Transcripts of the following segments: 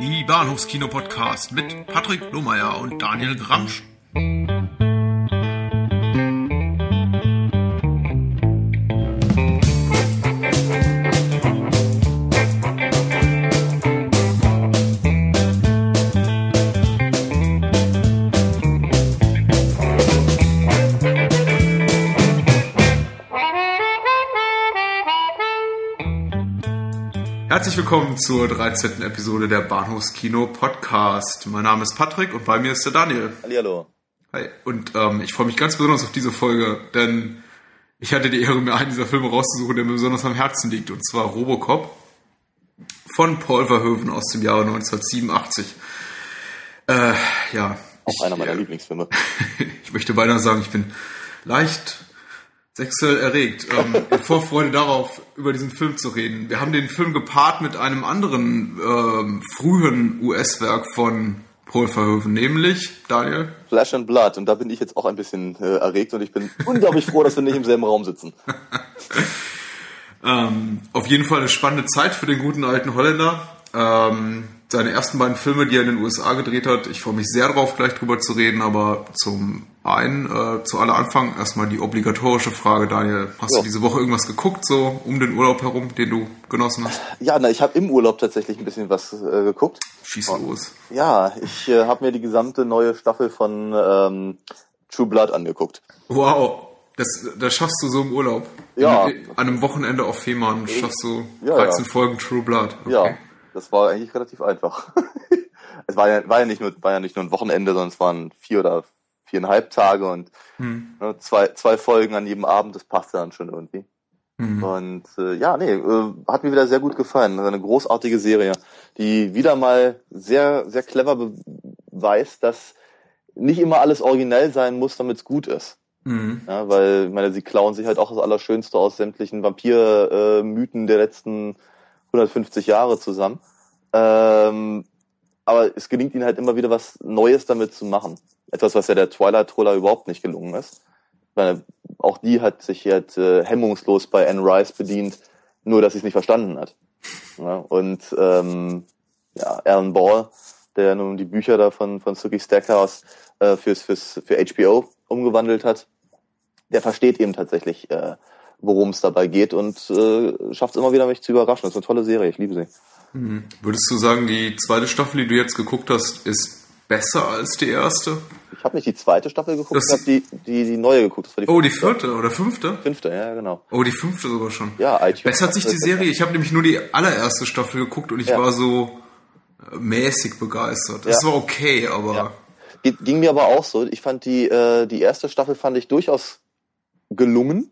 Die Bahnhofskino-Podcast mit Patrick Lohmeier und Daniel Gramsch. Herzlich willkommen zur 13. Episode der Bahnhofskino Podcast. Mein Name ist Patrick und bei mir ist der Daniel. Hallihallo. Hi. Und ähm, ich freue mich ganz besonders auf diese Folge, denn ich hatte die Ehre, mir einen dieser Filme rauszusuchen, der mir besonders am Herzen liegt, und zwar Robocop von Paul Verhoeven aus dem Jahre 1987. Äh, ja. Auch einer meiner äh, Lieblingsfilme. ich möchte beinahe sagen, ich bin leicht sexuell erregt. Ähm, Vorfreude darauf, über diesen Film zu reden. Wir haben den Film gepaart mit einem anderen ähm, frühen US-Werk von Paul Verhoeven, nämlich, Daniel? Flash and Blood. Und da bin ich jetzt auch ein bisschen äh, erregt und ich bin unglaublich froh, dass wir nicht im selben Raum sitzen. ähm, auf jeden Fall eine spannende Zeit für den guten alten Holländer. Ähm, seine ersten beiden Filme, die er in den USA gedreht hat. Ich freue mich sehr darauf, gleich drüber zu reden, aber zum einen, äh, zu aller Anfang erstmal die obligatorische Frage, Daniel. Hast Ja. du diese Woche irgendwas geguckt, so um den Urlaub herum, den du genossen hast? Ja, na, ich habe im Urlaub tatsächlich ein bisschen was äh, geguckt. Schieß los. Ja, ich äh, habe mir die gesamte neue Staffel von ähm, True Blood angeguckt. Wow, das, das schaffst du so im Urlaub. Ja. An einem Wochenende auf Fehmarn schaffst du Ja, 13 ja. Folgen True Blood. Okay. Ja, das war eigentlich relativ einfach. es war ja, war ja nicht nur war ja nicht nur ein Wochenende, sondern es waren vier oder viereinhalb Tage und Hm. ne, zwei zwei Folgen an jedem Abend. Das passte dann schon irgendwie. Hm. Und äh, ja, nee, äh, hat mir wieder sehr gut gefallen. Eine großartige Serie, die wieder mal sehr, sehr clever beweist, dass nicht immer alles originell sein muss, damit es gut ist. Hm. Ja, weil, ich meine, sie klauen sich halt auch das Allerschönste aus sämtlichen Vampir-Mythen der letzten 150 Jahre zusammen. Ähm, aber es gelingt ihnen halt immer wieder was Neues damit zu machen. Etwas, was ja der Twilight Troller überhaupt nicht gelungen ist. Meine, auch die hat sich halt äh, hemmungslos bei Anne Rice bedient, nur dass sie es nicht verstanden hat. Ja, und ähm, ja, Alan Ball, der nun die Bücher da von, von Suki Stackhouse äh, fürs, fürs, für HBO umgewandelt hat, der versteht eben tatsächlich, äh, worum es dabei geht und äh, schafft es immer wieder, mich zu überraschen. Das ist eine tolle Serie, ich liebe sie. Hm. Würdest du sagen, die zweite Staffel, die du jetzt geguckt hast, ist besser als die erste? Ich habe nicht die zweite Staffel geguckt, Das- ich habe die, die, die neue geguckt. Die Oh, die vierte oder fünfte? Fünfte, ja, genau. Oh, die fünfte sogar schon. Ja, iTunes. Bessert sich die Serie? Ich habe nämlich nur die allererste Staffel geguckt und ich Ja. war so äh, mäßig begeistert. Es Ja. war okay, aber Ja. Ging mir aber auch so. Ich fand die, äh, die erste Staffel fand ich durchaus gelungen.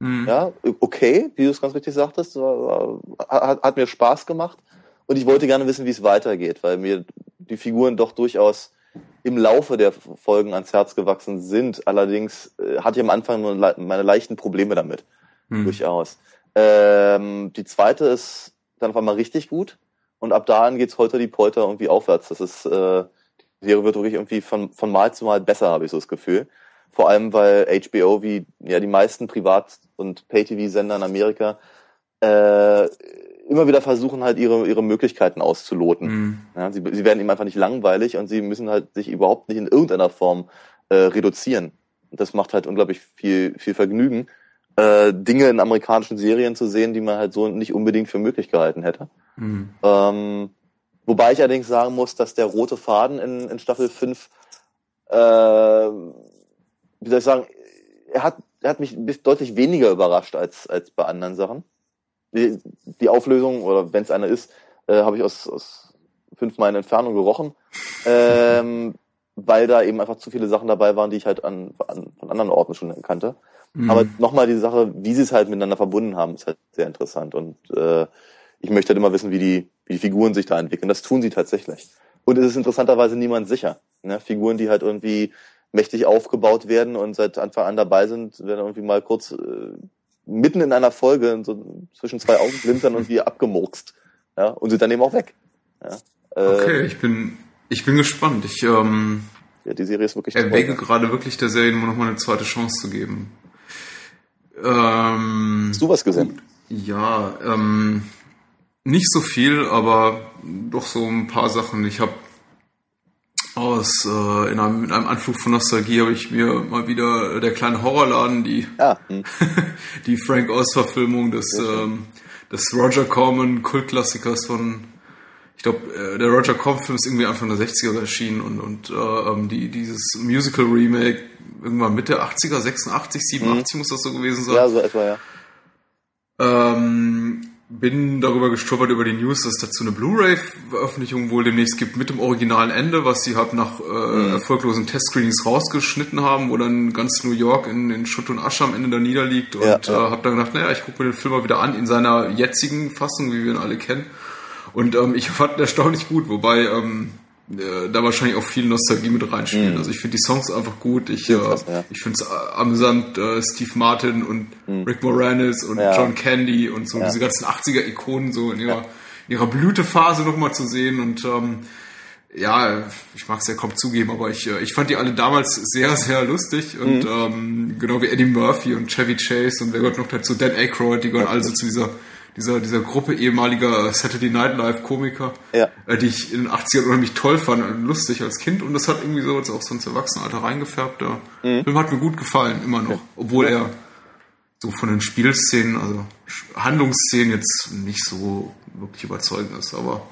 Hm. Ja, okay, wie du es ganz richtig sagtest, war, hat, hat mir Spaß gemacht und ich wollte gerne wissen, wie es weitergeht, weil mir die Figuren doch durchaus im Laufe der Folgen ans Herz gewachsen sind. Allerdings äh, hatte ich am Anfang nur meine leichten Probleme damit, Hm. durchaus. Ähm, die zweite ist dann auf einmal richtig gut und ab da an geht's heute die Polter irgendwie aufwärts. Das ist, äh, die Serie wird wirklich irgendwie von, von Mal zu Mal besser, habe ich so das Gefühl. Vor allem, weil HBO wie ja die meisten Privat- und Pay-TV-Sender in Amerika äh, immer wieder versuchen halt ihre ihre Möglichkeiten auszuloten. Hm. Ja, sie, sie werden ihm einfach nicht langweilig und sie müssen halt sich überhaupt nicht in irgendeiner Form äh, reduzieren. Und das macht halt unglaublich viel viel Vergnügen, äh, Dinge in amerikanischen Serien zu sehen, die man halt so nicht unbedingt für möglich gehalten hätte. Hm. Ähm, wobei ich allerdings sagen muss, dass der rote Faden in, in Staffel 5, äh, wie soll ich sagen, er hat, er hat mich deutlich weniger überrascht als, als bei anderen Sachen. Die, die Auflösung, oder wenn es eine ist, äh, habe ich aus, aus fünf Meilen Entfernung gerochen, ähm, weil da eben einfach zu viele Sachen dabei waren, die ich halt an, an von anderen Orten schon kannte. Hm. Aber nochmal die Sache, wie sie es halt miteinander verbunden haben, ist halt sehr interessant. Und äh, ich möchte halt immer wissen, wie die, wie die Figuren sich da entwickeln. Das tun sie tatsächlich. Und es ist interessanterweise niemand sicher. Ne? Figuren, die halt irgendwie mächtig aufgebaut werden und seit Anfang an dabei sind, werden irgendwie mal kurz äh, mitten in einer Folge so zwischen zwei Augenblinkern und wie abgemurkst. Ja? Und sind dann eben auch weg. Ja? Äh, Okay, ich bin, ich bin gespannt. Ich ähm, ja, die Serie ist wirklich erwäge gerade wirklich der Serie nur noch mal eine zweite Chance zu geben. Ähm, Hast du was gesehen? Ja, ähm, Nicht so viel, aber doch so ein paar Sachen. Ich habe aus äh, in einem, in einem Anflug von Nostalgie habe ich mir mal wieder äh, der kleine Horrorladen, die Ah, hm. die Frank Oz Verfilmung des ähm, des Roger Corman Kultklassikers von ich glaube äh, der Roger Corman Film ist irgendwie Anfang der 60er erschienen und und äh, ähm, die dieses Musical Remake irgendwann Mitte 80er 86 87 muss das so gewesen sein. ja, so etwa, ja. Ähm, bin darüber gestolpert über die News, dass dazu eine Blu-ray-Veröffentlichung wohl demnächst gibt mit dem originalen Ende, was sie halt nach äh, erfolglosen Testscreenings rausgeschnitten haben, wo dann ganz New York in, in Schutt und Asche am Ende da niederliegt und Ja, äh, ja. habe dann gedacht, naja, ich gucke mir den Film mal wieder an in seiner jetzigen Fassung, wie wir ihn alle kennen. Und ähm, ich fand ihn erstaunlich gut, wobei ähm, äh, da wahrscheinlich auch viel Nostalgie mit reinspielt. Also ich finde die Songs einfach gut. Ich, äh, ja. ich finde es amüsant, äh, Steve Martin und Rick Moranis und Ja. John Candy und so Ja. diese ganzen 80er-Ikonen so in ihrer, in ihrer Blütephase nochmal zu sehen. Und ähm, ja, ich mag es ja kaum zugeben, aber ich, äh, ich fand die alle damals sehr, sehr lustig. Und ähm, genau wie Eddie Murphy und Chevy Chase und wer gehört noch dazu? Dan Aykroyd, die gehören alle so zu dieser dieser, dieser Gruppe ehemaliger Saturday Night Live Komiker, Ja. äh, die ich in den 80ern unheimlich toll fand und lustig als Kind und das hat irgendwie so jetzt auch so ins Erwachsenenalter reingefärbt. Der Film hat mir gut gefallen, immer noch, obwohl er so von den Spielszenen, also Handlungsszenen jetzt nicht so wirklich überzeugend ist, aber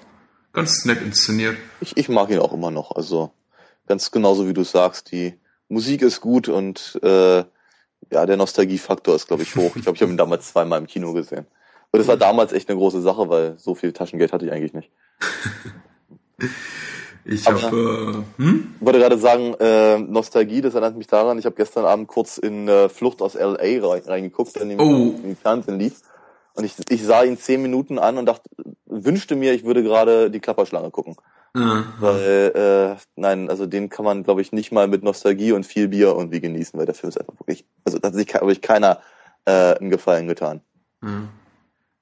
ganz nett inszeniert. Ich, ich mag ihn auch immer noch. Also ganz genauso wie du sagst, die Musik ist gut und äh, ja, der Nostalgiefaktor ist, glaube ich, hoch. Ich glaube, ich habe ihn damals zweimal im Kino gesehen. Und das war damals echt eine große Sache, weil so viel Taschengeld hatte ich eigentlich nicht. Ich habe, äh, hm? Wollte gerade sagen, äh, Nostalgie, das erinnert mich daran, ich habe gestern Abend kurz in äh, Flucht aus L.A. rein- reingeguckt, der im, Oh. Fernsehen lief. Und ich, ich sah ihn zehn Minuten an und dachte, wünschte mir, ich würde gerade die Klapperschlange gucken. Äh, Weil, äh, nein, also den kann man, glaube ich, nicht mal mit Nostalgie und viel Bier irgendwie genießen, weil der Film ist einfach wirklich, also da hat sich, glaube ich, keiner äh, einen Gefallen getan.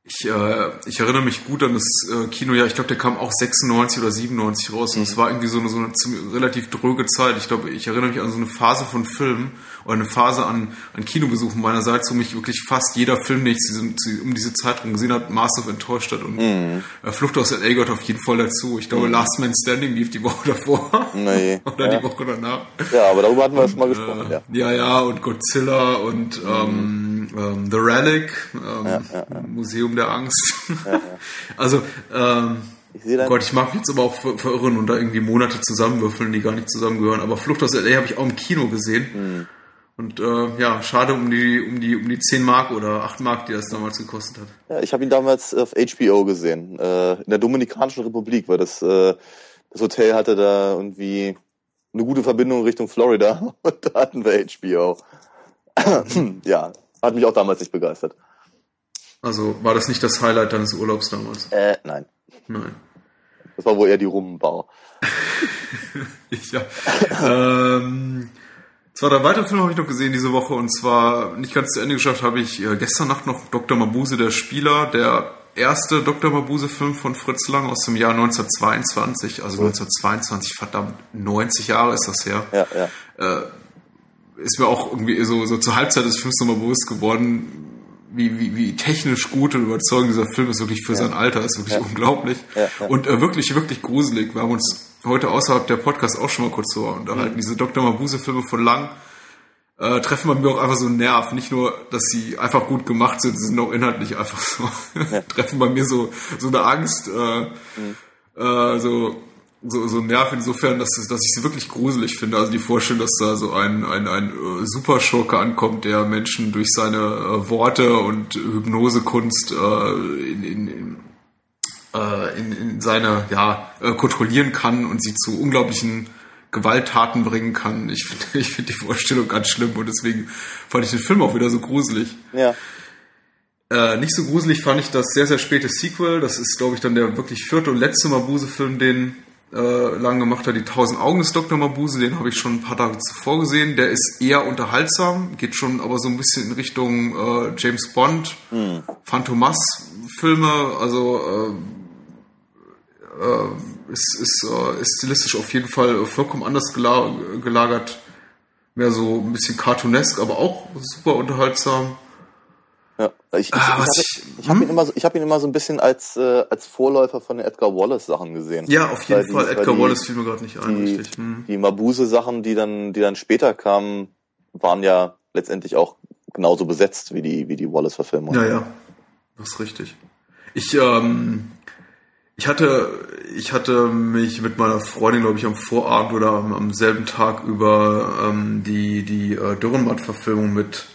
Ich, äh, ich erinnere mich gut an das äh, Kinojahr, ich glaube, der kam auch 96 oder 97 raus und es war irgendwie so eine, so eine ziemlich, relativ dröge Zeit. Ich glaube, ich erinnere mich an so eine Phase von Filmen oder eine Phase an, an Kinobesuchen meinerseits, wo mich wirklich fast jeder Film, den ich zu, diesem- zu, um diese Zeit rum gesehen habe, massiv enttäuscht hat. Und äh, Flucht aus L.A. gehört auf jeden Fall dazu. Ich glaube, Last Man Standing lief die Woche davor. Nee. oder ja. die Woche danach. ja, aber darüber hatten wir schon mal gesprochen, ja. Ja, ja, und Godzilla und ähm, ähm, The Relic, ähm, Museum der Angst. Also, ähm, Ich oh Gott, ich mag mich jetzt aber auch ver verirren und da irgendwie Monate zusammenwürfeln, die gar nicht zusammengehören. Aber Flucht aus L.A. habe ich auch im Kino gesehen. Und äh, ja, schade um die, um die, um die 10 Mark oder 8 Mark, die das damals gekostet hat. ja, ich habe ihn damals auf HBO gesehen, äh, in der Dominikanischen Republik, weil das, äh, das Hotel hatte da irgendwie eine gute Verbindung Richtung Florida und da hatten wir HBO. ja, hat mich auch damals nicht begeistert. Also war das nicht das Highlight deines Urlaubs damals? Äh, nein. Nein. Das war wohl eher die Rummenbau. Ich, ja. ähm, zwei, drei weitere Filme habe ich noch gesehen diese Woche und zwar nicht ganz zu Ende geschafft habe ich äh, gestern Nacht noch Dr. Mabuse, der Spieler, der erste Dr. Mabuse-Film von Fritz Lang aus dem Jahr 1922, also 1922, verdammt, 90 Jahre ist das her. Ja, ja. Ist mir auch irgendwie so, so zur Halbzeit des Films nochmal bewusst geworden, wie, wie, wie technisch gut und überzeugend dieser Film ist wirklich für sein Alter, ist wirklich unglaublich. Ja, ja. Und äh, wirklich, wirklich gruselig. Wir haben uns heute außerhalb der Podcast auch schon mal kurz so unterhalten. Mhm. Diese Dr. Mabuse-Filme von Lang äh, treffen bei mir auch einfach so einen Nerv. Nicht nur, dass sie einfach gut gemacht sind, sie sind auch inhaltlich einfach so, treffen bei mir so, so eine Angst, äh, Mhm. äh, so, so, so Nerv insofern, dass, es- dass ich sie wirklich gruselig finde. Also die Vorstellung, dass da so ein, ein, ein äh, Superschurke ankommt, der Menschen durch seine äh, Worte und Hypnosekunst äh, in, in, in, äh, in, in seine, ja, äh, kontrollieren kann und sie zu unglaublichen Gewalttaten bringen kann. Ich finde ich finde die Vorstellung ganz schlimm und deswegen fand ich den Film auch wieder so gruselig. Ja. Äh, nicht so gruselig fand ich das sehr, sehr späte Sequel. Das ist, glaube ich, dann der wirklich vierte und letzte Mabuse-Film, den äh, lang gemacht hat. Die Tausend Augen des Dr. Mabuse, den habe ich schon ein paar Tage zuvor gesehen. Der ist eher unterhaltsam, geht schon aber so ein bisschen in Richtung äh, James Bond, Phantomas-Filme. Also äh, äh, ist, ist, äh, ist stilistisch auf jeden Fall vollkommen anders gela gelagert. Mehr so ein bisschen cartoonesk, aber auch super unterhaltsam. Ja, Ich, ich, ah, ich, ich habe hm? ihn, immer so, ich hab ihn immer so ein bisschen als, äh, als Vorläufer von den Edgar Wallace-Sachen gesehen. Ja, auf jeden Fall. Die, Edgar die, Wallace fiel mir gerade nicht ein, die, richtig. Hm. Die Mabuse-Sachen, die dann, die dann später kamen, waren ja letztendlich auch genauso besetzt wie die, wie die Wallace-Verfilmung. Ja, ja. Das ist richtig. Ich, ähm, ich hatte, ich hatte mich mit meiner Freundin, glaube ich, am Vorabend oder am, am selben Tag über ähm, die, die äh, Dürrenmatt-Verfilmung mit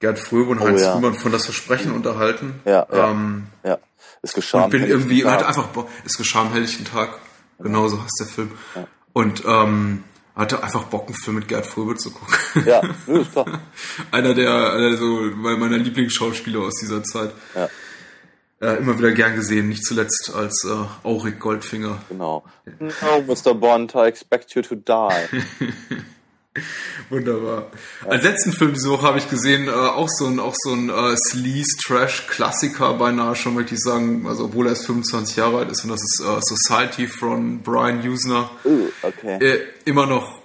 Gerd Fröbe und oh, Heinz ja. Rühmann von Das Versprechen unterhalten. Ja, ja, ähm, ja. Es geschah und bin irgendwie, Tag. hatte einfach, es geschah am helllichen Tag. Genauso heißt der Film. Ja. Und ähm, hatte einfach Bock, einen Film mit Gerd Fröbe zu gucken. Ja, ist klar. einer der, einer so meiner Lieblingsschauspieler aus dieser Zeit. Ja äh, immer wieder gern gesehen, nicht zuletzt als äh, Auric Goldfinger. Genau. No, Mr. Bond, I expect you to die. Wunderbar. Als letzten Film diese Woche habe ich gesehen, äh, auch so ein, auch so ein äh, Sleaze-Trash-Klassiker beinahe schon, möchte ich sagen, also obwohl er erst 25 Jahre alt ist und das ist äh, Society von Brian Usner. Uh, okay. Äh, immer noch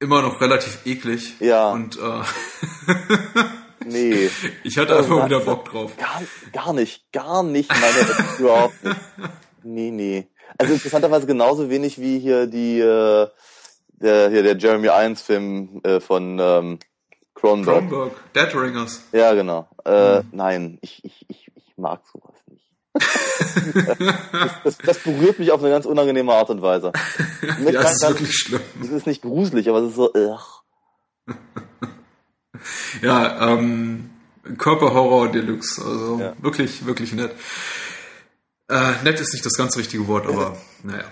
immer noch relativ eklig. Ja. Und äh, Nee. Ich hatte einfach oh, wieder Bock drauf. Gar, gar nicht, gar nicht, meine überhaupt nicht. Nee, nee. Also interessanterweise genauso wenig wie hier die äh, der hier der Jeremy Irons Film äh, von ähm, Cronenberg. Cronenberg, Dead Ringers. Ja, genau. Äh, hm. Nein, ich, ich, ich, ich mag sowas nicht. das, das, das, berührt mich auf eine ganz unangenehme Art und Weise. ja, das ist wirklich schlimm. Es ist nicht gruselig, aber es ist so, ugh. ja, ähm, Körperhorror Deluxe. Also ja. wirklich, wirklich nett. Äh, nett ist nicht das ganz richtige Wort, aber naja.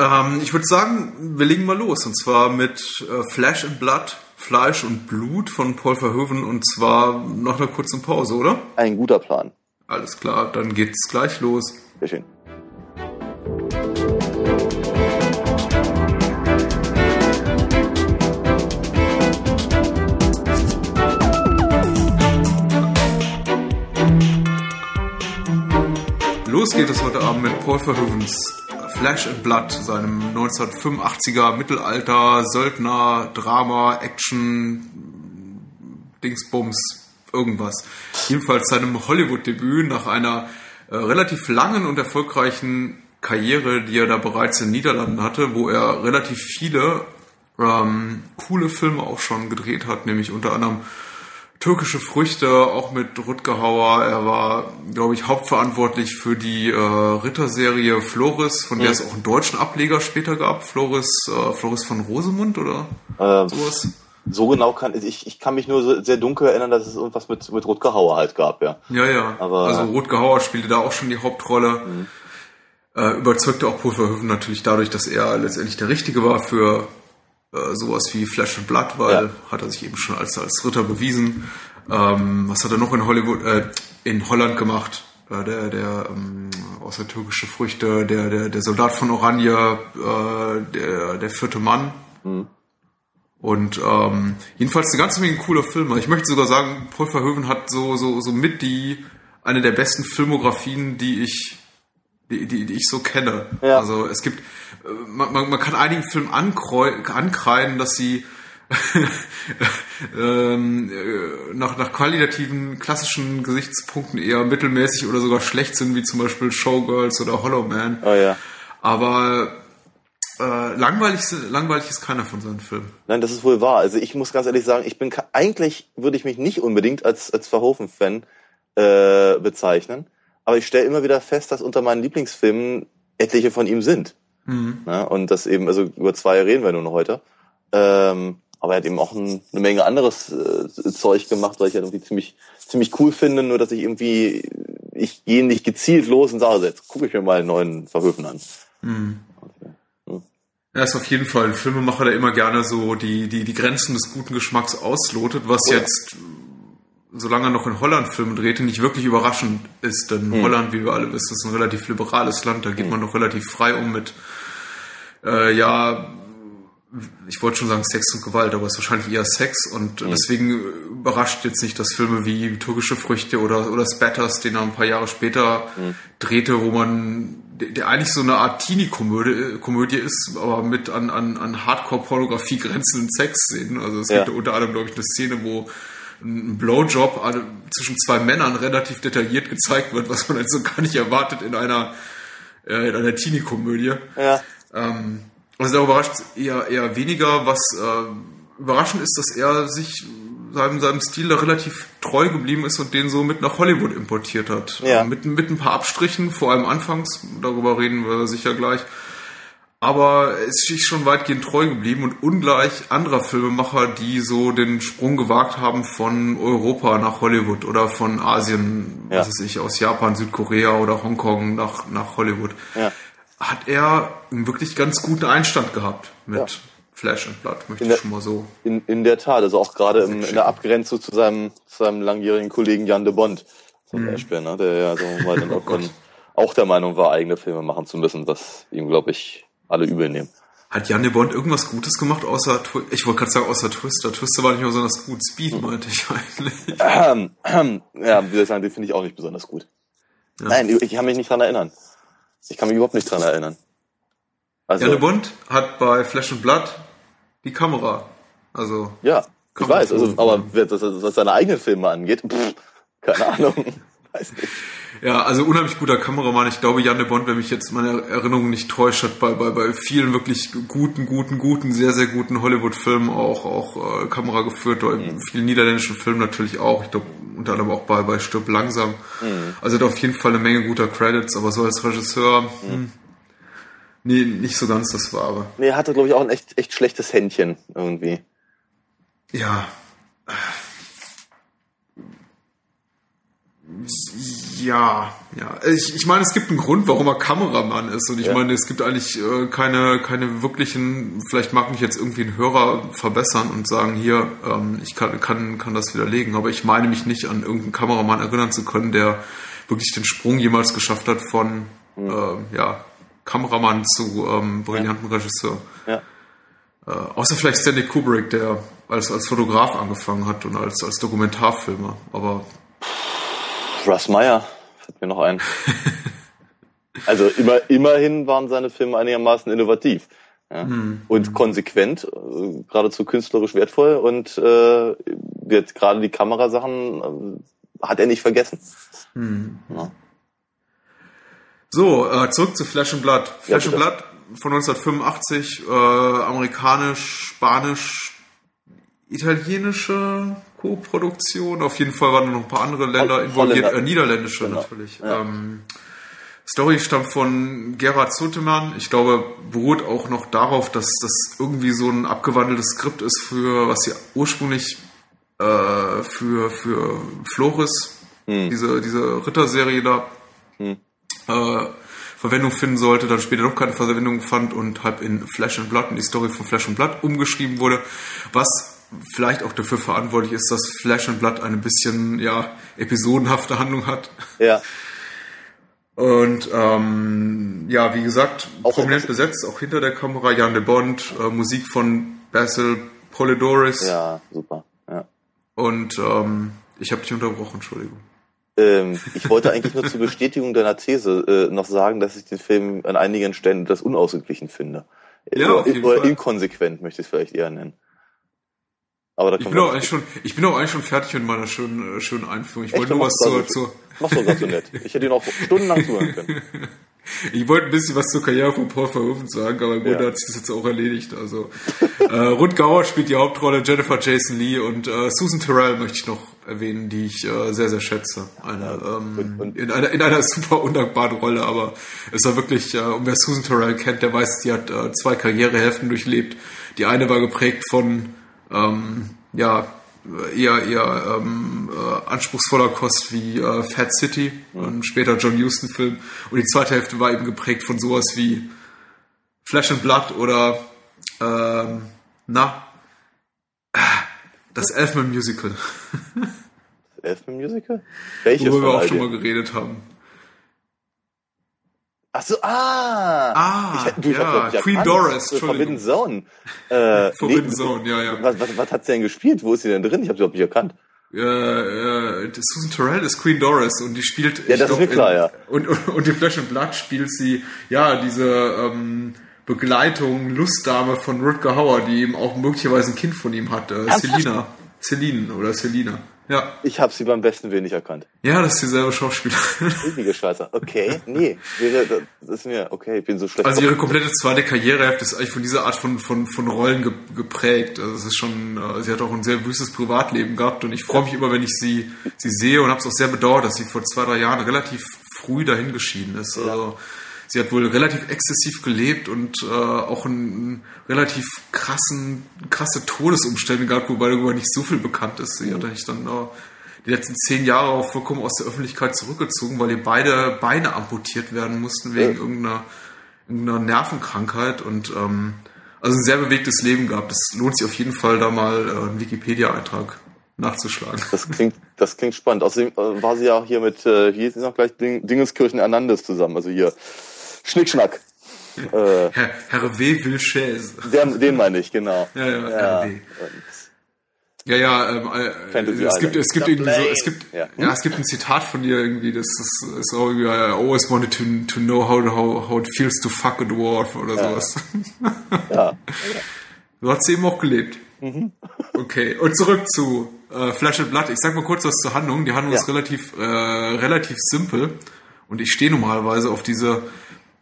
Ähm, ich würde sagen, wir legen mal los. Und zwar mit äh, Flash and Blood, Fleisch und Blut von Paul Verhoeven. Und zwar nach einer kurzen Pause, oder? Ein guter Plan. Alles klar, dann geht's gleich los. Sehr schön. Los geht es heute Abend mit Paul Verhoevens Flash and Blood, seinem 1985er Mittelalter, Söldner, Drama, Action, Dingsbums, irgendwas. Jedenfalls seinem Hollywood-Debüt nach einer äh, relativ langen und erfolgreichen Karriere, die er da bereits in den Niederlanden hatte, wo er relativ viele ähm, coole Filme auch schon gedreht hat, nämlich unter anderem türkische Früchte, auch mit Rutger Hauer. Er war, glaube ich, hauptverantwortlich für die äh, Ritterserie Floris, von der mhm. es auch einen deutschen Ableger später gab. Floris, äh, Floris von Rosemund oder ähm, sowas. So genau kann ich, ich kann mich nur so sehr dunkel erinnern, dass es irgendwas mit, mit Rutger Hauer halt gab, ja. Ja, ja. Aber, also Rutger Hauer spielte da auch schon die Hauptrolle. Mhm. Äh, überzeugte auch Paul Verhoeven natürlich dadurch, dass er letztendlich der Richtige war für äh, sowas wie Flash and Blood, weil ja. hat er sich eben schon als, als Ritter bewiesen. Ähm, was hat er noch in Hollywood, äh, in Holland gemacht? Äh, der, der ähm, außer türkische Früchte, der, der, der Soldat von Oranje, äh, der, der vierte Mann. Mhm. Und ähm, jedenfalls eine ganze Menge cooler Filme. Ich möchte sogar sagen, Paul Verhoeven hat so, so, so mit die eine der besten Filmografien, die ich die, die, die ich so kenne. Ja. Also es gibt, äh, man, man, man kann einigen Filmen ankreiden, dass sie ähm, äh, nach, nach qualitativen, klassischen Gesichtspunkten eher mittelmäßig oder sogar schlecht sind, wie zum Beispiel Showgirls oder Hollow Man. Oh ja. Aber äh, langweilig, langweilig ist keiner von seinen Filmen. Nein, das ist wohl wahr. Also ich muss ganz ehrlich sagen, ich bin eigentlich würde ich mich nicht unbedingt als als Verhoeven-Fan äh, bezeichnen aber ich stelle immer wieder fest, dass unter meinen Lieblingsfilmen etliche von ihm sind. Mhm. Ja, und das eben, also über zwei reden wir nur noch heute. Ähm, aber er hat eben auch ein, eine Menge anderes äh, Zeug gemacht, weil ich halt irgendwie ziemlich, ziemlich cool finde, nur dass ich irgendwie, ich gehe nicht gezielt los und sage, jetzt gucke ich mir mal einen neuen Verhöfen an. Mhm. Okay. Hm. Er ist auf jeden Fall ein Filmemacher, der immer gerne so die, die, die Grenzen des guten Geschmacks auslotet, was oh ja. jetzt solange er noch in Holland Filme drehte, nicht wirklich überraschend ist. Denn mhm. Holland, wie wir alle wissen, ist ein relativ liberales Land. Da geht mhm. man noch relativ frei um mit, äh, ja, ich wollte schon sagen Sex und Gewalt, aber es ist wahrscheinlich eher Sex. Und mhm. deswegen überrascht jetzt nicht, dass Filme wie Türkische Früchte oder, oder Spatters, den er ein paar Jahre später mhm. drehte, wo man der eigentlich so eine Art Teenie-Komödie Komödie ist, aber mit an, an, an Hardcore-Pornografie grenzenden Sex sehen. Also es ja. gibt unter anderem, glaube ich, eine Szene, wo ein Blowjob zwischen zwei Männern relativ detailliert gezeigt wird, was man also gar nicht erwartet in einer, äh, in einer Teenie-Komödie. Ja. Ähm, also da überrascht eher, eher weniger. Was äh, überraschend ist, dass er sich seinem, seinem Stil da relativ treu geblieben ist und den so mit nach Hollywood importiert hat. Ja. Äh, mit, mit ein paar Abstrichen, vor allem anfangs, darüber reden wir sicher gleich. Aber es ist schon weitgehend treu geblieben und ungleich anderer Filmemacher, die so den Sprung gewagt haben von Europa nach Hollywood oder von Asien, Ja. was weiß ich, aus Japan, Südkorea oder Hongkong nach, nach Hollywood. Ja. Hat er einen wirklich ganz guten Einstand gehabt mit Ja. Flash and Blood, möchte In ich der- schon mal so. In, in der Tat, also auch gerade im, in der Abgrenzung zu seinem, zu seinem langjährigen Kollegen Jan de Bond zum Beispiel, ne, der ja wir mal dann auch, auch der Meinung war, eigene Filme machen zu müssen, was ihm, glaube ich, alle übel nehmen. Hat Jan de Bond irgendwas Gutes gemacht, außer, ich wollte gerade sagen, außer Twister. Twister war nicht mehr besonders gut. Speed Hm. meinte ich eigentlich. Ähm, ähm, ja, wie soll ich sagen, den finde ich auch nicht besonders gut. Ja. Nein, ich kann mich nicht dran erinnern. Ich kann mich überhaupt nicht dran erinnern. Also, Jan de Bond hat bei Flash and Blood die Kamera. Also, ja, ich weiß, also, so- aber was seine eigenen Filme angeht, pff, keine Ahnung. weiß nicht. Ja, also unheimlich guter Kameramann. Ich glaube, Jan de Bond, wenn mich jetzt meine Erinnerung nicht täuscht, hat bei, bei, bei vielen wirklich guten, guten, guten, sehr, sehr guten Hollywood-Filmen auch, auch äh, Kamera geführt. Bei Mhm. vielen niederländischen Filmen natürlich auch. Ich glaube, unter anderem auch bei, bei Stirb langsam. Mhm. Also hat auf jeden Fall eine Menge guter Credits, aber so als Regisseur, Mhm. hm, nee, nicht so ganz das Wahre. Nee, er hatte, glaube ich, auch ein echt, echt schlechtes Händchen irgendwie. Ja. Ja, ja. Ich, ich meine, es gibt einen Grund, warum er Kameramann ist. Und ich Ja. meine, es gibt eigentlich äh, keine, keine wirklichen, vielleicht mag mich jetzt irgendwie ein Hörer verbessern und sagen, hier, ähm, ich kann, kann, kann das widerlegen. Aber ich meine mich nicht an irgendeinen Kameramann erinnern zu können, der wirklich den Sprung jemals geschafft hat von ähm, ja, Kameramann zu ähm, brillanten Regisseur. Ja. Äh, außer vielleicht Stanley Kubrick, der als, als Fotograf angefangen hat und als, als Dokumentarfilmer. Aber Russ Meyer fällt mir noch ein. Also immer, immerhin waren seine Filme einigermaßen innovativ. Ja? Und konsequent, äh, geradezu künstlerisch wertvoll und äh, jetzt gerade die Kamerasachen äh, hat er nicht vergessen. Ja. so, äh, zurück zu Flash and Blood. Flash Ja, and. Blood von 1985, äh, amerikanisch, spanisch, italienische Co-Produktion. Auf jeden Fall waren noch ein paar andere Länder involviert, äh, niederländische Genau. natürlich. Ja. Ähm, Story stammt von Gerhard Sotemann. Ich glaube, beruht auch noch darauf, dass das irgendwie so ein abgewandeltes Skript ist für, was sie ursprünglich äh, für, für Floris, diese, diese Ritterserie da, äh, Verwendung finden sollte, dann später doch keine Verwendung fand und halb in Flash and Blood, in die Story von Flash and Blood umgeschrieben wurde, was vielleicht auch dafür verantwortlich ist, dass Flash and Blood eine bisschen, ja, episodenhafte Handlung hat. Ja, Und ähm, ja, wie gesagt, Auch prominent besetzt, auch hinter der Kamera Jan de Bond, äh, Musik von Basil Polidoris ja, super. Ja. und ähm, ich habe dich unterbrochen, Entschuldigung. Ähm, ich wollte eigentlich nur zur Bestätigung deiner These äh, noch sagen, dass ich den Film an einigen Stellen etwas unausgeglichen finde. Ja, oder, auf jeden oder Fall. inkonsequent möchte ich es vielleicht eher nennen. Aber da Ich bin, auch eigentlich schon, ich bin auch eigentlich schon fertig mit meiner schönen, äh, schönen Einführung. Ich Echt? wollte nur was zur, zur, Mach's doch ganz so nett. Ich hätte ihn auch stundenlang zuhören können. ich wollte ein bisschen was zur Karriere von Paul Verhoeven sagen, aber im Grunde Ja. hat sich das jetzt auch erledigt. Also, äh, Rutger Hauer spielt die Hauptrolle, Jennifer Jason Lee und äh, Susan Terrell möchte ich noch erwähnen, die ich äh, sehr, sehr schätze. Eine, ähm, und- und- in, einer, in einer super undankbaren Rolle, aber es war wirklich, äh, und wer Susan Terrell kennt, der weiß, die hat äh, zwei Karrierehälften durchlebt. Die eine war geprägt von, ähm, ja, eher eher ähm, äh, anspruchsvoller Kost wie äh, Fat City und später John Huston Film und die zweite Hälfte war eben geprägt von sowas wie Flash and Blood oder ähm, na ah, das Elfman Musical, Elfman Musical? Welches worüber wir auch schon mal geredet haben. Ach so, ah! Ah, ich, du, ich ja, nicht Queen. Doris, Äh, Forbidden Zone. Äh, Forbidden nee, Zone, ja, ja. Was, was, was hat sie denn gespielt? Wo ist sie denn drin? Ich habe sie überhaupt nicht erkannt. Äh, äh, Susan Terrell ist Queen Doris und die spielt. Ja, das ist mir glaub, klar, in, ja. Und, und, und in Flash and Blood spielt sie, ja, diese ähm, Begleitung, Lustdame von Rutger Hauer, die eben auch möglicherweise ein Kind von ihm hat. Äh, Ernsthaft? Selina. Celine oder Selina. Ja. Ich habe sie beim besten Willen nicht erkannt. Ja, das ist dieselbe Schauspielerin. Ewige Scheiße. Okay, nee. Wäre, das ist mir, okay, ich bin so schlecht. Also ihre komplette zweite Karriere ist eigentlich von dieser Art von, von, von Rollen ge, geprägt. Also es ist schon, äh, sie hat auch ein sehr wüstes Privatleben gehabt und ich freue mich immer, wenn ich sie, sie sehe und habe es auch sehr bedauert, dass sie vor zwei, drei Jahren relativ früh dahingeschieden ist. Also sie hat wohl relativ exzessiv gelebt und äh, auch einen relativ krassen, krasse Todesumstände gehabt, wobei darüber nicht so viel bekannt ist. Sie hat eigentlich dann äh, die letzten zehn Jahre auch vollkommen aus der Öffentlichkeit zurückgezogen, weil ihr beide Beine amputiert werden mussten wegen Ja. irgendeiner, irgendeiner Nervenkrankheit und ähm, also ein sehr bewegtes Leben gehabt. Es lohnt sich auf jeden Fall, da mal äh, einen Wikipedia-Eintrag nachzuschlagen. Das klingt, das klingt spannend. Außerdem äh, war sie ja auch hier mit, äh, hier ist sie noch gleich Ding, Dingeskirchen Hernandez zusammen. Also hier Schnickschnack. Äh, Herr, Hervé Vilches. der, den meine ich, genau. Ja, ja, Ja. Ja, ja, ähm, äh, es gibt, es gibt The irgendwie so, es gibt, Ja. ja. es gibt ein Zitat von dir irgendwie, das ist, ist auch irgendwie, I always wanted to, to know how, how, how it feels to fuck a dwarf oder sowas. Ja. So hat sie eben auch gelebt. Mhm. Okay, und zurück zu äh, Flash and Blood. Ich sag mal kurz was zur Handlung. Die Handlung Ja. ist relativ, äh, relativ simpel und ich stehe normalerweise auf diese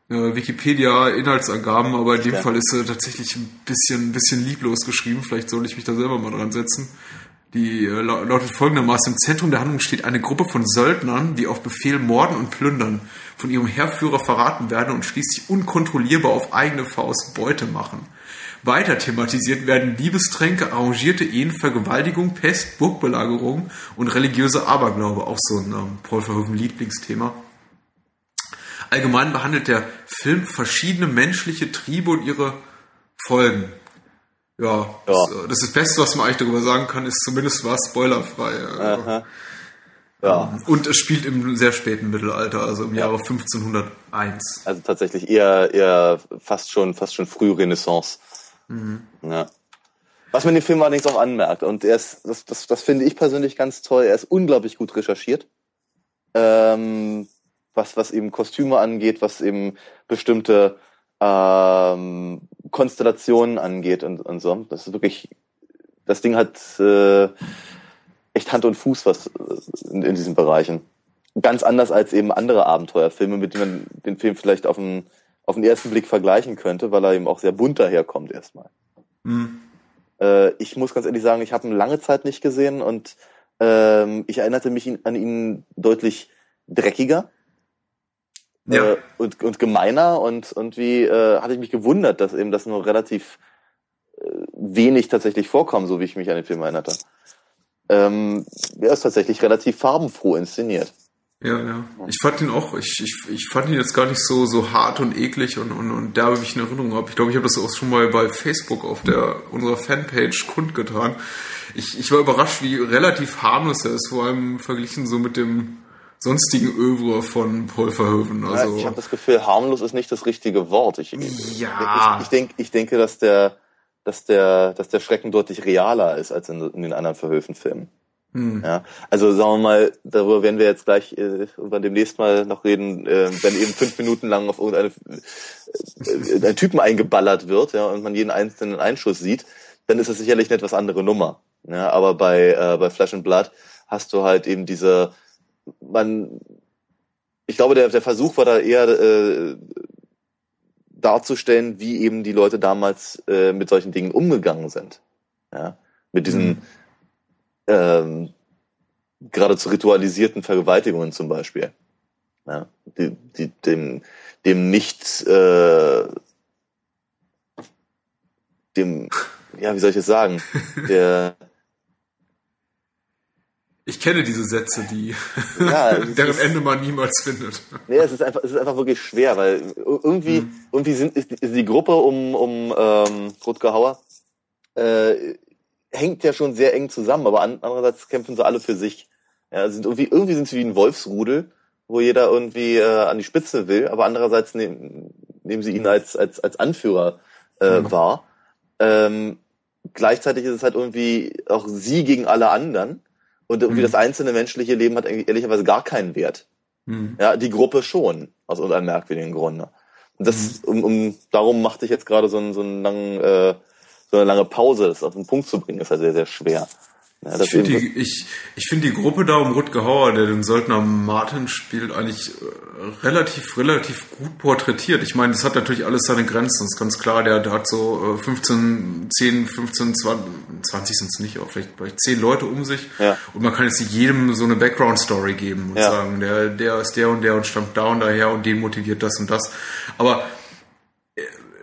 Wikipedia-Inhaltsangaben, aber in dem Ja. Fall ist sie tatsächlich ein bisschen, ein bisschen lieblos geschrieben. Vielleicht soll ich mich da selber mal dran setzen. Die äh, lau- lautet folgendermaßen: Im Zentrum der Handlung steht eine Gruppe von Söldnern, die auf Befehl morden und plündern, von ihrem Heerführer verraten werden und schließlich unkontrollierbar auf eigene Faust Beute machen. Weiter thematisiert werden Liebestränke, arrangierte Ehen, Vergewaltigung, Pest, Burgbelagerung und religiöse Aberglaube. Auch so ein ähm, Paul Verhoeven Lieblingsthema. Allgemein behandelt der Film verschiedene menschliche Triebe und ihre Folgen. Ja, Das, äh, das ist das Beste, was man eigentlich darüber sagen kann, ist zumindest war es spoilerfrei. Aha. Ja, Und es spielt im sehr späten Mittelalter, also im Jahre 1501. also tatsächlich eher, eher fast schon, fast schon Frührenaissance. Mhm. Ja. Was man dem Film allerdings auch anmerkt, und er ist, das, das, das finde ich persönlich ganz toll, er ist unglaublich gut recherchiert. Ähm, was, was eben Kostüme angeht, was eben bestimmte ähm, Konstellationen angeht und, und so. Das ist wirklich, das Ding hat äh, echt Hand und Fuß was in, in diesen Bereichen. Ganz anders als eben andere Abenteuerfilme, mit denen man den Film vielleicht auf den, auf den ersten Blick vergleichen könnte, weil er eben auch sehr bunt daherkommt erstmal. Hm. Äh, ich muss ganz ehrlich sagen, ich habe ihn lange Zeit nicht gesehen und ähm, ich erinnerte mich an ihn deutlich dreckiger Ja. äh, und, und gemeiner und irgendwie äh, hatte ich mich gewundert, dass eben das nur relativ äh, wenig tatsächlich vorkommt, so wie ich mich an den Film erinnerte. Ähm, er ist tatsächlich relativ farbenfroh inszeniert. Ja, ja. Ich fand ihn auch, ich, ich, ich fand ihn jetzt gar nicht so, so hart und eklig und, und, und derbe, wie ich in Erinnerung habe. Ich glaube, ich habe das auch schon mal bei Facebook auf der unserer Fanpage kundgetan. Ich, ich war überrascht, wie relativ harmlos er ist, vor allem verglichen so mit dem sonstigen Övre von Paul Verhoeven. Ja, Also, ich habe das Gefühl, harmlos ist nicht das richtige Wort. Ich, Ja. ich, ich, denk, ich denke, dass der, dass der, dass der Schrecken deutlich realer ist als in, in den anderen Verhöfen-Filmen. hm. Ja, also sagen wir mal, darüber werden wir jetzt gleich äh, irgendwann demnächst mal noch reden, äh, wenn eben fünf Minuten lang auf irgendeine äh, ein Typen eingeballert wird, ja, und man jeden einzelnen Einschuss sieht, dann ist das sicherlich eine etwas andere Nummer. Ja, aber bei äh, bei Flash and Blood hast du halt eben diese, man, ich glaube, der der Versuch war da eher äh, darzustellen, wie eben die Leute damals äh, mit solchen Dingen umgegangen sind. Ja, mit diesen Mhm. ähm, geradezu ritualisierten Vergewaltigungen zum Beispiel. Ja, die, die, dem, dem nicht, äh, dem, ja, wie soll ich es sagen, der, Ich kenne diese Sätze, die Ja, es ist- deren Ende man niemals findet. nee, es ist einfach, es ist einfach wirklich schwer, weil irgendwie, Mhm. irgendwie sind, ist, ist die Gruppe um, um ähm, Rutger Hauer äh, hängt ja schon sehr eng zusammen, aber an, andererseits kämpfen sie alle für sich. Ja, sind irgendwie, irgendwie sind sie wie ein Wolfsrudel, wo jeder irgendwie äh, an die Spitze will, aber andererseits nehmen, nehmen sie ihn als, als, als Anführer äh, Mhm. wahr. Ähm, gleichzeitig ist es halt irgendwie auch sie gegen alle anderen und irgendwie Mhm. das einzelne menschliche Leben hat eigentlich ehrlicherweise gar keinen Wert. Hm. Ja, die Gruppe schon, aus irgendeinem merkwürdigen Grunde. Und das, um, um, darum machte ich jetzt gerade so einen, so einen langen, äh, so eine lange Pause, das auf den Punkt zu bringen, ist halt sehr, sehr schwer. Ja, ich finde die, ich, ich find die Gruppe da um Rutger Hauer, der den Söldner Martin spielt, eigentlich äh, relativ, relativ gut porträtiert. Ich meine, das hat natürlich alles seine Grenzen, das ist ganz klar. Der, der hat so äh, 15, 10, 15, 20, 20 sind es nicht, aber vielleicht, vielleicht 10 Leute um sich. Ja. Und man kann jetzt nicht jedem so eine Background-Story geben und Ja. sagen, der, der ist der und der und stammt da und daher und den motiviert das und das. Aber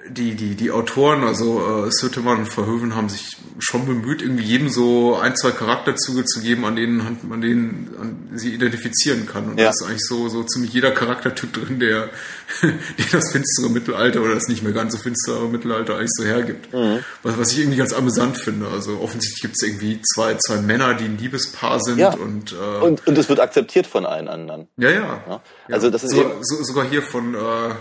die, die, die Autoren, also äh, Sötemann und Verhoeven, haben sich schon bemüht, irgendwie jedem so ein, zwei Charakterzüge zu geben, an denen man denen an sie identifizieren kann. Und Ja. da ist eigentlich so, so ziemlich jeder Charaktertyp drin, der, der das finstere Mittelalter oder das nicht mehr ganz so finstere Mittelalter eigentlich so hergibt. Mhm. Was, was ich irgendwie ganz amüsant finde. Also offensichtlich gibt es irgendwie zwei, zwei Männer, die ein Liebespaar sind Ja. und, äh, Und, und es wird akzeptiert von allen anderen. ja, ja, Ja. Also das ist so, so, sogar hier von, äh,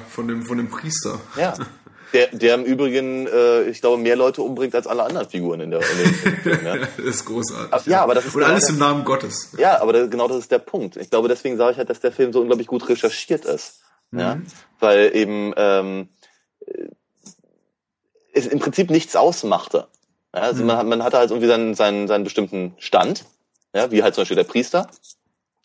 von, dem, von dem Priester. Ja. Der, der im Übrigen, äh, ich glaube, mehr Leute umbringt als alle anderen Figuren in der in den Filmen. Ja. Das ist großartig. Ja, aber das ist Und genau alles der- im Namen Gottes. Ja, aber das, genau das ist der Punkt. Ich glaube, deswegen sage ich halt, dass der Film so unglaublich gut recherchiert ist. Ja? Weil eben ähm, äh, es im Prinzip nichts ausmachte. Ja? Also man, hat- man hatte halt irgendwie seinen, seinen, seinen bestimmten Stand, ja? wie halt zum Beispiel der Priester.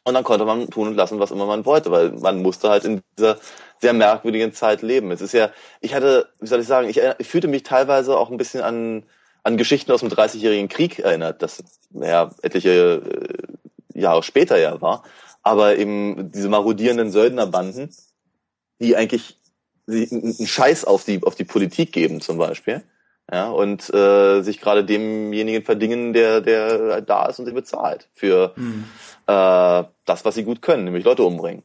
Und dann konnte man tun und lassen, was immer man wollte, weil man musste halt in dieser sehr merkwürdigen Zeit leben. Es ist ja, ich hatte, wie soll ich sagen, ich, ich fühlte mich teilweise auch ein bisschen an, an Geschichten aus dem Dreißigjährigen Krieg erinnert, das ja etliche äh, Jahre später ja war. Aber eben diese marodierenden Söldnerbanden, die eigentlich einen Scheiß auf die, auf die Politik geben zum Beispiel. Ja, und äh, sich gerade demjenigen verdingen, der, der da ist und sie bezahlt für Mhm. äh, das, was sie gut können, nämlich Leute umbringen.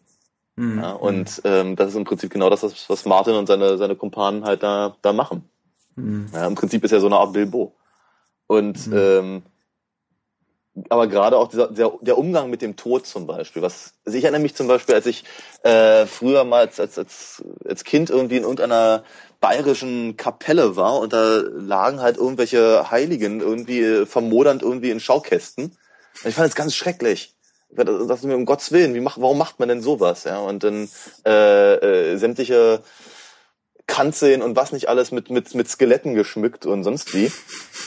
Mhm. Ja, und ähm, das ist im Prinzip genau das, was, was Martin und seine, seine Kumpanen halt da, da machen. Mhm. Ja, Im Prinzip ist er so eine Art Bilbo. Und ähm, aber gerade auch dieser, der, der Umgang mit dem Tod zum Beispiel. Was, also ich erinnere mich zum Beispiel, als ich äh, früher mal als, als, als, als Kind irgendwie in irgendeiner bayerischen Kapelle war und da lagen halt irgendwelche Heiligen irgendwie äh, vermodernd irgendwie in Schaukästen. Und ich fand das ganz schrecklich. Ich dachte mir, um Gottes Willen, wie macht, warum macht man denn sowas? Ja, und dann äh, äh, sämtliche Kanzeln und was nicht alles mit, mit, mit Skeletten geschmückt und sonst wie.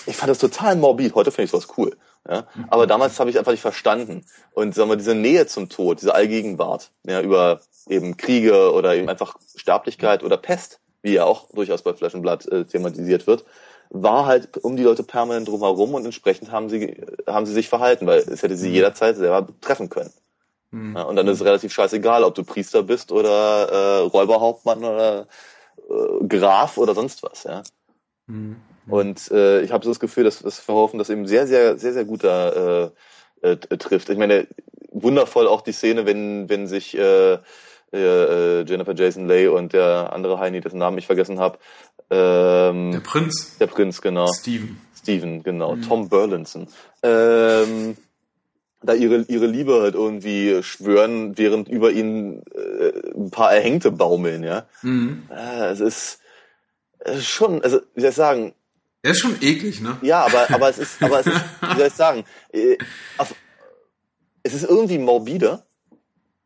Ich fand das total morbid. Heute finde ich sowas cool. Ja? Aber damals habe ich einfach nicht verstanden. Und sagen wir, diese Nähe zum Tod, diese Allgegenwart, ja, über eben Kriege oder eben einfach Sterblichkeit oder Pest, wie ja auch durchaus bei Blood äh, thematisiert wird, war halt um die Leute permanent drumherum und entsprechend haben sie, haben sie sich verhalten, weil es hätte sie jederzeit selber treffen können. Ja, und dann ist es relativ scheißegal, ob du Priester bist oder äh, Räuberhauptmann oder äh, Graf oder sonst was, ja. Mhm. Und äh, ich habe so das Gefühl, dass das Verhoeven das eben sehr, sehr, sehr, sehr gut da äh, äh, trifft. Ich meine, wundervoll auch die Szene, wenn, wenn sich äh, äh, Jennifer Jason Leigh und der andere Heini, dessen Namen ich vergessen habe, ähm, Der Prinz, der Prinz, genau. Steven. Steven, genau, Tom Burlinson. Ähm, da ihre, ihre Liebe halt irgendwie schwören, während über ihnen äh, ein paar Erhängte baumeln, ja. Mhm. Äh, es ist schon, also wie soll ich sagen, Der ist schon eklig, ne? ja, aber, aber es ist, aber es ist, wie soll ich sagen, äh, auf, es ist irgendwie morbide,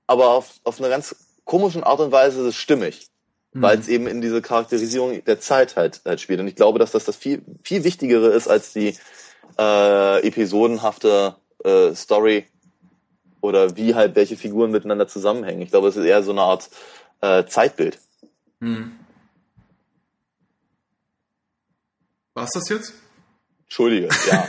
aber auf, auf eine ganz komischen Art und Weise ist es stimmig. Weil es eben in diese Charakterisierung der Zeit halt, halt spielt. Und ich glaube, dass das das viel, viel Wichtigere ist als die äh, episodenhafte äh, Story oder wie halt welche Figuren miteinander zusammenhängen. Ich glaube, es ist eher so eine Art äh, Zeitbild. Mhm. War's das jetzt? Entschuldige, ja.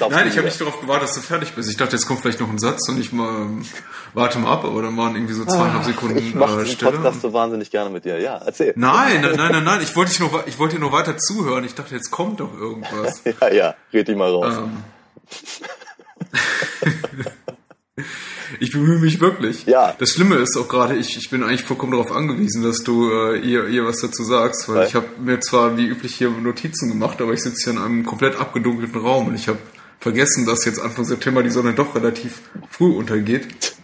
Nein, ich habe nicht darauf gewartet, dass du fertig bist. Ich dachte, jetzt kommt vielleicht noch ein Satz und ich mal ähm, warte mal ab, aber dann waren irgendwie so zweieinhalb Sekunden Ah, Ich mache äh, Stille. Podcast so wahnsinnig gerne mit dir. Ja, erzähl. Nein, nein, nein, nein, nein. Ich wollte dich nur, ich wollte dir nur weiter zuhören. Ich dachte, jetzt kommt doch irgendwas. Ja, ja, red dich mal raus. ähm. Ich bemühe mich wirklich. Ja. Das Schlimme ist auch gerade, ich, ich bin eigentlich vollkommen darauf angewiesen, dass du äh, ihr, ihr was dazu sagst, weil Weil? ich habe mir zwar wie üblich hier Notizen gemacht, aber ich sitze hier in einem komplett abgedunkelten Raum und ich habe vergessen, dass jetzt Anfang September die Sonne doch relativ früh untergeht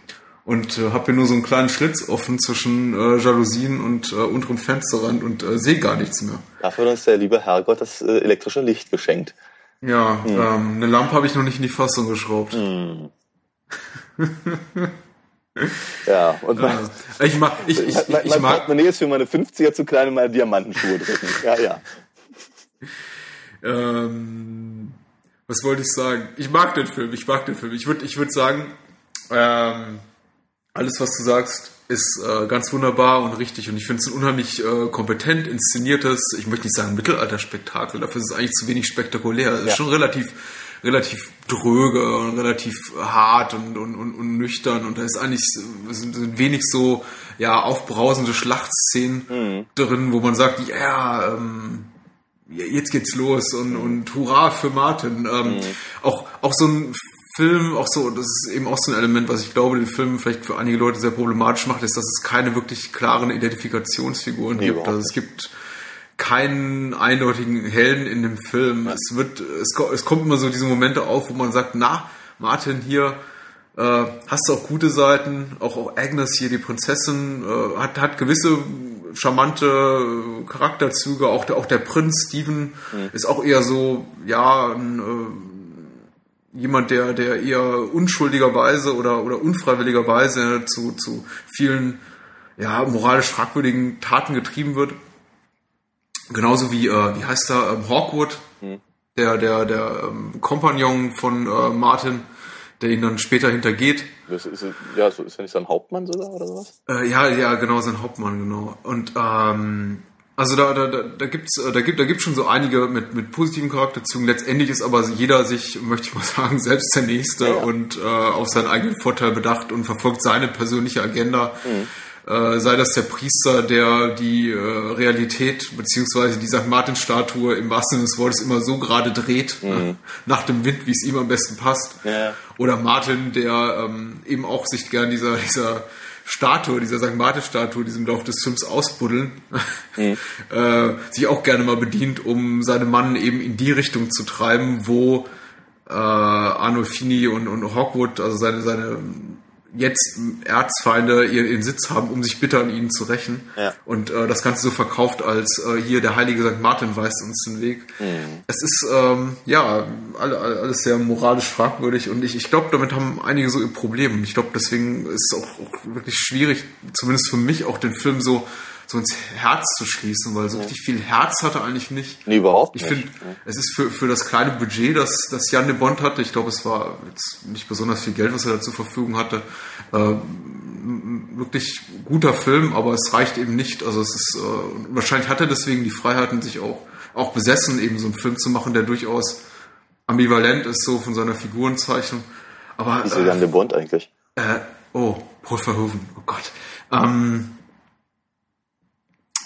und äh, habe hier nur so einen kleinen Schlitz offen zwischen äh, Jalousien und äh, unterem Fensterrand und äh, sehe gar nichts mehr. Dafür hat uns der liebe Herrgott das äh, elektrische Licht geschenkt. Ja, ähm, eine Lampe habe ich noch nicht in die Fassung geschraubt. Ja, und mein, ich mag, ich, ich, mein, ich, mein mag, Portemonnaie ist für meine 50er zu klein, um meine Diamantenschuhe drücken. Ja, ja. ähm, was wollte ich sagen? Ich mag den Film, ich mag den Film. Ich würde ich würd sagen, ähm, alles, was du sagst, ist äh, ganz wunderbar und richtig. Und ich finde es ein unheimlich äh, kompetent inszeniertes, ich möchte nicht sagen Mittelalterspektakel, dafür ist es eigentlich zu wenig spektakulär. Es ja. ist schon relativ relativ dröge und relativ hart und, und, und, und nüchtern und da ist eigentlich sind, sind wenig so ja aufbrausende Schlachtszenen mhm. drin, wo man sagt, ja, ähm, jetzt geht's los und, und hurra für Martin. Ähm, mhm. auch, auch so ein Film, auch so, das ist eben auch so ein Element, was ich glaube, den Film vielleicht für einige Leute sehr problematisch macht, ist, dass es keine wirklich klaren Identifikationsfiguren nee, gibt. Also es gibt keinen eindeutigen Helden in dem Film. Ja. Es wird, es, es kommt immer so diese Momente auf, wo man sagt, na, Martin hier, äh, hast du auch gute Seiten, auch, auch Agnes hier, die Prinzessin, äh, hat, hat gewisse charmante Charakterzüge, auch der, auch der Prinz Steven mhm. ist auch eher so, ja, ein, äh, jemand, der, der eher unschuldigerweise oder, oder unfreiwilligerweise zu, zu vielen ja, moralisch fragwürdigen Taten getrieben wird. Genauso wie, äh, wie heißt er, ähm, Hawkwood, mhm. der, der, der ähm, Kompagnon von äh, Martin, der ihn dann später hintergeht. Das ist, ja, so ist er nicht sein Hauptmann sogar oder sowas? Äh, ja, ja, genau, sein Hauptmann, genau. Und ähm, also da, da, da, da gibt's, äh, da gibt, da gibt's schon so einige mit, mit positiven Charakterzügen. Letztendlich ist aber jeder sich, möchte ich mal sagen, selbst der Nächste ja, ja. und äh, auf seinen eigenen Vorteil bedacht und verfolgt seine persönliche Agenda. Mhm. Äh, sei das der Priester, der die äh, Realität beziehungsweise die St. Martin-Statue im wahrsten Sinne des Wortes immer so gerade dreht, mhm. äh, nach dem Wind, wie es ihm am besten passt. Ja. Oder Martin, der ähm, eben auch sich gern dieser, dieser Statue, dieser St. Martin-Statue, diesem Lauf des Films ausbuddeln, mhm. äh, sich auch gerne mal bedient, um seine Mann eben in die Richtung zu treiben, wo äh, Arnolfini und, und Hawkwood, also seine, seine jetzt Erzfeinde ihren Sitz haben, um sich bitter an ihnen zu rächen. Ja. Und äh, das Ganze so verkauft als äh, hier der heilige St. Martin weist uns den Weg. Mhm. Es ist ähm, ja alles sehr moralisch fragwürdig und ich, ich glaube, damit haben einige so ihr Problem. Ich glaube, deswegen ist es auch, auch wirklich schwierig, zumindest für mich auch den Film so so ins Herz zu schließen, weil so richtig viel Herz hatte eigentlich nicht. Nee, überhaupt nicht. Ich finde, es ist für, für das kleine Budget, das, das Jan de Bond hatte, ich glaube, es war jetzt nicht besonders viel Geld, was er da zur Verfügung hatte, äh, wirklich guter Film, aber es reicht eben nicht. Also es ist, äh, wahrscheinlich hat er deswegen die Freiheiten, sich auch, auch besessen, eben so einen Film zu machen, der durchaus ambivalent ist, so von seiner Figurenzeichnung. Aber, Wieso äh, Jan de Bond eigentlich? Äh, oh, Paul Verhoeven, oh Gott. Ähm,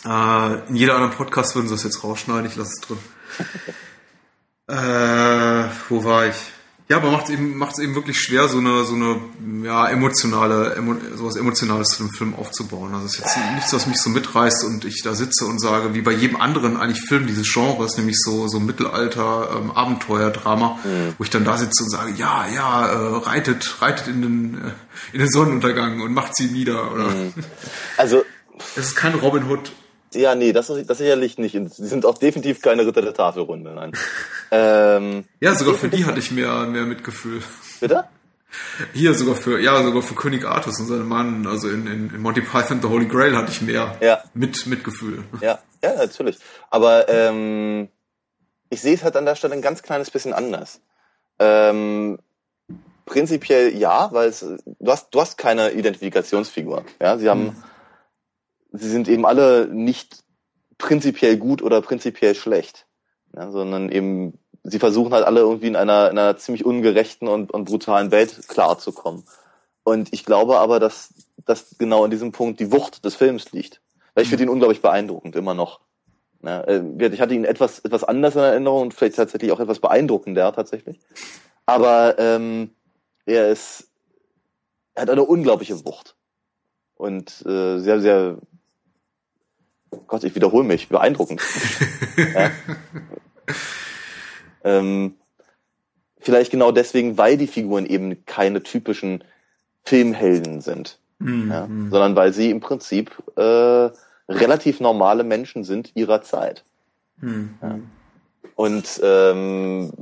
äh, in jeder anderen Podcast würden sie das jetzt rausschneiden, ich lasse es drin. äh, wo war ich? Ja, aber macht es eben, macht's eben wirklich schwer, so eine, so eine ja, emotionale, emo, sowas Emotionales zu dem Film aufzubauen. Also es ist jetzt nichts, was mich so mitreißt und ich da sitze und sage, wie bei jedem anderen eigentlich Film dieses Genres, nämlich so, so Mittelalter, ähm, Abenteuerdrama, mhm. wo ich dann da sitze und sage, ja, ja, äh, reitet, reitet in den, äh, in den Sonnenuntergang und macht sie nieder. Oder? Mhm. Also es ist kein Robin Hood ja, nee, das, das sicherlich nicht. Sie sind auch definitiv keine Ritter der Tafelrunde, nein. ähm, ja, sogar für die hatte ich mehr, mehr Mitgefühl. Bitte? Hier sogar für, ja, sogar für König Artus und seinen Mann, also in, in, Monty Python The Holy Grail hatte ich mehr ja. mit, Mitgefühl. Ja, ja, natürlich. Aber ähm, ich sehe es halt an der Stelle ein ganz kleines bisschen anders. Ähm, prinzipiell ja, weil es, du hast, du hast keine Identifikationsfigur. Ja, sie haben hm sie sind eben alle nicht prinzipiell gut oder prinzipiell schlecht, ja, sondern eben sie versuchen halt alle irgendwie in einer, in einer ziemlich ungerechten und, und brutalen Welt klarzukommen. Und ich glaube aber, dass, dass genau in diesem Punkt die Wucht des Films liegt. Weil ich finde ihn unglaublich beeindruckend, immer noch. Ja, äh, ich hatte ihn etwas, etwas anders in Erinnerung und vielleicht tatsächlich auch etwas beeindruckender tatsächlich. Aber ähm, er ist, er hat eine unglaubliche Wucht. Und äh, sehr, sehr Gott, ich wiederhole mich, beeindruckend. ja. ähm, vielleicht genau deswegen, weil die Figuren eben keine typischen Filmhelden sind, mhm. ja, sondern weil sie im Prinzip äh, relativ normale Menschen sind ihrer Zeit. Mhm. Ja. Und ähm,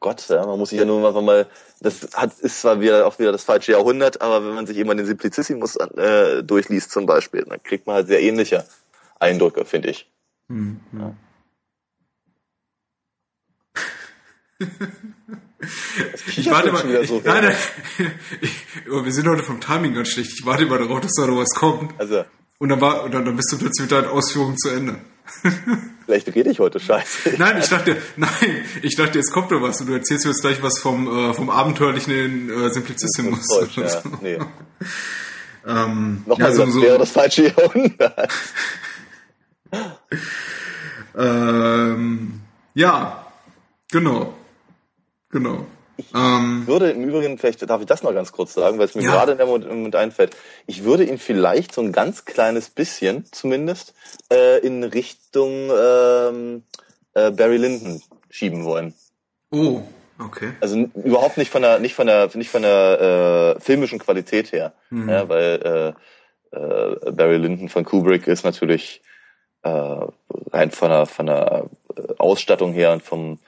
Gott, ja, man muss sich ja nur einfach mal, das hat, ist zwar wieder auch wieder das falsche Jahrhundert, aber wenn man sich immer den Simplicissimus äh, durchliest zum Beispiel, dann kriegt man halt sehr ähnliche Eindrücke, finde ich. Mhm. Ja. ich warte mal. So nein, nein. Ich, oh, wir sind heute vom Timing ganz schlecht. Ich warte immer darauf, dass da noch was kommt. Also. Und dann, war, und dann, dann bist du plötzlich mit deinen Ausführungen zu Ende. Vielleicht rede ich heute scheiße. Nein, ich dachte, nein, ich dachte, jetzt kommt noch was und du erzählst mir jetzt gleich was vom, äh, vom abenteuerlichen äh, Simplicissimus. Deutsch, ja. nee. ähm, Nochmal, ja, so, so, wäre das falsche Jahrhundert. ähm, ja, genau. Genau. Ich ähm, würde im Übrigen, vielleicht darf ich das noch ganz kurz sagen, weil es mir ja. gerade in dem Moment einfällt. Ich würde ihn vielleicht so ein ganz kleines bisschen zumindest äh, in Richtung ähm, äh, Barry Lyndon schieben wollen. Oh, okay. Also überhaupt nicht von der, nicht von der, nicht von der äh, filmischen Qualität her, mhm. ja, weil äh, äh, Barry Lyndon von Kubrick ist natürlich äh, rein von der, von der Ausstattung her und vom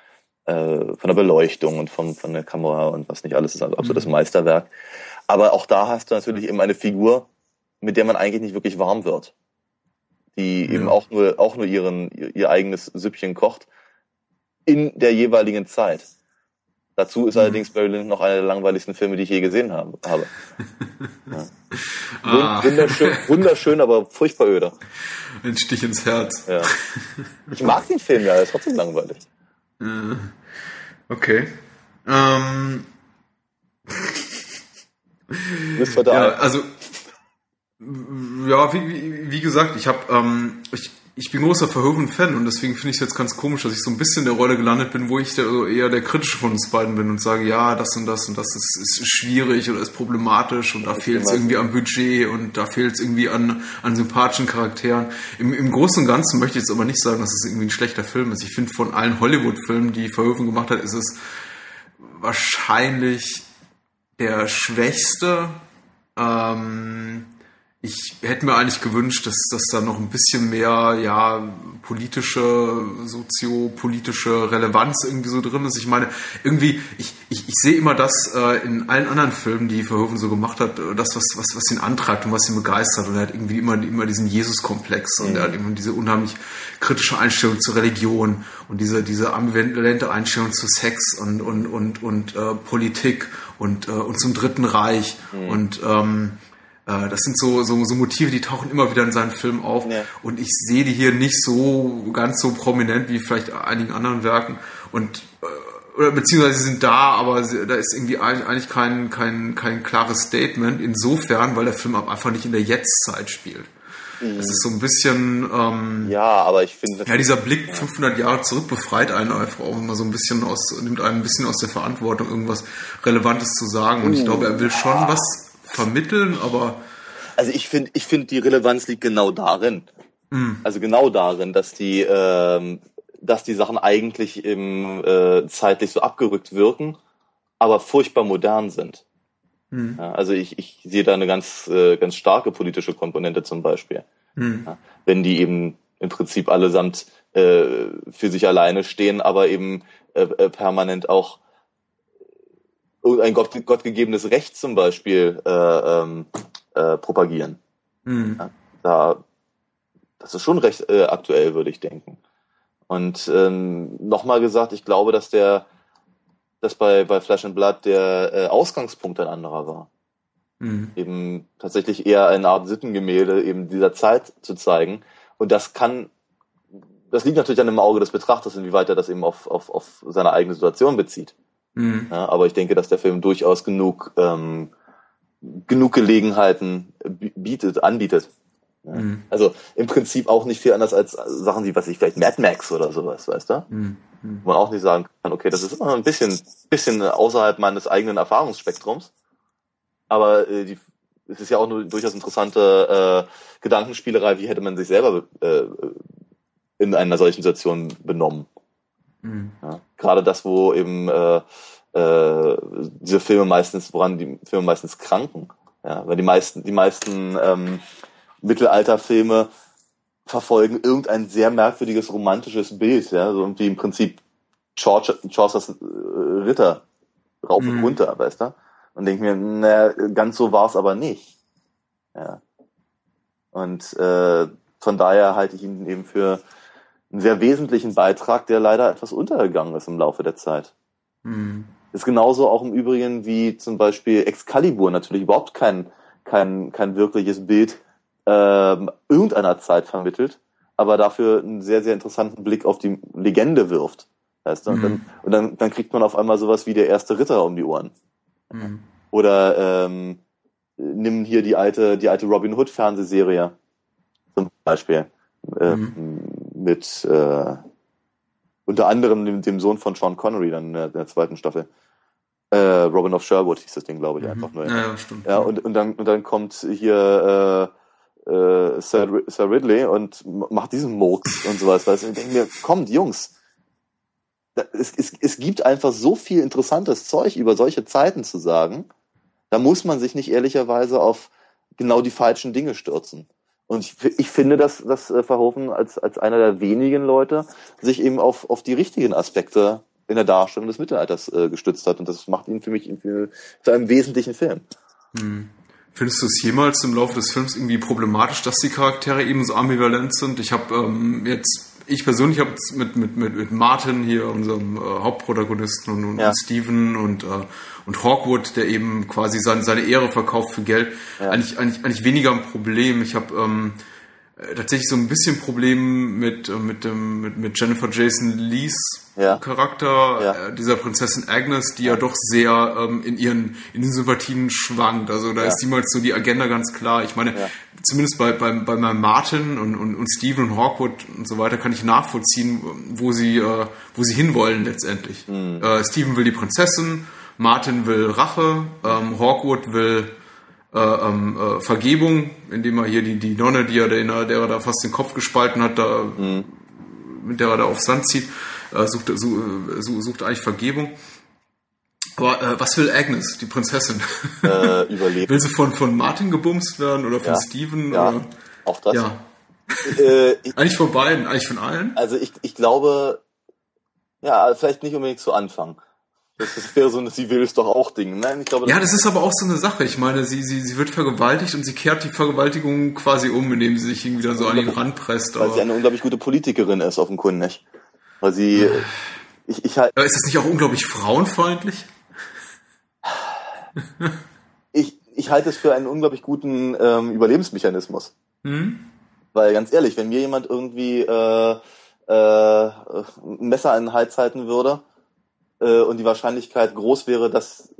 äh, von der Beleuchtung und von, von der Kamera und was nicht alles ist, also absolutes mhm. Meisterwerk. Aber auch da hast du natürlich eben eine Figur, mit der man eigentlich nicht wirklich warm wird. Die ja. eben auch nur, auch nur ihren, ihr eigenes Süppchen kocht. In der jeweiligen Zeit. Dazu ist mhm. allerdings Barry Lyndon noch einer der langweiligsten Filme, die ich je gesehen habe. habe. Ja. Ah. Wunderschön, wunderschön, aber furchtbar öder. Ein Stich ins Herz. Ja. Ich mag den Film ja, er ist trotzdem langweilig. Okay. Ähm. ja, also ja, wie, wie, wie gesagt, ich habe ähm, ich, ich bin großer Verhoeven-Fan und deswegen finde ich es jetzt ganz komisch, dass ich so ein bisschen in der Rolle gelandet bin, wo ich der, also eher der Kritische von uns beiden bin und sage, ja, das und das und das ist, ist schwierig oder ist problematisch und da fehlt es irgendwie am Budget und da fehlt es irgendwie an, an sympathischen Charakteren. Im, Im Großen und Ganzen möchte ich jetzt aber nicht sagen, dass es irgendwie ein schlechter Film ist. Ich finde, von allen Hollywood-Filmen, die Verhoeven gemacht hat, ist es wahrscheinlich der schwächste. Ähm, ich hätte mir eigentlich gewünscht, dass, dass da noch ein bisschen mehr ja politische, soziopolitische Relevanz irgendwie so drin ist. Ich meine, irgendwie, ich, ich, ich sehe immer das äh, in allen anderen Filmen, die Verhoeven so gemacht hat, äh, das, was, was, was ihn antreibt und was ihn begeistert. Und er hat irgendwie immer, immer diesen Jesus-Komplex und mhm. er hat immer diese unheimlich kritische Einstellung zur Religion und diese, diese ambivalente Einstellung zu Sex und, und, und, und äh, Politik und, äh, und zum Dritten Reich. Mhm. Und ähm, äh, das sind so, so, so Motive, die tauchen immer wieder in seinen Filmen auf. Ja. Und ich sehe die hier nicht so ganz so prominent wie vielleicht einigen anderen Werken. Und äh, oder beziehungsweise sie sind da, aber da ist irgendwie eigentlich kein, kein, kein klares Statement. Insofern, weil der Film einfach nicht in der Jetztzeit spielt. Mhm. Es ist so ein bisschen. Ähm, ja, aber ich finde. Ja, dieser Blick 500 Jahre zurück befreit einen einfach auch immer so ein bisschen aus, nimmt einen ein bisschen aus der Verantwortung, irgendwas Relevantes zu sagen. Und ich uh, glaube, er will schon was vermitteln, aber. Also ich finde, ich finde, die Relevanz liegt genau darin. Mhm. Also genau darin, dass die, ähm, dass die Sachen eigentlich im äh, zeitlich so abgerückt wirken, aber furchtbar modern sind. Mhm. Ja, also ich, ich sehe da eine ganz, äh, ganz starke politische Komponente zum Beispiel. Mhm. Ja, wenn die eben im Prinzip allesamt äh, für sich alleine stehen, aber eben äh, äh permanent auch irgendein Gott, gottgegebenes Recht zum Beispiel äh, ähm, äh, propagieren. Mhm. Ja, da, das ist schon recht äh, aktuell, würde ich denken. Und ähm, nochmal gesagt, ich glaube, dass der, dass bei, bei Flash and Blood der äh, Ausgangspunkt ein anderer war. Mhm. Eben tatsächlich eher eine Art Sittengemälde eben dieser Zeit zu zeigen. Und das kann, das liegt natürlich an dem Auge des Betrachters, inwieweit er das eben auf, auf, auf seine eigene Situation bezieht. Mhm. Ja, aber ich denke, dass der Film durchaus genug, ähm, genug Gelegenheiten bietet, anbietet. Ja. Mhm. Also im Prinzip auch nicht viel anders als Sachen wie, was ich vielleicht Mad Max oder sowas, weißt du? Mhm. mhm. Wo man auch nicht sagen kann, okay, das ist immer ein bisschen, bisschen außerhalb meines eigenen Erfahrungsspektrums. Aber äh, die, es ist ja auch eine durchaus interessante äh, Gedankenspielerei, wie hätte man sich selber äh, in einer solchen Situation benommen. Mhm. Ja, gerade das, wo eben äh, äh, diese Filme meistens, woran die Filme meistens kranken. Ja, weil die meisten, die meisten ähm, Mittelalterfilme verfolgen irgendein sehr merkwürdiges romantisches Bild, ja, so irgendwie im Prinzip Chaucers äh, Ritter rauf und mhm. runter, weißt du? Und denke mir, naja, ganz so war's aber nicht. Ja. Und äh, von daher halte ich ihn eben für einen sehr wesentlichen Beitrag, der leider etwas untergegangen ist im Laufe der Zeit. Mhm. Ist genauso auch im Übrigen wie zum Beispiel Excalibur natürlich überhaupt kein, kein, kein wirkliches Bild ähm, irgendeiner Zeit vermittelt, aber dafür einen sehr, sehr interessanten Blick auf die Legende wirft. Weißt du? Mhm. Und, dann, und dann, dann kriegt man auf einmal sowas wie der erste Ritter um die Ohren. Mhm. Oder ähm, nimm hier die alte, die alte Robin Hood Fernsehserie zum Beispiel äh, mhm. Mit äh, unter anderem dem, dem, Sohn von Sean Connery dann in der, in der zweiten Staffel. Äh, Robin of Sherwood hieß das Ding, glaube ich, mhm. einfach nur. Ja, stimmt. Ja, und, und, dann, und dann kommt hier äh, äh, Sir, Sir Ridley und macht diesen Murks und sowas. Weißt du? Ich denke mir, kommt, Jungs, es, es, es gibt einfach so viel interessantes Zeug über solche Zeiten zu sagen. Da muss man sich nicht ehrlicherweise auf genau die falschen Dinge stürzen. Und ich, ich finde, dass, dass äh, Verhoeven als, als einer der wenigen Leute sich eben auf, auf die richtigen Aspekte in der Darstellung des Mittelalters äh, gestützt hat. Und das macht ihn für mich für, zu einem wesentlichen Film. Hm. Findest du es jemals im Laufe des Films irgendwie problematisch, dass die Charaktere eben so ambivalent sind? Ich habe ähm, jetzt, ich persönlich habe mit, mit, mit, mit Martin hier, unserem äh, Hauptprotagonisten und, und, ja. Steven und, äh, und Hawkwood, der eben quasi sein, seine Ehre verkauft für Geld, ja. eigentlich, eigentlich, eigentlich weniger ein Problem. Ich habe ähm, äh, tatsächlich so ein bisschen Problem mit, äh, mit, dem, mit, mit Jennifer Jason Lees ja. Charakter, ja. Äh, dieser Prinzessin Agnes, die ja, ja doch sehr ähm, in ihren in den Sympathien schwankt. Also da ist niemals so die Agenda ganz klar. Ich meine, zumindest bei, bei, bei meinem Martin und, und, und Steven und Hawkwood und so weiter kann ich nachvollziehen, wo sie, äh, wo sie hinwollen letztendlich. Mhm. Äh, Steven will die Prinzessin, Martin will Rache, ähm, Hawkwood will äh, ähm, äh, Vergebung, indem er hier die, die Nonne, die er, der, der er da fast den Kopf gespalten hat, da, mhm. mit der er da auf Sand zieht, äh, sucht, sucht, sucht eigentlich Vergebung. Aber äh, was will Agnes, die Prinzessin? Äh, überleben. will sie von, von Martin gebumst werden oder von ja. Steven? Ja, oder? auch das. Ja. Äh, eigentlich von beiden, eigentlich von allen? Also ich, ich glaube, ja, vielleicht nicht unbedingt zu Anfang. Das wäre so ein Sie will es doch auch Ding. Nein, ich glaube, ja, das ist aber auch so eine Sache. Ich meine, sie, sie, sie wird vergewaltigt und sie kehrt die Vergewaltigung quasi um, indem sie sich irgendwie dann so an ihn ranpresst. Weil sie eine unglaublich gute Politikerin ist, offenkundig. Weil sie. ich, ich halt, aber ist das nicht auch unglaublich frauenfreundlich? ich, ich halte es für einen unglaublich guten ähm, Überlebensmechanismus. Hm? Weil ganz ehrlich, wenn mir jemand irgendwie äh, äh, ein Messer in den Hals halten würde, äh, und die Wahrscheinlichkeit groß wäre, dass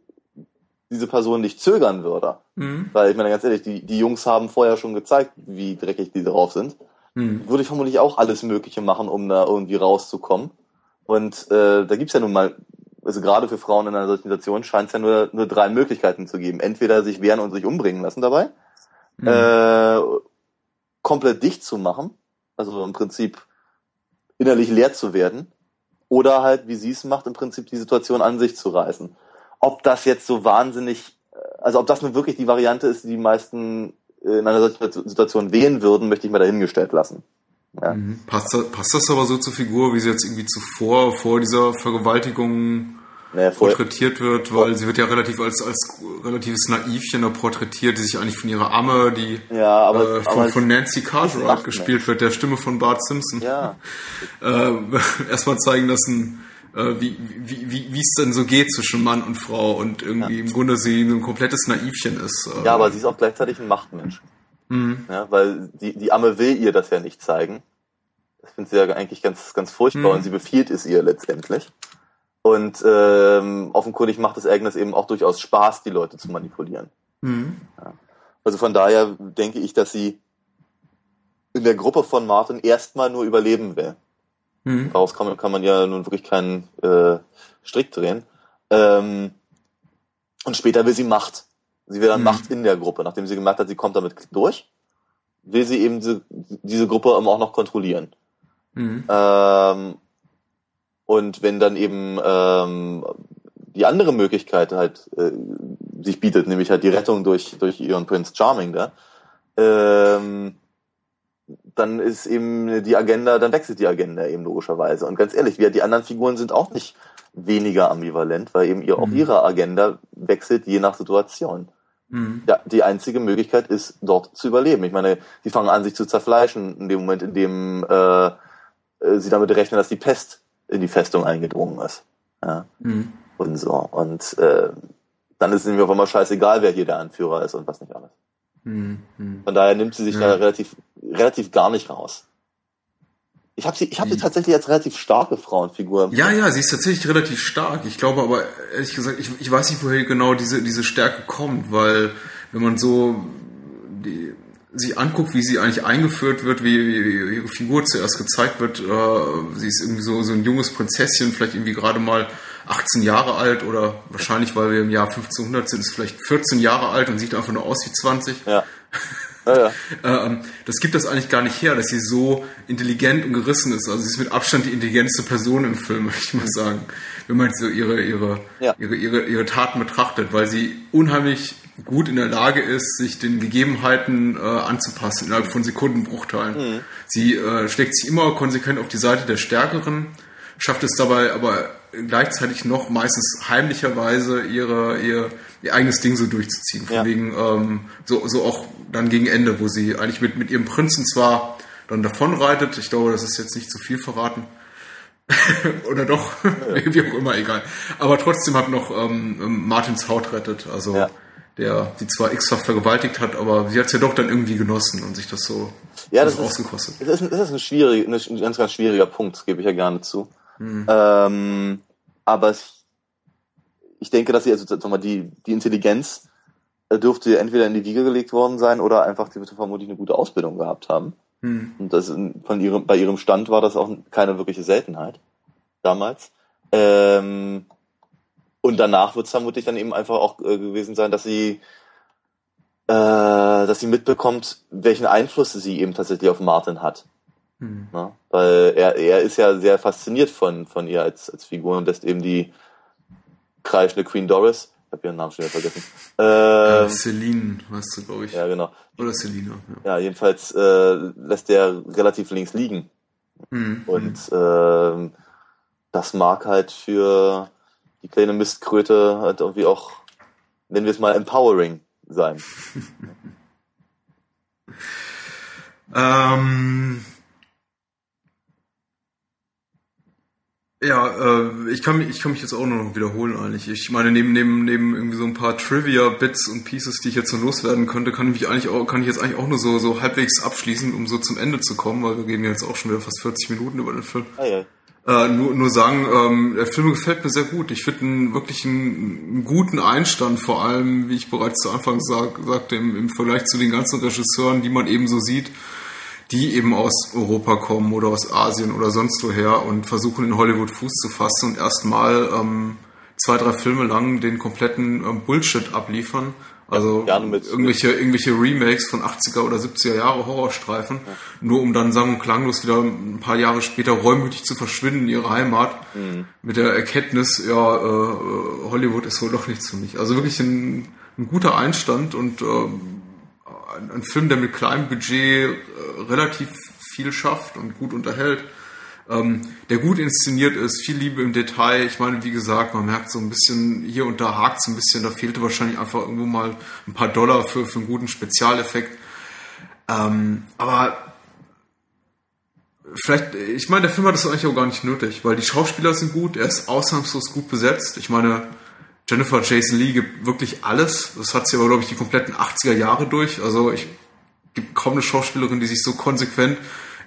diese Person nicht zögern würde. Mhm. Weil ich meine ganz ehrlich, die, die Jungs haben vorher schon gezeigt, wie dreckig die drauf sind. Mhm. Würde ich vermutlich auch alles Mögliche machen, um da irgendwie rauszukommen. Und äh, da gibt's ja nun mal, also gerade für Frauen in einer solchen Situation scheint es ja nur, nur drei Möglichkeiten zu geben. Entweder sich wehren und sich umbringen lassen dabei, mhm. äh, komplett dicht zu machen, also im Prinzip innerlich leer zu werden, oder halt, wie sie es macht, im Prinzip die Situation an sich zu reißen. Ob das jetzt so wahnsinnig, äh, also ob das nun wirklich die Variante ist, die die meisten äh, in einer solchen Situation wählen würden, möchte ich mal dahingestellt lassen. Ja. Mhm. Passt, passt das aber so zur Figur, wie sie jetzt irgendwie zuvor, vor dieser Vergewaltigung naja, porträtiert wird, weil sie wird ja relativ als, als relatives Naivchen da porträtiert, die sich eigentlich von ihrer Amme, die ja, aber, äh, von, aber von Nancy Cartwright gespielt wird, der Stimme von Bart Simpson. Ja. äh, Erstmal zeigen lassen, äh, wie, wie, wie, es denn so geht zwischen Mann und Frau und irgendwie ja. im Grunde sie ein komplettes Naivchen ist. Äh. Ja, aber sie ist auch gleichzeitig ein Machtmensch. Mhm. Ja, weil die, die Amme will ihr das ja nicht zeigen. Das findet sie ja eigentlich ganz, ganz furchtbar mhm. und sie befiehlt es ihr letztendlich. Und ähm, offenkundig macht es Agnes eben auch durchaus Spaß, die Leute zu manipulieren. Mhm. Ja. Also von daher denke ich, dass sie in der Gruppe von Martin erstmal nur überleben will. Mhm. Daraus kann man, kann man ja nun wirklich keinen äh, Strick drehen. Ähm, und später will sie Macht. Sie will dann mhm. Macht in der Gruppe. Nachdem sie gemerkt hat, sie kommt damit durch, will sie eben diese, diese Gruppe auch noch kontrollieren. Mhm. Ähm, und wenn dann eben ähm, die andere Möglichkeit halt äh, sich bietet, nämlich halt die Rettung durch, durch ihren Prince Charming da, ähm, dann ist eben die Agenda, dann wechselt die Agenda eben logischerweise. Und ganz ehrlich, wir, die anderen Figuren sind auch nicht weniger ambivalent, weil eben ihr, auch mhm. ihre Agenda wechselt je nach Situation. Mhm. Ja, die einzige Möglichkeit ist, dort zu überleben. Ich meine, sie fangen an, sich zu zerfleischen in dem Moment, in dem äh, sie damit rechnen, dass die Pest in die Festung eingedrungen ist. Ja. Mhm. und so. Und äh, dann ist es mir auf einmal scheißegal, wer hier der Anführer ist und was nicht alles. Hm, hm. Von daher nimmt sie sich Ja. da relativ, relativ gar nicht raus. Ich habe sie, ich habe sie Hm. tatsächlich als relativ starke Frauenfigur. Ja, ja, sie ist tatsächlich relativ stark. Ich glaube aber, ehrlich gesagt, ich, ich weiß nicht, woher genau diese, diese Stärke kommt, weil wenn man so die, sie anguckt, wie sie eigentlich eingeführt wird, wie, wie, ihre Figur zuerst gezeigt wird, äh, sie ist irgendwie so, so ein junges Prinzesschen, vielleicht irgendwie gerade mal 18 Jahre alt oder wahrscheinlich, weil wir im Jahr 1500 sind, ist vielleicht 14 Jahre alt und sieht einfach nur aus wie 20. Ja. Ja, ja. Ähm, das gibt das eigentlich gar nicht her, dass sie so intelligent und gerissen ist. Also sie ist mit Abstand die intelligenteste Person im Film, würde ich mal sagen. Wenn man so ihre, ihre, Ja. ihre, ihre, ihre Taten betrachtet, weil sie unheimlich gut in der Lage ist, sich den Gegebenheiten äh, anzupassen, innerhalb von Sekundenbruchteilen. Sie äh, schlägt sich immer konsequent auf die Seite der Stärkeren, schafft es dabei aber gleichzeitig noch meistens heimlicherweise ihre, ihr, ihr eigenes Ding so durchzuziehen. Von Ja. wegen, ähm, so, so auch dann gegen Ende, wo sie eigentlich mit, mit ihrem Prinzen zwar dann davonreitet, ich glaube, das ist jetzt nicht zu viel verraten, oder doch, wie auch immer, egal. Aber trotzdem hat noch ähm, Martins Haut rettet, also Ja. Der die zwar x-fach vergewaltigt hat, aber sie hat es ja doch dann irgendwie genossen und sich das so Ja, das ist- ausgekostet. Das ist, das ist ein, schwierig, ein ganz, ganz schwieriger Punkt, das gebe ich ja gerne zu. Hm. Ähm, aber ich denke, dass sie, also sag mal, die, die Intelligenz äh, dürfte entweder in die Wiege gelegt worden sein oder einfach, sie wird vermutlich eine gute Ausbildung gehabt haben. Hm. Und das von ihrem, bei ihrem Stand war das auch keine wirkliche Seltenheit damals. Ähm, und danach wird es vermutlich dann eben einfach auch äh, gewesen sein, dass sie, äh, dass sie mitbekommt, welchen Einfluss sie eben tatsächlich auf Martin hat. Hm. Ne? Weil er, er ist ja sehr fasziniert von, von ihr als, als Figur und lässt eben die kreischende Queen Doris, ich habe ihren Namen schon wieder vergessen. Äh, Ähm, Celine, weißt du, glaube ich. ja, genau. Oder Selina. Ja. Ja, jedenfalls äh, lässt der relativ links liegen. Hm. Und ähm, das mag halt für die kleine Mistkröte halt irgendwie auch, nennen wir es mal, empowering sein. Ähm, ja, äh, ich kann mich, ich kann mich jetzt auch nur noch wiederholen eigentlich. Ich meine, neben, neben, neben irgendwie so ein paar Trivia-Bits und Pieces, die ich jetzt so loswerden könnte, kann ich mich eigentlich auch, kann ich jetzt eigentlich auch nur so, so halbwegs abschließen, um so zum Ende zu kommen, weil wir reden ja jetzt auch schon wieder fast 40 Minuten über den Film. Ah, ja. Äh, nur, nur sagen, ähm, der Film gefällt mir sehr gut. Ich finde einen wirklich einen, einen guten Einstand, vor allem, wie ich bereits zu Anfang sag, sagte, im, im Vergleich zu den ganzen Regisseuren, die man eben so sieht, die eben aus Europa kommen oder aus Asien oder sonst woher und versuchen in Hollywood Fuß zu fassen und erstmal ähm, zwei, drei Filme lang den kompletten ähm, Bullshit abliefern. Also mit- irgendwelche, irgendwelche Remakes von 80er oder 70er Jahre Horrorstreifen, nur um dann sang- und klanglos wieder ein paar Jahre später reumütig zu verschwinden in ihre Heimat mit der Erkenntnis, ja, äh, äh, Hollywood ist wohl doch nichts für mich. Also wirklich ein, ein guter Einstand und ähm, ein, ein Film, der mit kleinem Budget äh, relativ viel schafft und gut unterhält, ähm, der gut inszeniert ist, viel Liebe im Detail. Ich meine, wie gesagt, man merkt so ein bisschen, hier und da hakt so ein bisschen, da fehlte wahrscheinlich einfach irgendwo mal ein paar Dollar für, für einen guten Spezialeffekt. Ähm, aber vielleicht, ich meine, der Film hat das eigentlich auch gar nicht nötig, weil die Schauspieler sind gut, er ist ausnahmslos gut besetzt. Ich meine, Jennifer Jason Lee gibt wirklich alles. Das hat sie aber, glaube ich, die kompletten 80er Jahre durch. Also ich gibt kaum eine Schauspielerin, die sich so konsequent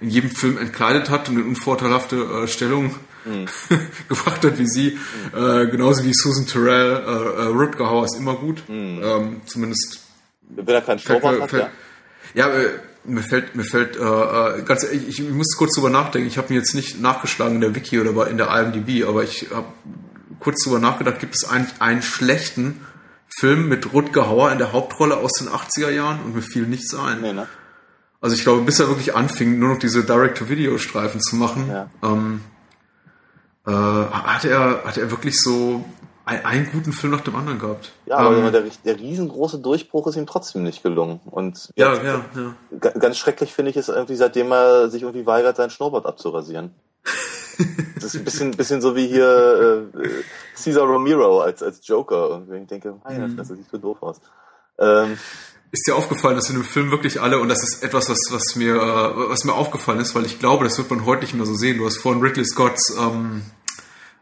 in jedem Film entkleidet hat und in unvorteilhafte äh, Stellung gebracht hat wie sie. Äh, genauso wie Susan Terrell. Äh, äh, Rutger Hauer ist immer gut. Ähm, zumindest Wenn er keinen mir, hat, fällt, ja. ja, äh, mir fällt, mir fällt, äh, äh, ganz ehrlich, ich, ich muss kurz drüber nachdenken. Ich habe mir jetzt nicht nachgeschlagen in der Wiki oder bei- in der IMDb, aber ich habe kurz drüber nachgedacht, gibt es eigentlich einen schlechten Film mit Rutger Hauer in der Hauptrolle aus den 80er Jahren und mir fiel nichts ein. Nee, ne? Also ich glaube, bis er wirklich anfing, nur noch diese Direct-to-Video-Streifen zu machen, Ja. ähm, äh, hat er, hat er wirklich so ein, einen guten Film nach dem anderen gehabt. Ja, aber ähm, der, der riesengroße Durchbruch ist ihm trotzdem nicht gelungen. Und ja, ja, ja. Ga- Ganz schrecklich finde ich es irgendwie, seitdem er sich irgendwie weigert, seinen Schnurrbart abzurasieren. Das ist ein bisschen, bisschen so wie hier äh, Cesar Romero als, als Joker. Und ich denke, meine Mhm. Fresse, sieht so doof aus. Ähm, Ist dir aufgefallen, dass in dem Film wirklich alle, und das ist etwas, was, was, mir, äh, was mir aufgefallen ist, weil ich glaube, das wird man heute nicht mehr so sehen. Du hast vorhin Ridley Scotts ähm,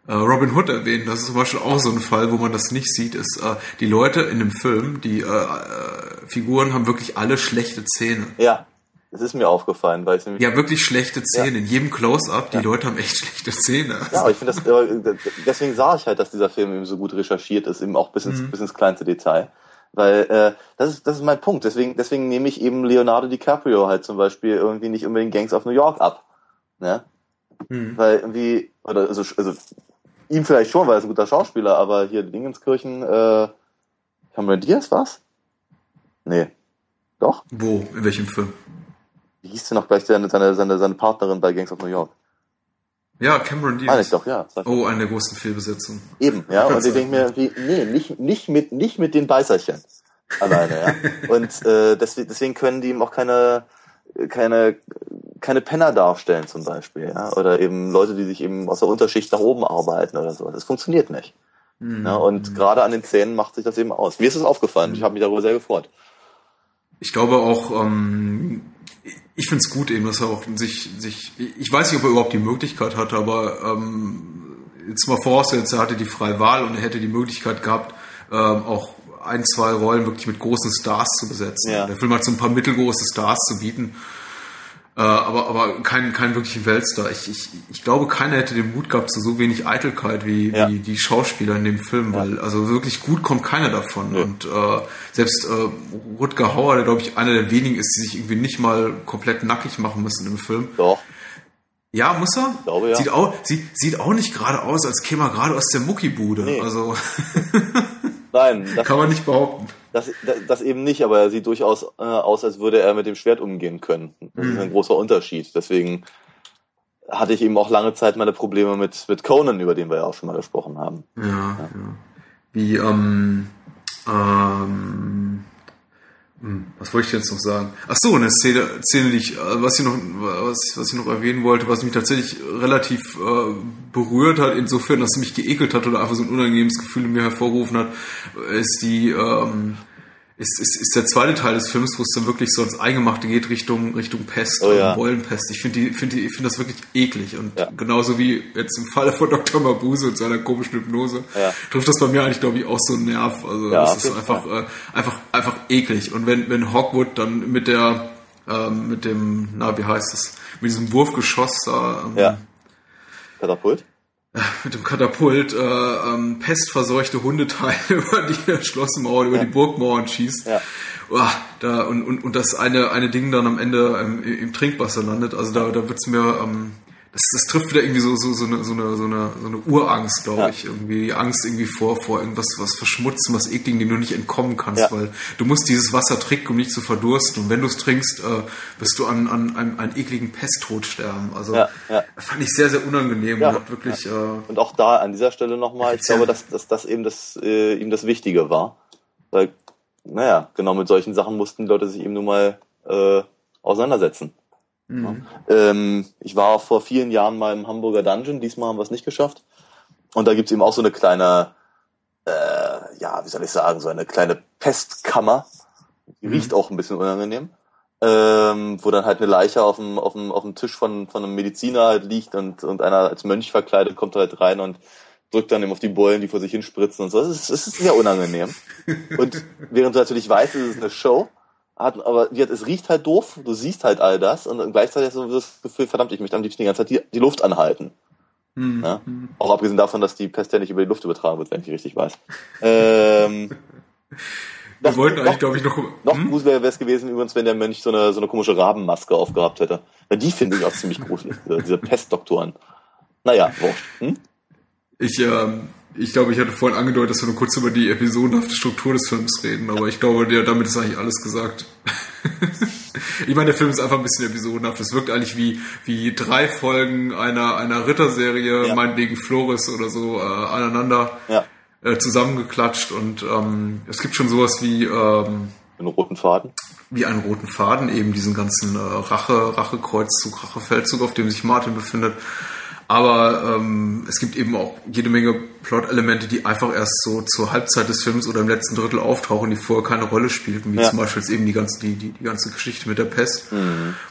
äh, Robin Hood erwähnen. Das ist zum Beispiel auch so ein Fall, wo man das nicht sieht, ist äh, die Leute in dem Film, die äh, äh, Figuren haben wirklich alle schlechte Zähne. Ja, das ist mir aufgefallen, weil ich nämlich. Ja, wirklich schlechte Zähne. In jedem Close-Up, die Leute haben echt schlechte Zähne. Ja, aber ich finde das, aber deswegen sah ich halt, dass dieser Film eben so gut recherchiert ist, eben auch bis ins, bis ins kleinste Detail. Weil äh, das ist das ist mein Punkt. Deswegen deswegen nehme ich eben Leonardo DiCaprio halt zum Beispiel irgendwie nicht unbedingt Gangs of New York ab, ne? Mhm. Weil irgendwie oder also, also ihm vielleicht schon, weil er ist ein guter Schauspieler, aber hier Dingenskirchen, äh, Cameron Diaz was? Nee, doch. Wo? In welchem Film? Wie hieß denn noch gleich seine seine seine, seine Partnerin bei Gangs of New York? Ja, Cameron Meine Diaz. ich doch, ja. Oh, eine der großen Fehlbesetzungen. Eben, ja. Und ich denke mir, irgendwie, nee, nicht, nicht mit, nicht mit den Beißerchen alleine, ja. Und äh, deswegen, deswegen können die ihm auch keine, keine, keine Penner darstellen zum Beispiel, ja. Oder eben Leute, die sich eben aus der Unterschicht nach oben arbeiten oder so. Das funktioniert nicht. Mhm. Ja, und gerade an den Zähnen macht sich das eben aus. Mir ist es aufgefallen. Ich habe mich darüber sehr gefreut. Ich glaube auch, ähm, ich finde es gut eben, dass er auch sich, sich, ich weiß nicht, ob er überhaupt die Möglichkeit hatte, aber ähm, jetzt mal vorausgesetzt, er hatte die freie Wahl und er hätte die Möglichkeit gehabt, ähm, auch ein, zwei Rollen wirklich mit großen Stars zu besetzen. Ja. Der Film hat so ein paar mittelgroße Stars zu bieten. Äh, aber, aber keinen, keinen wirklichen Weltstar. Ich, ich, ich glaube, keiner hätte den Mut gehabt zu so wenig Eitelkeit wie, Ja. wie die Schauspieler in dem Film, weil also wirklich gut kommt keiner davon. Nö. Und äh, selbst äh, Rutger Hauer, der glaube ich einer der wenigen ist, die sich irgendwie nicht mal komplett nackig machen müssen im Film. Doch. Ja, muss er? glaube, ja. Sieht auch, sieht, sieht auch nicht gerade aus, als käme er gerade aus der Muckibude. Nee. Also Nein, das, kann man nicht behaupten. das, das, das eben nicht, aber er sieht durchaus äh, aus, als würde er mit dem Schwert umgehen können. Das ist ein großer Unterschied. Deswegen hatte ich eben auch lange Zeit meine Probleme mit, mit Conan, über den wir ja auch schon mal gesprochen haben. Ja, ja. Wie, ähm, ähm, hm, was wollte ich jetzt noch sagen? Ach so, eine Szene, Szene, die ich, äh, was ich noch, was, was ich noch erwähnen wollte, was mich tatsächlich relativ äh, berührt hat, insofern, dass es mich geekelt hat oder einfach so ein unangenehmes Gefühl in mir hervorgerufen hat, ist die, ähm, ist, ist, ist der zweite Teil des Films, wo es dann wirklich so ins Eingemachte geht Richtung Richtung Pest, Oh ja. ähm, Beulenpest. Ich finde die, finde die, ich finde das wirklich eklig und Ja. genauso wie jetzt im Falle von Dr. Mabuse und seiner komischen Hypnose Ja. trifft das bei mir eigentlich glaube ich auch so einen Nerv. Also Ja, das ist einfach äh, einfach einfach eklig. Und wenn wenn Hawkwood dann mit der ähm, mit dem na wie heißt es mit diesem Wurfgeschoss da ähm, Ja. Katapult? mit dem Katapult äh, ähm, pestverseuchte Hundeteile über die Schlossmauern, über die Burgmauern schießt. Ja. Uah, da, und, und, und das eine, eine Ding dann am Ende ähm, im Trinkwasser landet. Also da, da wird's mir, ähm, das, das trifft wieder irgendwie so, so, so, eine, so, eine, so, eine, so eine Urangst, glaube Ja. ich. Irgendwie die Angst irgendwie vor, vor irgendwas was Verschmutzen, was Ekligen, dem du nicht entkommen kannst, Ja. weil du musst dieses Wasser trinken, um nicht zu verdursten. Und wenn du es trinkst, äh, wirst du an, an einem, einen ekligen Pesttod sterben. Also Ja, ja. fand ich sehr, sehr unangenehm und hat wirklich, äh, Und auch da an dieser Stelle nochmal, ich glaube, dass, dass das eben das, äh, ihm das Wichtige war. Weil, naja, genau mit solchen Sachen mussten die Leute sich eben nun mal äh, auseinandersetzen. Mh. Ähm, ich war vor vielen Jahren mal im Hamburger Dungeon, diesmal haben wir es nicht geschafft. Und da gibt's eben auch so eine kleine, äh, ja, wie soll ich sagen, so eine kleine Pestkammer. Die Mhm. riecht auch ein bisschen unangenehm. Ähm, wo dann halt eine Leiche auf dem, auf dem, auf dem Tisch von, von einem Mediziner halt liegt und, und einer als Mönch verkleidet kommt halt rein und drückt dann eben auf die Bullen, die vor sich hinspritzen und so. Das ist, das ist sehr unangenehm. Und während du natürlich weißt, es ist eine Show, hat, aber wie es riecht halt doof, du siehst halt all das und gleichzeitig hast du das Gefühl, verdammt, ich möchte am liebsten die ganze Zeit die, die Luft anhalten. Mhm. Ja? Auch abgesehen davon, dass die Pest ja nicht über die Luft übertragen wird, wenn ich richtig weiß. Ähm, Wir noch- wollten eigentlich, glaube ich, noch. noch Hm? gut wäre es gewesen, übrigens, wenn der Mönch so eine, so eine komische Rabenmaske aufgehabt hätte. Ja, die finde ich auch ziemlich gruselig, diese, diese Pestdoktoren. Naja, wurscht. Hm? Ich, ähm, ich glaube, ich hatte vorhin angedeutet, dass wir nur kurz über die episodenhafte Struktur des Films reden, aber ich glaube, ja, damit ist eigentlich alles gesagt. ich meine, der Film ist einfach ein bisschen episodenhaft. Es wirkt eigentlich wie, wie drei Folgen einer, einer Ritterserie, Ja. meinetwegen Flores oder so, äh, aneinander Ja, äh, zusammengeklatscht und ähm, es gibt schon sowas wie, ähm, einen roten Faden. wie einen roten Faden, eben diesen ganzen äh, Rache, Rachekreuzzug, Rachefeldzug, auf dem sich Martin befindet. Aber ähm, es gibt eben auch jede Menge Plot-Elemente, die einfach erst so zur Halbzeit des Films oder im letzten Drittel auftauchen, die vorher keine Rolle spielten, wie Ja. zum Beispiel jetzt eben die ganze, die, die, die ganze Geschichte mit der Pest,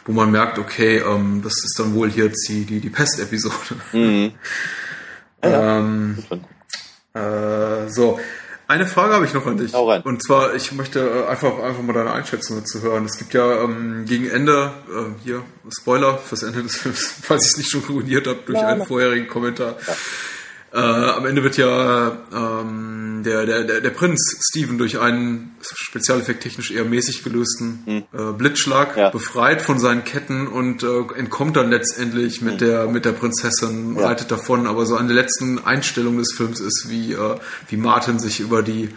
wo man merkt, okay, ähm, das ist dann wohl hier jetzt die, die, die Pest-Episode. Mhm. Ja, ähm, äh, so, eine Frage habe ich noch an dich. Hau rein. Und zwar, ich möchte äh, einfach, einfach mal deine Einschätzung dazu hören. Es gibt ja ähm, gegen Ende, äh, hier, Spoiler fürs Ende des Films, falls ich es nicht schon ruiniert habe durch Ja, einen vorherigen Kommentar. Äh, am Ende wird ja ähm, der, der, der, der Prinz Steven durch einen Spezialeffekt technisch eher mäßig gelösten äh, Blitzschlag Hm. Ja. befreit von seinen Ketten und äh, entkommt dann letztendlich mit der mit der Prinzessin, Hm. Ja. reitet davon. Aber so eine der letzten Einstellungen des Films ist, wie, äh, wie Martin sich über die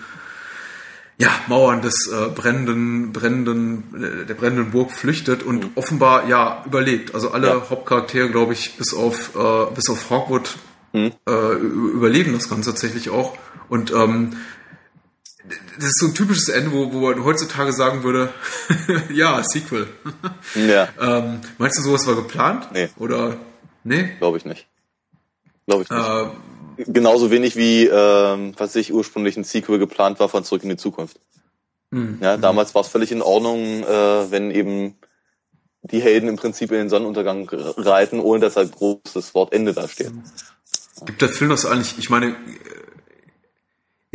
ja, Mauern des äh, brennenden, brennenden, äh, der brennenden Burg flüchtet und offenbar ja überlebt. Also alle Mhm. Ja. Hauptcharaktere, glaube ich, bis auf äh, bis auf Hawkwood Mhm. äh, überleben das Ganze tatsächlich auch. Und ähm, das ist so ein typisches Ende, wo, wo man heutzutage sagen würde, ja, Sequel. Ja, ähm, meinst du, sowas war geplant? Nee. Oder nee? glaube ich nicht. Glaube ich nicht. Äh, Genauso wenig wie, ähm, was ich ursprünglich ein Sequel geplant war von Zurück in die Zukunft. hm. Ja, damals war es völlig in Ordnung, äh, wenn eben die Helden im Prinzip in den Sonnenuntergang reiten, ohne dass halt großes Wort Ende da steht. Gibt der Film das eigentlich, ich meine,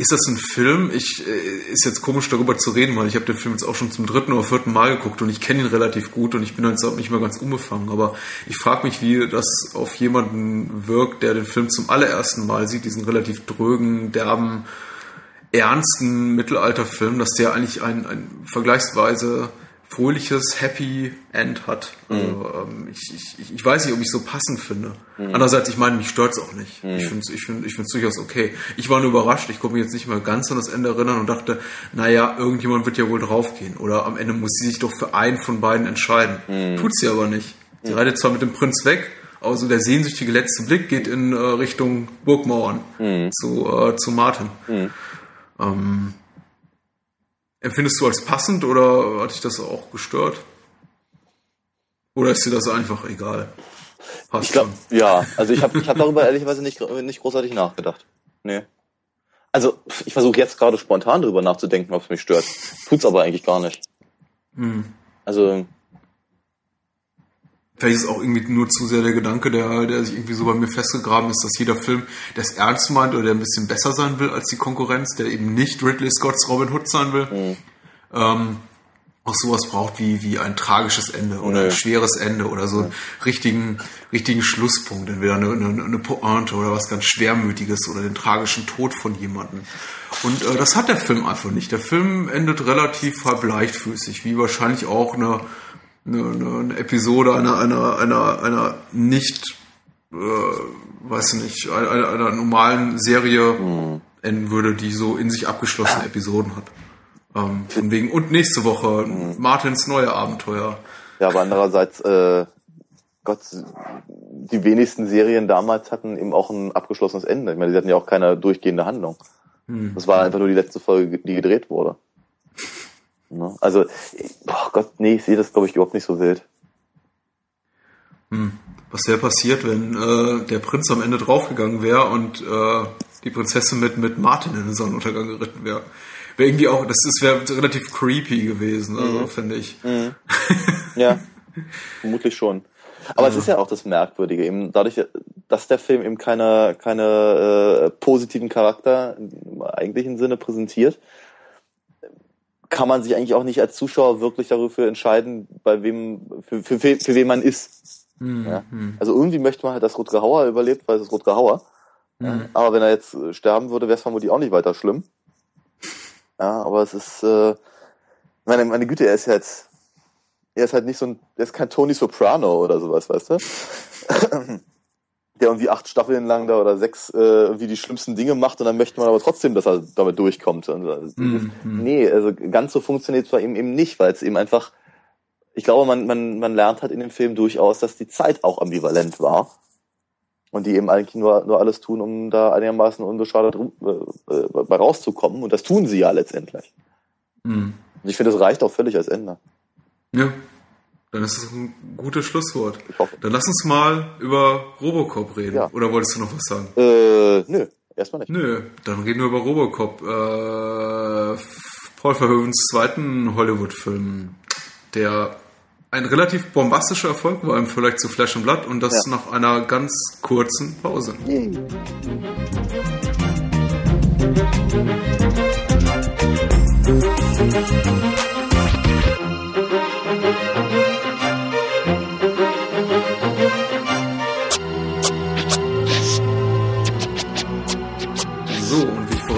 ist das ein Film? Ich äh, ist jetzt komisch darüber zu reden, weil ich habe den Film jetzt auch schon zum dritten oder vierten Mal geguckt und ich kenne ihn relativ gut und ich bin jetzt auch nicht mehr ganz unbefangen. Aber ich frage mich, wie das auf jemanden wirkt, der den Film zum allerersten Mal sieht, diesen relativ drögen, derben, ernsten Mittelalterfilm, dass der eigentlich ein, ein vergleichsweise fröhliches Happy End hat. Also, ähm, ich, ich, ich weiß nicht, ob ich so passend finde. Andererseits, ich meine, mich stört's auch nicht. Ich finde es ich find, ich find's durchaus okay. Ich war nur überrascht. Ich konnte mich jetzt nicht mal ganz an das Ende erinnern und dachte, naja, irgendjemand wird ja wohl draufgehen. Oder am Ende muss sie sich doch für einen von beiden entscheiden. Tut sie aber nicht. Sie reitet zwar mit dem Prinz weg, aber so der sehnsüchtige letzte Blick geht in äh, Richtung Burgmauern zu, äh, zu Martin. Ähm, empfindest du als passend oder hat dich das auch gestört? Oder ist dir das einfach egal? Passt Ich glaube, schon. ja. Also ich habe ich hab darüber ehrlicherweise nicht, nicht großartig nachgedacht. Nee. Also ich versuche jetzt gerade spontan drüber nachzudenken, ob es mich stört. Tut's aber eigentlich gar nicht. Hm. Also Vielleicht ist auch irgendwie nur zu sehr der Gedanke, der, der sich irgendwie so bei mir festgegraben ist, dass jeder Film, der es ernst meint oder der ein bisschen besser sein will als die Konkurrenz, der eben nicht Ridley Scotts Robin Hood sein will, ähm, auch sowas braucht wie, wie ein tragisches Ende oder ein schweres Ende oder so einen richtigen, richtigen Schlusspunkt, entweder eine, eine, eine Pointe oder was ganz Schwermütiges oder den tragischen Tod von jemandem. Und äh, das hat der Film einfach nicht. Der Film endet relativ halb leichtfüßig, wie wahrscheinlich auch eine, eine, eine, Episode einer, einer, einer, einer nicht, äh, weiß nicht, einer, einer, normalen Serie enden würde, die so in sich abgeschlossene Episoden hat. Ähm, von wegen, und nächste Woche Martins neue Abenteuer. Ja, aber andererseits, äh, Gott, die wenigsten Serien damals hatten eben auch ein abgeschlossenes Ende. Ich meine, sie hatten ja auch keine durchgehende Handlung. Das war einfach nur die letzte Folge, die gedreht wurde. Ne? Also, oh Gott, nee, ich sehe das, glaube ich, überhaupt nicht so wild. Was wäre passiert, wenn äh, der Prinz am Ende draufgegangen wäre und äh, die Prinzessin mit, mit Martin in den Sonnenuntergang geritten wäre? Wäre irgendwie auch, das, das wäre relativ creepy gewesen, also finde ich. Ja, vermutlich schon. Aber es ist ja auch das Merkwürdige, eben dadurch, dass der Film eben keine, keine äh, positiven Charakter im eigentlichen Sinne präsentiert, kann man sich eigentlich auch nicht als Zuschauer wirklich dafür entscheiden, bei wem, für, für, für, für wen man ist. Ja? Also irgendwie möchte man halt, dass Rutger Hauer überlebt, weil es ist Rutger Hauer. Ja? Aber wenn er jetzt äh, sterben würde, wäre es vermutlich auch nicht weiter schlimm. Ja, aber es ist, äh, meine, meine Güte, er ist jetzt, er ist halt nicht so ein, er ist kein Tony Soprano oder sowas, weißt du? Der irgendwie acht Staffeln lang da oder sechs äh, irgendwie die schlimmsten Dinge macht und dann möchte man aber trotzdem, dass er damit durchkommt. Also, dieses, Nee, also ganz so funktioniert es bei ihm eben nicht, weil es eben einfach, ich glaube, man, man, man lernt halt in dem Film durchaus, dass die Zeit auch ambivalent war. Und die eben eigentlich nur, nur alles tun, um da einigermaßen unbeschadet äh, äh, bei rauszukommen. Und das tun sie ja letztendlich. Hm. Und ich finde, das reicht auch völlig als Ende. Ja, dann ist das ein gutes Schlusswort. Dann lass uns mal über Robocop reden. Ja. Oder wolltest du noch was sagen? Äh, nö, erstmal nicht. Nö, dann reden wir über Robocop. Äh, Paul Verhoevens zweiten Hollywood-Film, der ein relativ bombastischer Erfolg war im Vergleich zu Flash and Blood und das Ja. nach einer ganz kurzen Pause. So,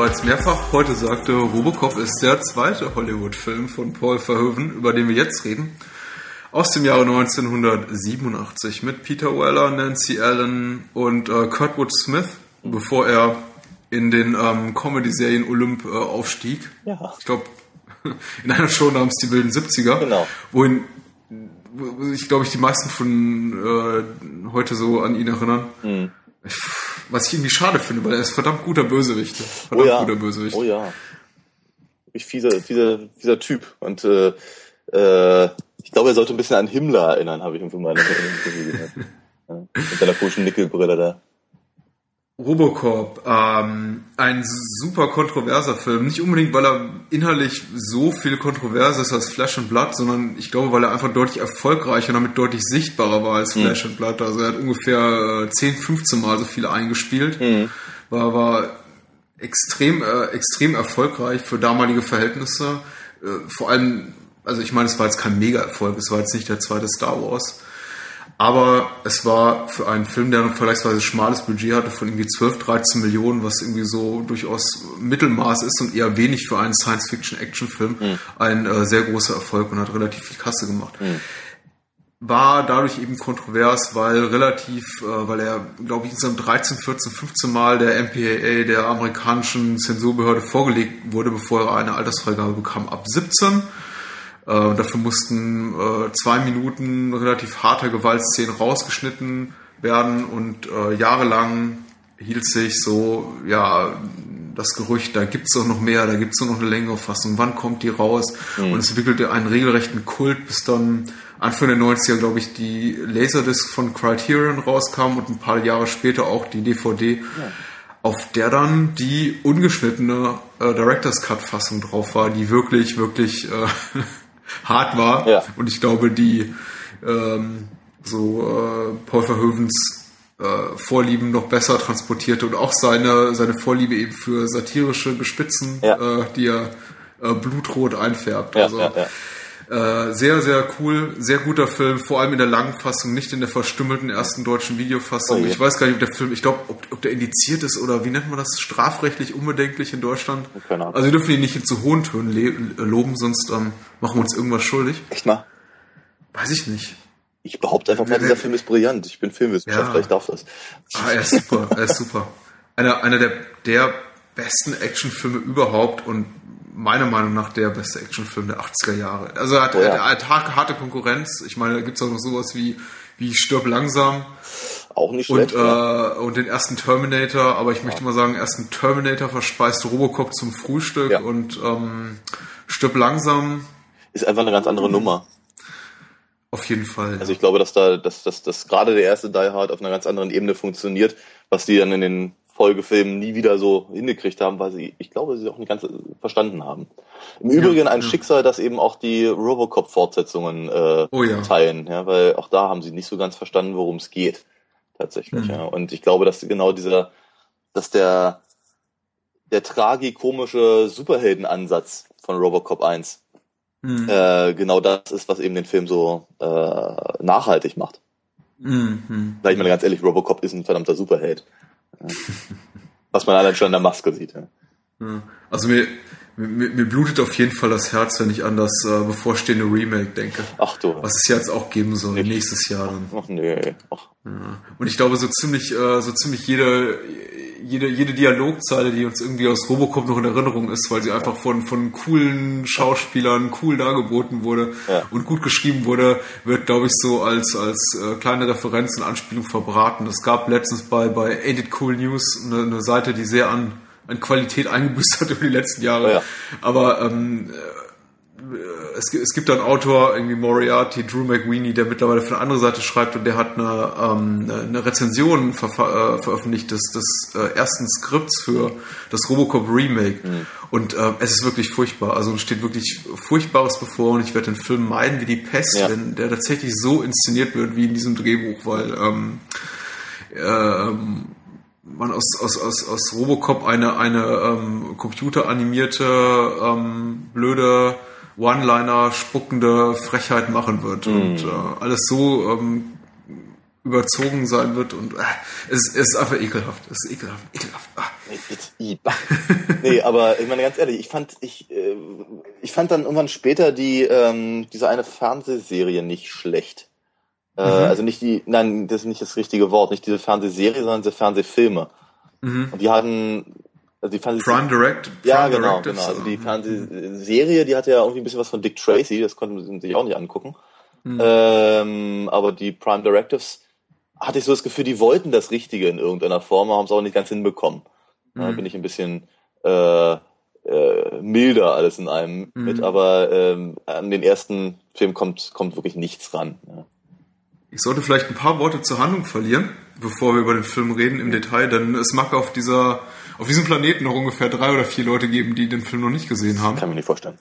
bereits mehrfach heute sagte, Robocop ist der zweite Hollywood-Film von Paul Verhoeven, über den wir jetzt reden. Aus dem Jahre 1987 mit Peter Weller, Nancy Allen und äh, Kurtwood Smith, bevor er in den ähm, Comedy-Serien Olymp äh, aufstieg. Ja. Ich glaube, in einer Show namens Die wilden 70er. Genau. Wohin wo ich glaube ich die meisten von äh, heute so an ihn erinnern. Mhm. Was ich irgendwie schade finde, weil er ist verdammt guter Bösewicht. Oh Verdammt ja. guter Bösewicht. Oh ja. Ich fieser, fieser, fieser Typ. Und äh, äh, ich glaube, er sollte ein bisschen an Himmler erinnern, habe ich irgendwo mal in einem Interview gehört. Ja, mit seiner komischen Nickelbrille da. Robocop, ähm, ein super kontroverser Film. Nicht unbedingt, weil er inhaltlich so viel kontroverser ist als Flash and Blood, sondern ich glaube, weil er einfach deutlich erfolgreicher und damit deutlich sichtbarer war als Flash and Blood. Also er hat ungefähr äh, 10, 15 Mal so viel eingespielt. War, war extrem, äh, extrem erfolgreich für damalige Verhältnisse. Äh, vor allem, also ich meine, es war jetzt kein Mega-Erfolg, es war jetzt nicht der zweite Star Wars. Aber es war für einen Film, der ein vergleichsweise schmales Budget hatte von irgendwie 12, 13 Millionen, was irgendwie so durchaus Mittelmaß ist und eher wenig für einen Science-Fiction-Action-Film, ein äh, sehr großer Erfolg und hat relativ viel Kasse gemacht. War dadurch eben kontrovers, weil relativ, äh, weil er, glaube ich, insgesamt 13, 14, 15 Mal der MPAA, der amerikanischen Zensurbehörde, vorgelegt wurde, bevor er eine Altersfreigabe bekam, ab 17. Äh, dafür mussten äh, zwei Minuten relativ harter Gewaltszenen rausgeschnitten werden und äh, jahrelang hielt sich so, ja, das Gerücht, da gibt's doch noch mehr, da gibt's doch noch eine längere Fassung, wann kommt die raus? Und es entwickelte einen regelrechten Kult, bis dann Anfang der 90er, glaube ich, die Laserdisc von Criterion rauskam und ein paar Jahre später auch die DVD, auf der dann die ungeschnittene äh, Director's Cut Fassung drauf war, die wirklich, wirklich äh, hart war. Ja. Und ich glaube, die ähm, so äh, Paul Verhoevens äh, Vorlieben noch besser transportierte und auch seine, seine Vorliebe eben für satirische Gespitzen, Ja. äh, die er äh, blutrot einfärbt. Ja, also ja. Äh, sehr, sehr cool, sehr guter Film, vor allem in der langen Fassung, nicht in der verstümmelten ersten deutschen Videofassung. Oh ich weiß gar nicht, ob der Film, ich glaube, ob, ob der indiziert ist oder wie nennt man das, strafrechtlich unbedenklich in Deutschland. Keine Ahnung. Also wir dürfen ihn nicht in zu hohen Tönen le- loben, sonst ähm, machen wir uns irgendwas schuldig. Echt mal? Weiß ich nicht. Ich behaupte einfach mal, dieser Film ist brillant. Ich bin Filmwissenschaftler, Ja. ich darf das. Ah, er ist super, er ist super. Einer, einer der, der besten Actionfilme überhaupt und meiner Meinung nach der beste Actionfilm der 80er Jahre. Also er hat, Oh ja. er hat harte, Konkurrenz. Ich meine, da gibt's auch noch sowas wie, wie Stirb langsam Auch nicht und, schlecht. ja. äh, und den ersten Terminator, aber ich möchte mal sagen, ersten Terminator verspeist Robocop zum Frühstück Ja. und ähm, Stirb langsam Ist einfach eine ganz andere Nummer. auf jeden Fall. Also ich glaube, dass da, dass, dass, dass gerade der erste Die Hard auf einer ganz anderen Ebene funktioniert, was die dann in den Folgefilmen nie wieder so hingekriegt haben, weil sie, ich glaube, sie auch nicht ganz verstanden haben. Im Übrigen ein ja. Schicksal, das eben auch die Robocop-Fortsetzungen äh, Oh ja. teilen, ja, weil auch da haben sie nicht so ganz verstanden, worum es geht, tatsächlich. Mhm. Ja. Und ich glaube, dass genau dieser, dass der der tragikomische Superheldenansatz von Robocop 1 Hm. äh, genau das ist, was eben den Film so äh, nachhaltig macht. Hm, hm. Sag ich mal ganz ehrlich, Robocop ist ein verdammter Superheld. Was man allein schon an der Maske sieht. Ja. Ja. Also mir, mir, mir blutet auf jeden Fall das Herz, wenn ich an das äh, bevorstehende Remake denke. Ach du. Was es ja jetzt auch geben soll, Nicht. nächstes Jahr dann. Ach nee. Ach, Ja. Und ich glaube, so ziemlich, äh, so ziemlich jede, jede, jede Dialogzeile, die uns irgendwie aus Robocop noch in Erinnerung ist, weil sie einfach von, von coolen Schauspielern cool dargeboten wurde Ja. und gut geschrieben wurde, wird, glaube ich, so als, als äh, kleine Referenz und Anspielung verbraten. Es gab letztens bei, bei Ain't It Cool News eine, eine Seite, die sehr an, an Qualität eingebüßt hat über die letzten Jahre. Ja. Aber ähm, es, es gibt einen Autor, irgendwie Moriarty, Drew McWeeny, der mittlerweile von der anderen Seite schreibt und der hat eine, ähm, eine Rezension ver äh, veröffentlicht des, des äh, ersten Skripts für das Robocop Remake. Mhm. Und äh, es ist wirklich furchtbar. Also es steht wirklich Furchtbares bevor und ich werde den Film meiden wie die Pest, ja. wenn der tatsächlich so inszeniert wird wie in diesem Drehbuch, weil ähm, ähm, man aus, aus, aus, aus Robocop eine, eine ähm, computeranimierte, ähm, blöde One-Liner spuckende Frechheit machen wird mm. und äh, alles so ähm, überzogen sein wird und äh, es, es ist einfach ekelhaft. Es ist ekelhaft, ekelhaft. Ah. nee, aber ich meine ganz ehrlich, ich fand ich äh, ich fand dann irgendwann später die ähm, diese eine Fernsehserie nicht schlecht. Äh, mhm. Also nicht die, nein, das ist nicht das richtige Wort, nicht diese Fernsehserie, sondern diese Fernsehfilme. Mhm. Und die hatten, also die Fernseh Prime Direct. ja, genau, genau. Also die Fernsehserie, die hatte ja irgendwie ein bisschen was von Dick Tracy, das konnten sie sich auch nicht angucken. Mhm. Ähm, aber die Prime Directives hatte ich so das Gefühl, die wollten das Richtige in irgendeiner Form, haben es auch nicht ganz hinbekommen. Mhm. Da bin ich ein bisschen äh, äh, milder alles in einem mhm. mit, aber ähm, an den ersten Film kommt, kommt wirklich nichts ran. Ja. Ich sollte vielleicht ein paar Worte zur Handlung verlieren, bevor wir über den Film reden im Detail, denn es mag auf dieser, auf diesem Planeten noch ungefähr drei oder vier Leute geben, die den Film noch nicht gesehen haben. Kann mir nicht vorstellen.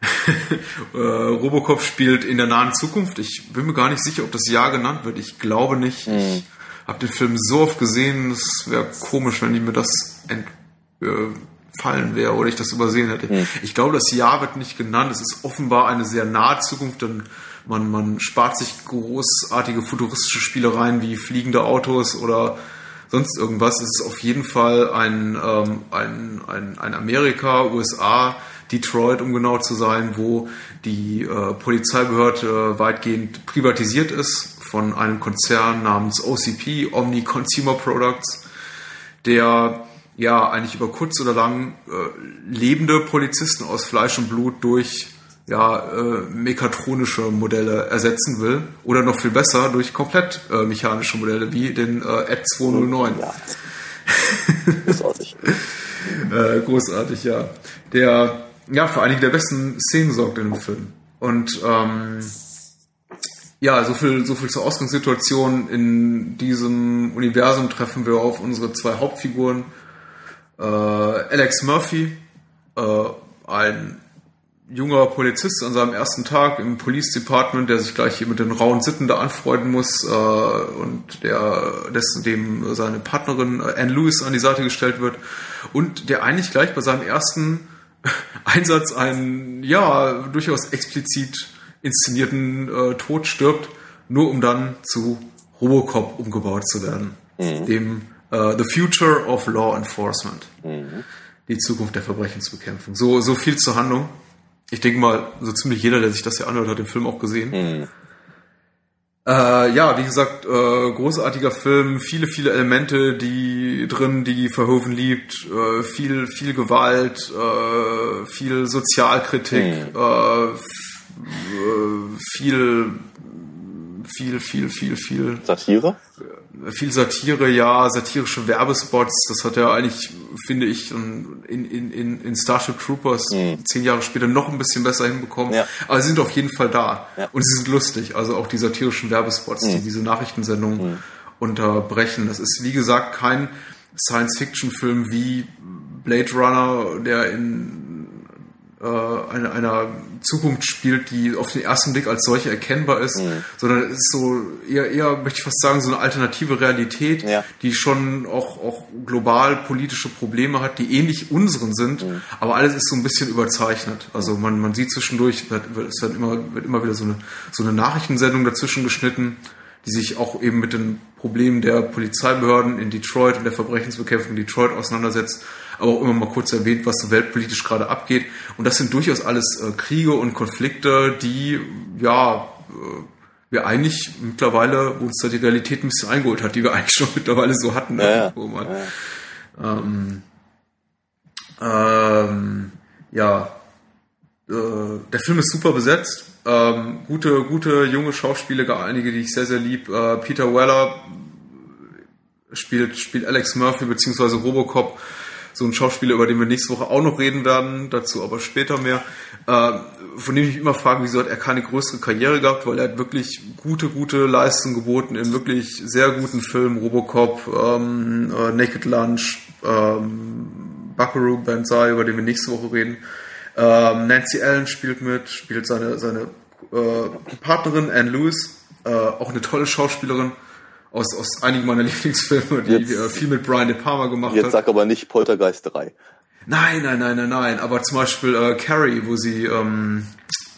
äh, Robocop spielt in der nahen Zukunft. Ich bin mir gar nicht sicher, ob das Jahr genannt wird. Ich glaube nicht. Mhm. Ich habe den Film so oft gesehen, es wäre komisch, wenn ich mir das entfallen äh, wäre oder ich das übersehen hätte. Mhm. Ich glaube, das Jahr wird nicht genannt. Es ist offenbar eine sehr nahe Zukunft, denn man, man spart sich großartige futuristische Spielereien wie fliegende Autos oder sonst irgendwas. Es ist auf jeden Fall ein, ähm, ein, ein, ein Amerika, USA, Detroit, um genau zu sein, wo die äh, Polizeibehörde weitgehend privatisiert ist von einem Konzern namens OCP, Omni Consumer Products, der ja eigentlich über kurz oder lang äh, lebende Polizisten aus Fleisch und Blut durch ja, äh, mechatronische Modelle ersetzen will oder noch viel besser durch komplett äh, mechanische Modelle wie den äh, Ed 209. Ja. großartig. äh, großartig, ja. Der ja für einige der besten Szenen sorgt in dem Film. Und ähm, ja, so viel, so viel zur Ausgangssituation. In diesem Universum treffen wir auf unsere zwei Hauptfiguren. Äh, Alex Murphy, äh, ein junger Polizist an seinem ersten Tag im Police Department, der sich gleich hier mit den rauen Sitten da anfreunden muss äh, und der dessen dem seine Partnerin äh, Anne Lewis an die Seite gestellt wird und der eigentlich gleich bei seinem ersten Einsatz einen ja durchaus explizit inszenierten äh, Tod stirbt, nur um dann zu Robocop umgebaut zu werden, mhm. dem äh, The Future of Law Enforcement. Mhm. Die Zukunft der Verbrechensbekämpfung. So, so viel zur Handlung ich denke mal, so ziemlich jeder, der sich das hier anhört, hat den Film auch gesehen. Mhm. Äh, ja, wie gesagt, äh, großartiger Film, viele, viele Elemente, die drin, die Verhoeven liebt, äh, viel, viel Gewalt, äh, viel Sozialkritik, mhm. viel viel, viel, viel, viel. Satire? Viel Satire, ja, satirische Werbespots. Das hat er eigentlich, finde ich, in, in, in, in Starship Troopers mhm. zehn Jahre später noch ein bisschen besser hinbekommen. Ja. Aber sie sind auf jeden Fall da. Ja. Und sie sind lustig. Also auch die satirischen Werbespots, mhm. die diese Nachrichtensendung mhm. unterbrechen. Das ist, wie gesagt, kein Science-Fiction-Film wie Blade Runner, der in äh, einer, einer Zukunft spielt, die auf den ersten Blick als solche erkennbar ist, mhm. sondern es ist so eher, eher, möchte ich fast sagen, so eine alternative Realität, ja. die schon auch, auch global politische Probleme hat, die ähnlich unseren sind, mhm. aber alles ist so ein bisschen überzeichnet. Also man, man sieht zwischendurch, wird, wird, es wird, immer, wird immer wieder so eine, so eine Nachrichtensendung dazwischen geschnitten, die sich auch eben mit den Problemen der Polizeibehörden in Detroit und der Verbrechensbekämpfung in Detroit auseinandersetzt aber auch immer mal kurz erwähnt, was so weltpolitisch gerade abgeht. Und das sind durchaus alles äh, Kriege und Konflikte, die ja äh, wir eigentlich mittlerweile, wo uns da die Realität ein bisschen eingeholt hat, die wir eigentlich schon mittlerweile so hatten. Ja, ja. Ähm, ähm, ja, äh, der Film ist super besetzt. Ähm, gute, gute junge Schauspieler, einige, die ich sehr, sehr lieb. Äh, Peter Weller spielt, spielt Alex Murphy beziehungsweise Robocop so ein Schauspieler, über den wir nächste Woche auch noch reden werden, dazu aber später mehr, äh, von dem ich mich immer frage, wieso hat er keine größere Karriere gehabt, weil er hat wirklich gute, gute Leistungen geboten in wirklich sehr guten Filmen, Robocop, ähm, äh, Naked Lunch, ähm, Buckaroo Banzai, über den wir nächste Woche reden. Ähm, Nancy Allen spielt mit, spielt seine, seine äh, Partnerin Anne Lewis, äh, auch eine tolle Schauspielerin aus, aus einigen meiner Lieblingsfilme, die Jetzt- viel mit Brian De Palma gemacht Jetzt hat. sag aber nicht Poltergeist 3. Nein, nein, nein, nein, nein. Aber zum Beispiel äh, Carrie, wo sie ähm,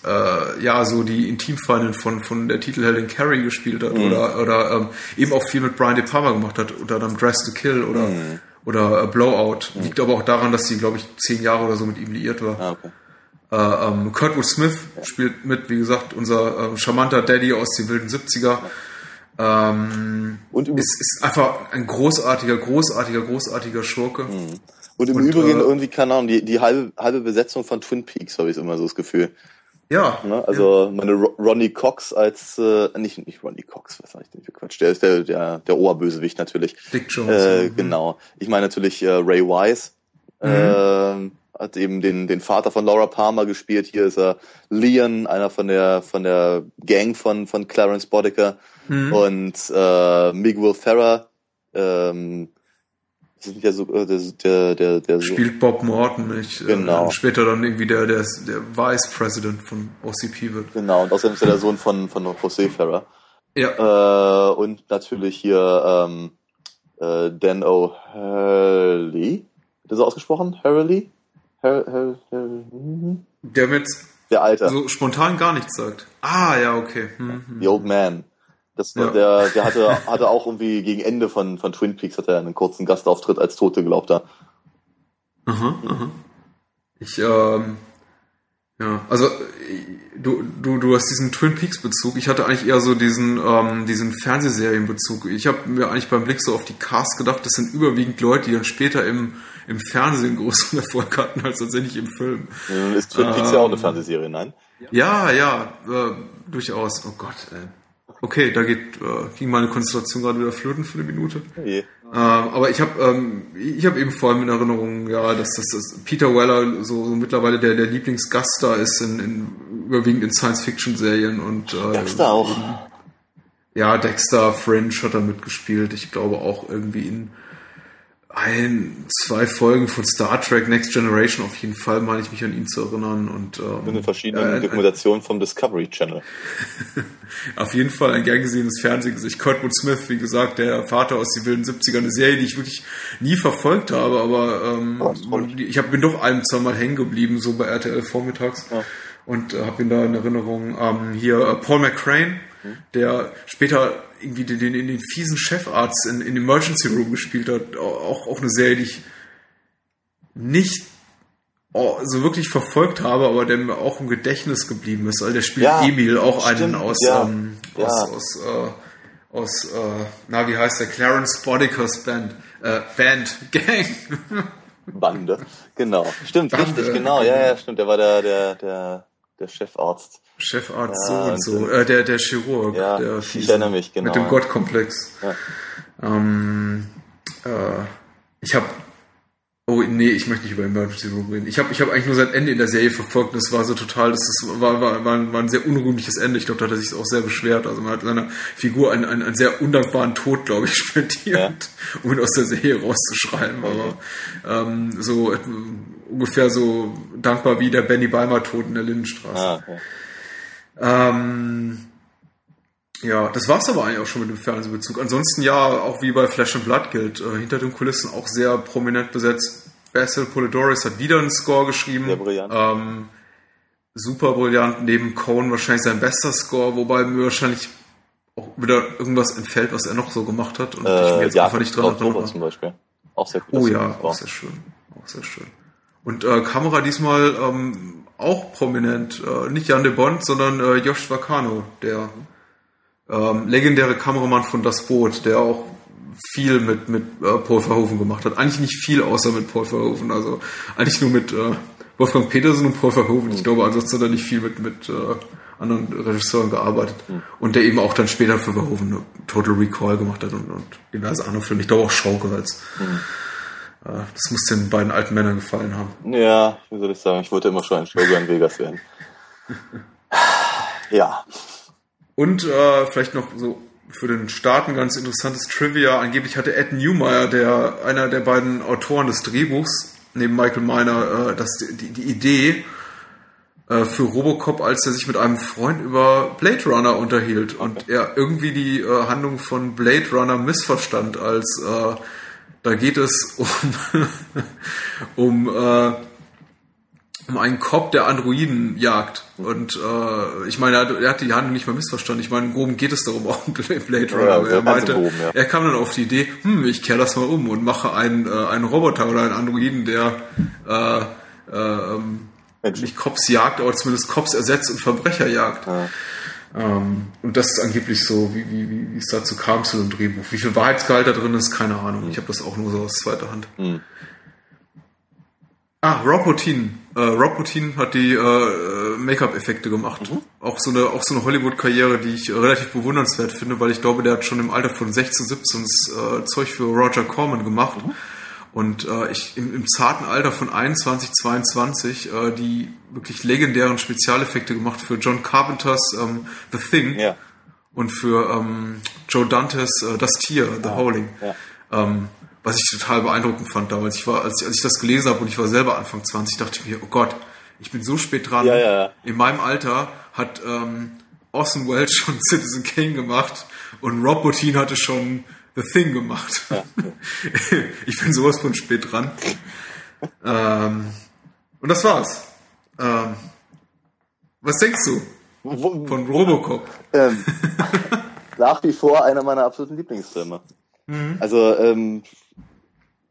äh, ja so die Intimfeindin von von der Titelheldin Carrie gespielt hat oder oder ähm, eben auch viel mit Brian De Palma gemacht hat, unter anderem Dress to Kill oder oder äh, Blowout. Liegt aber auch daran, dass sie glaube ich zehn Jahre oder so mit ihm liiert war. Ah, okay. Äh, ähm, Kurtwood Smith spielt mit, wie gesagt, unser ähm, charmanter Daddy aus den wilden 70er. Ähm, Und ist, ist einfach ein großartiger, großartiger, großartiger Schurke. und im und, Übrigen äh, irgendwie, keine Ahnung, die, die halbe, halbe Besetzung von Twin Peaks, habe ich immer so das Gefühl. Ja, Ne? Also meine Ro Ronnie Cox als, äh, nicht, nicht Ronnie Cox, was sag ich denn für Quatsch, der ist der, der, der Oberbösewicht natürlich. Dick Jones. Äh, ja. genau. Ich meine natürlich äh, Ray Wise. ähm, hat eben den, den Vater von Laura Palmer gespielt. Hier ist er Leon, einer von der von der Gang von, von Clarence Boddicker. Mhm. Und äh, Miguel Ferrer, ähm, nicht der, so- äh, der, der, der, der so, Spielt Bob Morton, nicht? Äh, Genau. und später dann irgendwie der, der, der Vice President von OCP wird. Genau, und außerdem ist er der Sohn von, von José Ferrer. Ja, Äh, und natürlich hier ähm, äh, Dan O'Hurley. Wird das so ausgesprochen? Hurley? Hur, Hur, Hur, mhm. der mit Der Alte, so spontan gar nichts sagt. Ah, ja, okay. Mhm. The Old Man. Das, Ja. Der, der hatte, hatte auch irgendwie gegen Ende von, von Twin Peaks hat er einen kurzen Gastauftritt als Tote Geglaubter. Aha, aha. Ich, ähm, ja, also äh, du, du, du hast diesen Twin Peaks Bezug. Ich hatte eigentlich eher so diesen, ähm, diesen Fernsehserienbezug. Ich habe mir eigentlich beim Blick so auf die Cast gedacht, das sind überwiegend Leute, die dann später im, im Fernsehen größeren Erfolg hatten als tatsächlich im Film. Ist Twin Peaks ja auch eine Ähm. Fernsehserie, nein? Ja, ja, äh, durchaus. Oh Gott, ey. Okay, da geht, äh, ging meine Konzentration gerade wieder flöten für eine Minute. Je. Ähm, aber ich habe ähm, ich habe eben vor allem in Erinnerung, ja, dass, dass, dass Peter Weller so, so mittlerweile der, der Lieblingsgaststar ist in, in überwiegend in Science-Fiction-Serien und äh, Dexter auch. ja, Dexter, Fringe hat er mitgespielt. Ich glaube auch irgendwie in ein, zwei Folgen von Star Trek Next Generation auf jeden Fall, meine ich mich an ihn zu erinnern. Und ähm, In den verschiedenen äh, Dokumentationen vom Discovery Channel. Auf jeden Fall ein gern gesehenes Fernsehgesicht. Kurtwood Smith, wie gesagt, der Vater aus den wilden 70ern, eine Serie, die ich wirklich nie verfolgt habe, aber ähm, Oh, ich hab, bin doch ein, zwei Mal hängen geblieben, so bei RTL vormittags. Ja. Und äh, habe ihn da in Erinnerung. Ähm, hier äh, Paul McCrane. Der später irgendwie den, den, den fiesen Chefarzt in, in Emergency Room gespielt hat. Auch, auch eine Serie, die ich nicht so wirklich verfolgt habe, aber der mir auch im Gedächtnis geblieben ist. Also der spielt Ja, Emil, auch einen stimmt, aus, ja. ähm, Ja. aus, aus, äh, aus äh, na, wie heißt der? Clarence Bodicers Band. Äh, Band, Gang. Bande. Genau. Stimmt, Bande, richtig, genau. Ja, ja, stimmt. Der war der, der, der, der Chefarzt. Chefarzt Ja, so und so. Äh, der, der Chirurg. Ja, der ich Fiese. erinnere mich, genau. Mit dem Gottkomplex. Ja. Ähm, äh, ich habe Oh, nee, ich möchte nicht über Emergency Room reden. Ich habe ich hab eigentlich nur sein Ende in der Serie verfolgt und es war so total, das ist, war, war, war, ein, war ein sehr unrühmliches Ende. Ich glaube, da hat er sich auch sehr beschwert. Also man hat seiner Figur einen, einen, einen sehr undankbaren Tod, glaube ich, spendiert, um ihn aus der Serie rauszuschreiben. Aber ähm, so äh, ungefähr so dankbar wie der Benny Beimer Tod in der Lindenstraße. Ah, okay. Ähm, ja, das war's aber eigentlich auch schon mit dem Fernsehbezug. Ansonsten ja, auch wie bei Flash and Blood gilt, äh, hinter den Kulissen auch sehr prominent besetzt. Basil Polidoris hat wieder einen Score geschrieben. Sehr brillant. Ähm, super brillant. Neben Cohen wahrscheinlich sein bester Score, wobei mir wahrscheinlich auch wieder irgendwas entfällt, was er noch so gemacht hat. Und ich mir Äh, jetzt ja, einfach nicht dran erinnere. zum Beispiel. Auch sehr gut. Oh ja, auch sehr schön. Auch sehr schön. Und äh, Kamera diesmal ähm, auch prominent. Äh, nicht Jan de Bond, sondern äh, Josh Vacano, der ähm, legendäre Kameramann von Das Boot, der auch viel mit, mit äh, Paul Verhoeven gemacht hat. Eigentlich nicht viel außer mit Paul Verhoeven. Also eigentlich nur mit äh, Wolfgang Petersen und Paul Verhoeven. Ich glaube, ansonsten hat er nicht viel mit, mit äh, anderen Regisseuren gearbeitet. Und der eben auch dann später für Verhoeven Total Recall gemacht hat und, und diverse andere Filme. Ich glaube auch Showgirls. Äh, das muss den beiden alten Männern gefallen haben. Ja, wie soll ich sagen, ich wollte immer schon ein Showgirl in Vegas werden. ja. Und äh, vielleicht noch so für den Start ein ganz interessantes Trivia. Angeblich hatte Ed Newmeyer, der einer der beiden Autoren des Drehbuchs, neben Michael Miner, äh, das, die, die Idee äh, für Robocop, als er sich mit einem Freund über Blade Runner unterhielt und er irgendwie die äh, Handlung von Blade Runner missverstand, als äh, da geht es um, um äh, um einen Cop, der Androiden jagt. Und äh, ich meine, er hat, er hat die Handlung nicht mal missverstanden. Ich meine, grob geht es darum, auch im Blade Runner. Ja, er, meinte, groben, ja. er kam dann auf die Idee, hm, ich kehre das mal um und mache einen, äh, einen Roboter oder einen Androiden, der äh, äh, ähm, nicht Cops jagt, aber zumindest Cops ersetzt und Verbrecher jagt. Ja. Ähm, und das ist angeblich so, wie, wie, wie es dazu kam zu dem Drehbuch. Wie viel Wahrheitsgehalt da drin ist, keine Ahnung. Ich habe das auch nur so aus zweiter Hand. Mhm. Ah, Rob Routine. Äh, Rob Routine hat die äh, Make-up-Effekte gemacht. Mhm. Auch so eine, auch so eine Hollywood-Karriere, die ich relativ bewundernswert finde, weil ich glaube, der hat schon im Alter von 16, 17 äh, Zeug für Roger Corman gemacht. Mhm. Und äh, ich im, im zarten Alter von 21, 22 äh, die wirklich legendären Spezialeffekte gemacht für John Carpenters ähm, The Thing ja. und für ähm, Joe Dantes äh, Das Tier, The ja. Howling. Ja. Ähm, was ich total beeindruckend fand damals. Ich war, als ich, als ich das gelesen habe und ich war selber Anfang 20, dachte ich mir, oh Gott, ich bin so spät dran. Ja, ja, ja. In meinem Alter hat ähm, Orson Welles schon Citizen Kane gemacht und Rob Bottin hatte schon The Thing gemacht. Ja. ich bin sowas von spät dran. ähm, und das war's. Ähm, was denkst du von Robocop? Ähm, nach wie vor einer meiner absoluten Lieblingsfilme. Mhm. Also ähm,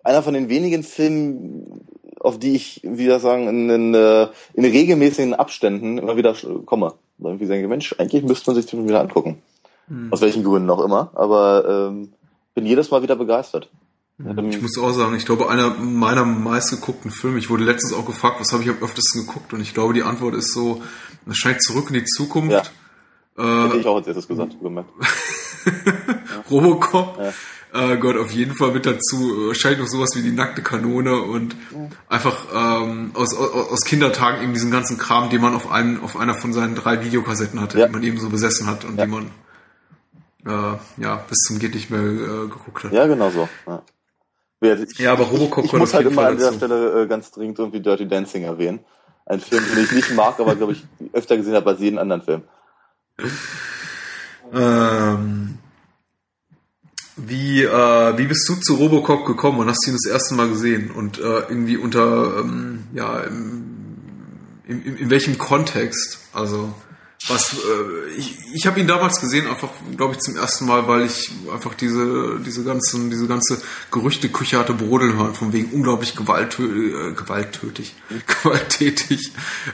einer von den wenigen Filmen, auf die ich, wie wir sagen, in, in, äh, in regelmäßigen Abständen immer wieder komme. Weil ich denke, Mensch, eigentlich müsste man sich den wieder angucken. Mhm. Aus welchen Gründen auch immer. Aber ähm, bin jedes Mal wieder begeistert. Mhm. Ich muss auch sagen, ich glaube, einer meiner meistgeguckten Filme, ich wurde letztens auch gefragt, was habe ich am öftesten geguckt? Und ich glaube, die Antwort ist so, wahrscheinlich zurück in die Zukunft. Ja. Äh, Hätte ich auch als erstes gesagt, gemerkt. Robocop. Ja äh, gehört auf jeden Fall mit dazu. Wahrscheinlich noch sowas wie die nackte Kanone und ja. einfach ähm, aus, aus, aus Kindertagen eben diesen ganzen Kram, den man auf einem, auf einer von seinen drei Videokassetten hatte, ja. die man eben so besessen hat und ja. die man äh, ja bis zum geht nicht mehr äh, geguckt hat. Ja, genau so. Ja. Ich, ja, aber Robocop Ich, ich muss halt immer an dieser Stelle äh, ganz dringend irgendwie Dirty Dancing erwähnen. Ein Film, den ich nicht mag, aber glaube ich öfter gesehen habe als jeden anderen Film. Ähm, wie, äh, wie bist du zu Robocop gekommen und hast ihn das erste Mal gesehen? Und äh, irgendwie unter, ähm, ja, im, in, in welchem Kontext? Also, was äh, ich, ich habe ihn damals gesehen, einfach, glaube ich, zum ersten Mal, weil ich einfach diese, diese ganzen, diese ganze Gerüchteküche hatte brodeln hören, von wegen unglaublich gewalttö äh, gewalttötig, gewalttätig,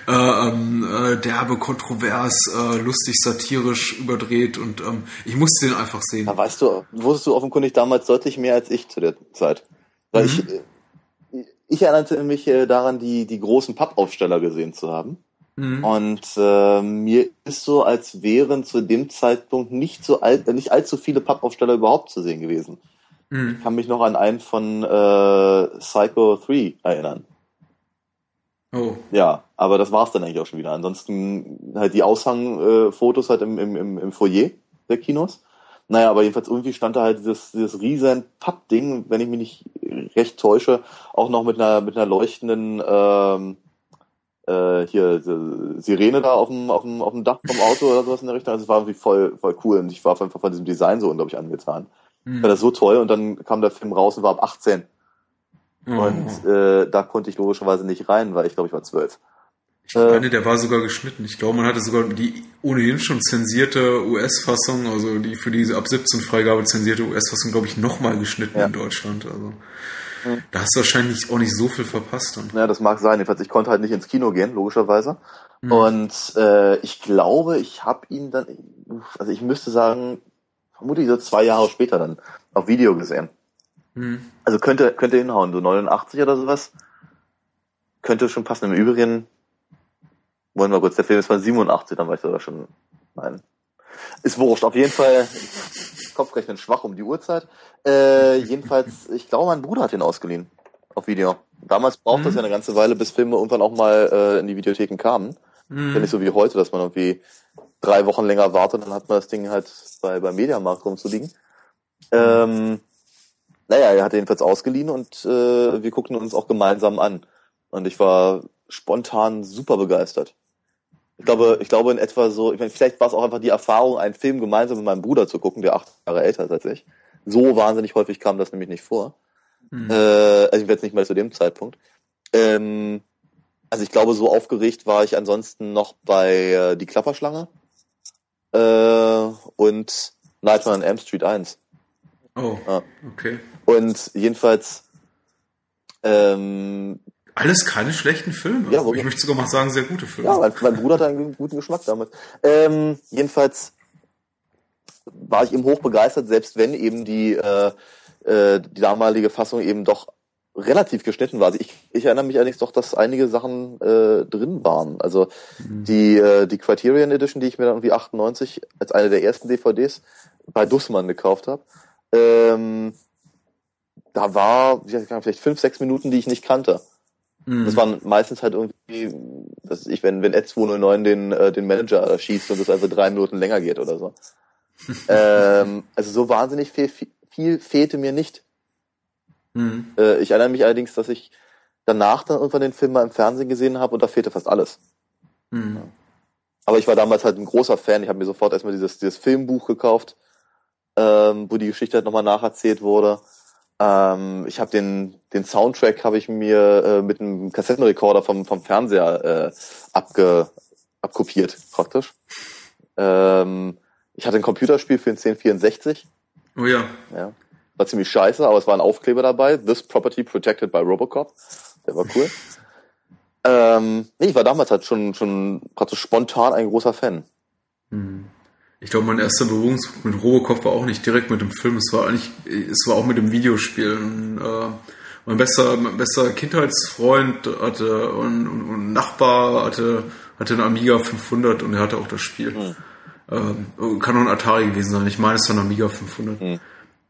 äh, ähm, äh, derbe, kontrovers, äh, lustig, satirisch, überdreht und ähm, ich musste den einfach sehen. Da weißt du, wusstest du offenkundig damals deutlich mehr als ich zu der Zeit. Weil mhm. ich, äh, ich erinnerte mich äh, daran, die, die großen Pappaufsteller gesehen zu haben. Mhm. Und äh, mir ist so, als wären zu dem Zeitpunkt nicht so alt, nicht allzu viele Pappaufsteller überhaupt zu sehen gewesen. Mhm. Ich kann mich noch an einen von äh, Psycho 3 erinnern. Oh. Ja, aber das war's dann eigentlich auch schon wieder. Ansonsten halt die Aushangfotos halt im, im, im, im Foyer der Kinos. Naja, aber jedenfalls irgendwie stand da halt dieses, dieses riesen Pappding, wenn ich mich nicht recht täusche, auch noch mit einer, mit einer leuchtenden ähm, äh, hier Sirene da auf dem, auf, dem, auf dem Dach vom Auto oder sowas in der Richtung. Also es war irgendwie voll, voll cool und ich war einfach von diesem Design so unglaublich angetan. Mhm. War das so toll und dann kam der Film raus und war ab 18. Mhm. Und äh, da konnte ich logischerweise nicht rein, weil ich glaube, ich war 12. Ich meine, der war sogar geschnitten. Ich glaube, man hatte sogar die ohnehin schon zensierte US-Fassung, also die für diese ab 17 Freigabe zensierte US-Fassung, glaube ich, nochmal geschnitten ja. in Deutschland. Also da hast du wahrscheinlich auch nicht so viel verpasst. Dann. Ja, das mag sein. Jedenfalls, ich konnte halt nicht ins Kino gehen, logischerweise. Mhm. Und äh, ich glaube, ich habe ihn dann, also ich müsste sagen, vermutlich so zwei Jahre später dann auf Video gesehen. Mhm. Also könnte, könnte hinhauen, so 89 oder sowas. Könnte schon passen. Im Übrigen, wollen wir kurz, der Film ist von 87, dann war ich sogar schon, nein. Ist wurscht, auf jeden Fall Kopfrechnen schwach um die Uhrzeit. Äh, jedenfalls, ich glaube, mein Bruder hat ihn ausgeliehen. auf Video. Damals braucht es Mhm. ja eine ganze Weile, bis Filme irgendwann auch mal äh, in die Videotheken kamen. Mhm. Ja nicht so wie heute, dass man irgendwie drei Wochen länger wartet, dann hat man das Ding halt bei, beim Mediamarkt rumzuliegen. Ähm, naja, er hat jedenfalls ausgeliehen und äh, wir guckten uns auch gemeinsam an. Und ich war spontan super begeistert. Ich glaube, ich glaube in etwa so, ich meine, vielleicht war es auch einfach die Erfahrung, einen Film gemeinsam mit meinem Bruder zu gucken, der acht Jahre älter ist als ich. So wahnsinnig häufig kam das nämlich nicht vor. Mhm. Äh, also jetzt nicht mal zu dem Zeitpunkt. Ähm, also ich glaube, so aufgeregt war ich ansonsten noch bei äh, Die Klapperschlange äh, und Nightmare on Elm Street 1. Oh, Ja. okay. Und jedenfalls, ähm, Alles keine schlechten Filme. Ja, ich möchte sogar mal sagen, sehr gute Filme. ja, mein, mein Bruder hatte einen guten Geschmack damals. Ähm, jedenfalls war ich eben hoch begeistert, selbst wenn eben die, äh, äh, die damalige Fassung eben doch relativ geschnitten war. Also ich, ich erinnere mich allerdings doch, dass einige Sachen äh, drin waren. Also Mhm. die, äh, die Criterion Edition, die ich mir dann irgendwie 98 als eine der ersten DVDs bei Dussmann gekauft habe, ähm, da war wie gesagt, vielleicht fünf, sechs Minuten, die ich nicht kannte. Mhm. Das waren meistens halt irgendwie, weiß ich, wenn, wenn Ed 209 den, äh, den Manager erschießt und es also drei Minuten länger geht oder so. ähm, also so wahnsinnig viel, viel, viel fehlte mir nicht. Mhm. Äh, ich erinnere mich allerdings, dass ich danach dann irgendwann den Film mal im Fernsehen gesehen habe und da fehlte fast alles. Mhm. Aber ich war damals halt ein großer Fan. Ich habe mir sofort erstmal dieses, dieses Filmbuch gekauft, ähm, wo die Geschichte halt nochmal nacherzählt wurde. Ähm, ich habe den, den Soundtrack habe ich mir äh, mit einem Kassettenrekorder vom, vom Fernseher äh, abge, abkopiert, praktisch. Ähm, ich hatte ein Computerspiel für den 1064. Oh ja. Ja. War ziemlich scheiße, aber es war ein Aufkleber dabei. This property protected by Robocop. Der war cool. ähm, nee, ich war damals halt schon, schon praktisch spontan ein großer Fan. Mhm. Ich glaube, mein erster Berührungspunkt mit Robocop war auch nicht direkt mit dem Film. Es war eigentlich, es war auch mit dem Videospiel. Und, äh, mein bester, mein bester Kindheitsfreund hatte und, und, und Nachbar hatte, hatte einen Amiga 500 und er hatte auch das Spiel. Mhm. Ähm, kann auch ein Atari gewesen sein. Ich meine, es war ein Amiga 500. Mhm.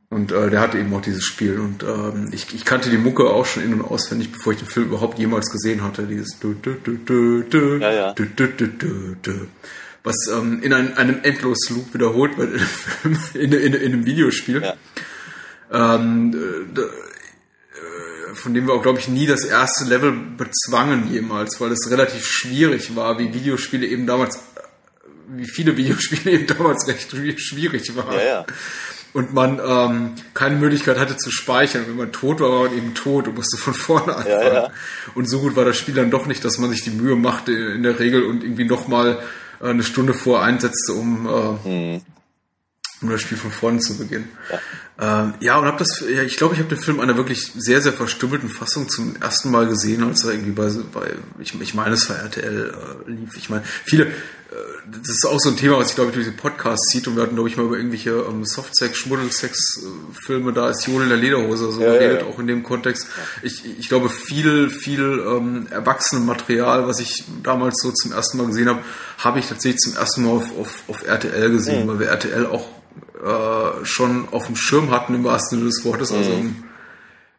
Und äh, der hatte eben auch dieses Spiel. Und ähm, ich, ich kannte die Mucke auch schon in- und auswendig, bevor ich den Film überhaupt jemals gesehen hatte. Dieses Ja, ja. Was ähm, in ein, einem Endlos-Loop wiederholt wird in, in, in, in einem Videospiel. Ja. Ähm, äh, da- äh, von dem wir auch, glaube ich, nie das erste Level bezwangen jemals, weil es relativ schwierig war, wie Videospiele eben damals, äh, wie viele Videospiele eben damals recht schwi- schwierig waren Ja, ja. und man ähm, keine Möglichkeit hatte zu speichern. Wenn man tot war, war man eben tot und musste von vorne anfangen. Ja. Und so gut war das Spiel dann doch nicht, dass man sich die Mühe machte in der Regel und irgendwie nochmal äh, eine Stunde vor einsetzte, um, äh, Mhm. um das Spiel von vorne zu beginnen. Ja, ähm, ja und habe das, ja, ich glaube, ich habe den Film in einer wirklich sehr, sehr verstümmelten Fassung zum ersten Mal gesehen, als er irgendwie bei, bei ich, ich meine, es war RTL äh, lief. Ich meine, viele, äh, das ist auch so ein Thema, was ich glaube ich durch den Podcast zieht und wir hatten, glaube ich, mal über irgendwelche ähm, Softsex, Schmuddelsex-Filme, da ist Jodel in der Lederhose so Ja, ja, geredet, ja. auch in dem Kontext. Ich, ich glaube, viel, viel ähm, Erwachsenenmaterial, was ich damals so zum ersten Mal gesehen habe, habe ich tatsächlich zum ersten Mal auf, auf, auf RTL gesehen, weil wir RTL auch äh, schon auf dem Schirm hatten im wahrsten Sinne des Wortes, also im,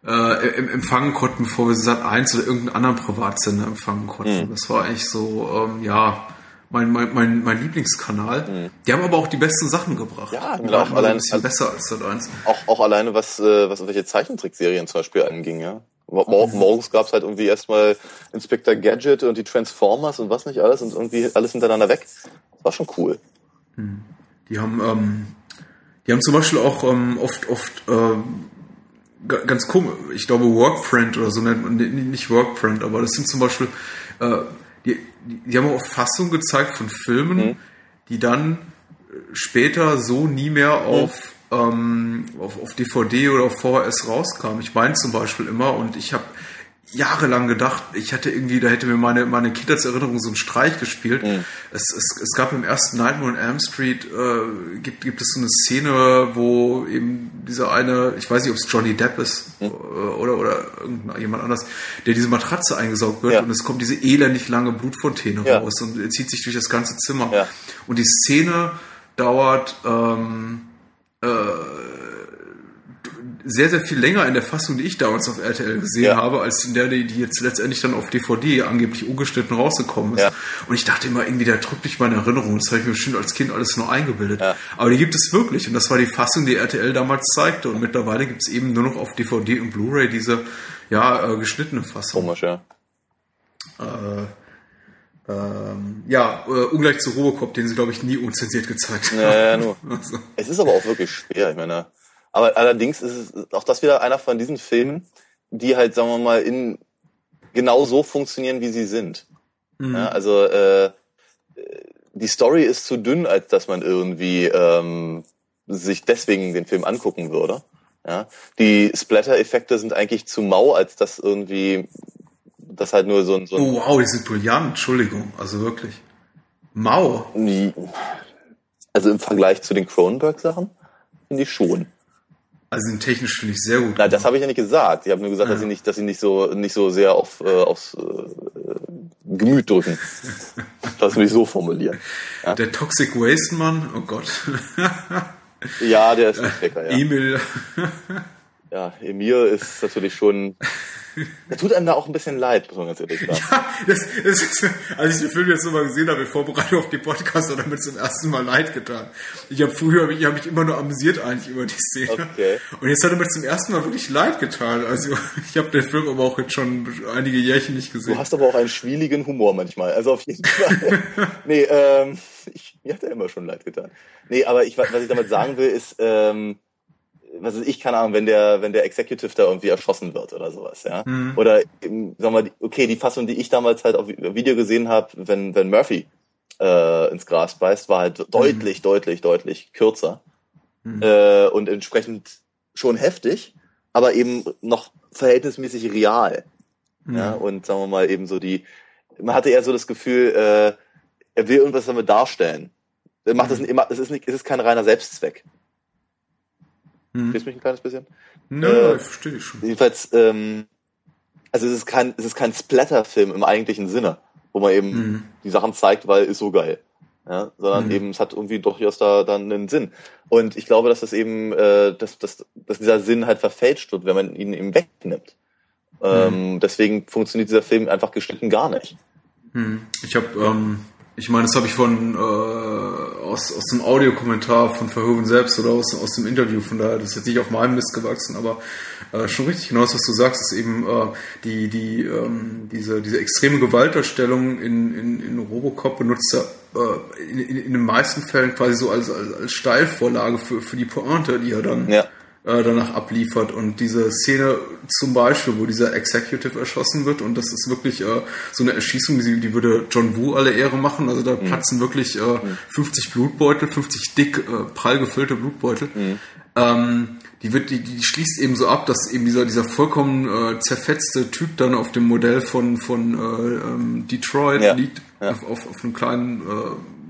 äh, im, empfangen konnten, bevor wir Sat 1 oder irgendeinen anderen Privatsender empfangen konnten. Das war eigentlich so, ähm, ja, mein, mein, mein, mein Lieblingskanal. Die haben aber auch die besten Sachen gebracht. Ja, die genau. waren alle Allein- ein bisschen besser als Sat 1. Auch, auch alleine was, äh, was welche Zeichentrickserien zum Beispiel anging, ja. Mor mor- morgens gab's halt irgendwie erstmal Inspector Gadget und die Transformers und was nicht alles und irgendwie alles hintereinander weg. Das war schon cool. Die haben, ähm, die haben zum Beispiel auch ähm, oft, oft ähm, ga- ganz komisch, ich glaube Workprint oder so nennt man, nicht Workprint, aber das sind zum Beispiel, äh, die, die, haben auch Fassungen gezeigt von Filmen, die dann äh, später so nie mehr auf, ähm, auf, auf DVD oder auf VHS rauskamen. Ich meine zum Beispiel immer und ich habe jahrelang gedacht, ich hatte irgendwie, da hätte mir meine, meine Kindheitserinnerung so einen Streich gespielt. Es, es, es gab im ersten Nightmare on Elm Street, äh, gibt, gibt es so eine Szene, wo eben dieser eine, ich weiß nicht, ob es Johnny Depp ist äh, oder, oder irgendjemand anders, der diese Matratze eingesaugt wird Ja. und es kommt diese elendig lange Blutfontäne Ja. raus und zieht sich durch das ganze Zimmer. Ja. Und die Szene dauert ähm, sehr, sehr viel länger in der Fassung, die ich damals auf RTL gesehen ja. habe, als in der, die jetzt letztendlich dann auf DVD angeblich ungeschnitten rausgekommen ist. Ja. Und ich dachte immer, irgendwie, da drückt mich meine Erinnerung. Das habe ich mir bestimmt als Kind alles nur eingebildet. Ja. Aber die gibt es wirklich. Und das war die Fassung, die RTL damals zeigte. Und mittlerweile gibt es eben nur noch auf DVD und Blu-ray diese, ja, äh, geschnittene Fassung. Komisch, ja. Äh, ähm, ja, äh, ungleich zu Robocop, den sie, glaube ich, nie unzensiert gezeigt haben. Ja, ja, nur. Also. Es ist aber auch wirklich schwer, ich meine. Aber allerdings ist es auch das wieder einer von diesen Filmen, die halt, sagen wir mal, in genau so funktionieren, wie sie sind. Mhm. Ja, also äh, die Story ist zu dünn, als dass man irgendwie ähm, sich deswegen den Film angucken würde. Ja, die Splatter-Effekte sind eigentlich zu mau, als dass irgendwie das halt nur so ein. So ein oh wow, die sind brillant, Entschuldigung, also wirklich. Mau. Also im Vergleich zu den Cronenberg-Sachen finde ich schon. Also technisch finde ich sehr gut. Na, das habe ich ja nicht gesagt. Ich habe nur gesagt, ja. dass sie nicht, dass sie nicht so nicht so sehr auf äh, aufs äh, Gemüt drücken. Lass mich so formulieren. Ja? Der Toxic Waste Mann, oh Gott. ja, der ist nicht lecker, ja. Emil. ja, Emil ist natürlich schon er tut einem da auch ein bisschen leid, muss man ganz ehrlich sagen. Ja, das, das ist, als ich den Film jetzt nochmal gesehen habe, in Vorbereitung auf die Podcast, hat er mir zum ersten Mal leid getan. Ich habe früher, ich habe mich immer nur amüsiert eigentlich über die Szene. Okay. Und jetzt hat er mir zum ersten Mal wirklich leid getan. Also ich habe den Film aber auch jetzt schon einige Jährchen nicht gesehen. Du hast aber auch einen schwieligen Humor manchmal. Also auf jeden Fall. nee, ähm, ich, mir hat er immer schon leid getan. Nee, aber ich, was ich damit sagen will, ist, ähm, was ist ich, keine Ahnung, wenn der, wenn der Executive da irgendwie erschossen wird oder sowas, ja. Mhm. Oder sagen wir mal, okay, die Fassung, die ich damals halt auf Video gesehen habe, wenn, wenn Murphy äh, ins Gras beißt, war halt mhm. deutlich, deutlich, deutlich kürzer. Mhm. Äh, und entsprechend schon heftig, aber eben noch verhältnismäßig real. Mhm. Ja, und sagen wir mal eben so die, man hatte eher so das Gefühl, äh, er will irgendwas damit darstellen. Er macht das mhm. immer, es ist nicht, es ist kein reiner Selbstzweck. Hm. Verstehst mich ein kleines bisschen? Nö, äh, verstehe ich schon. Jedenfalls, ähm, also es ist kein, es ist kein Splatter-Film im eigentlichen Sinne, wo man eben hm. die Sachen zeigt, weil ist so geil. Ja, sondern hm. eben es hat irgendwie durchaus da dann einen Sinn. Und ich glaube, dass das eben, äh, dass, dass, dass dieser Sinn halt verfälscht wird, wenn man ihn eben wegnimmt. Ähm, hm. deswegen funktioniert dieser Film einfach geschnitten gar nicht. Hm. Ich habe ähm, ich meine, das habe ich von äh, aus, aus dem Audiokommentar von Verhoeven selbst oder aus, aus dem Interview, von daher, das ist jetzt nicht auf meinem Mist gewachsen, aber äh, schon richtig genau das, was du sagst, ist eben äh, die, die, ähm, diese, diese extreme Gewalterstellung in, in, in Robocop benutzt er äh, in, in, in den meisten Fällen quasi so als, als, als Steilvorlage für, für die Pointe, die er dann ja äh, danach abliefert. Und diese Szene zum Beispiel, wo dieser Executive erschossen wird, und das ist wirklich äh, so eine Erschießung, die, die würde John Woo alle Ehre machen. Also da mhm. platzen wirklich äh, 50 Blutbeutel, 50 dick, äh, prall gefüllte Blutbeutel. Mhm. Ähm, die wird, die, die schließt eben so ab, dass eben dieser, dieser vollkommen äh, zerfetzte Typ dann auf dem Modell von, von äh, ähm, Detroit ja. liegt, ja. Auf, auf, auf einem kleinen äh,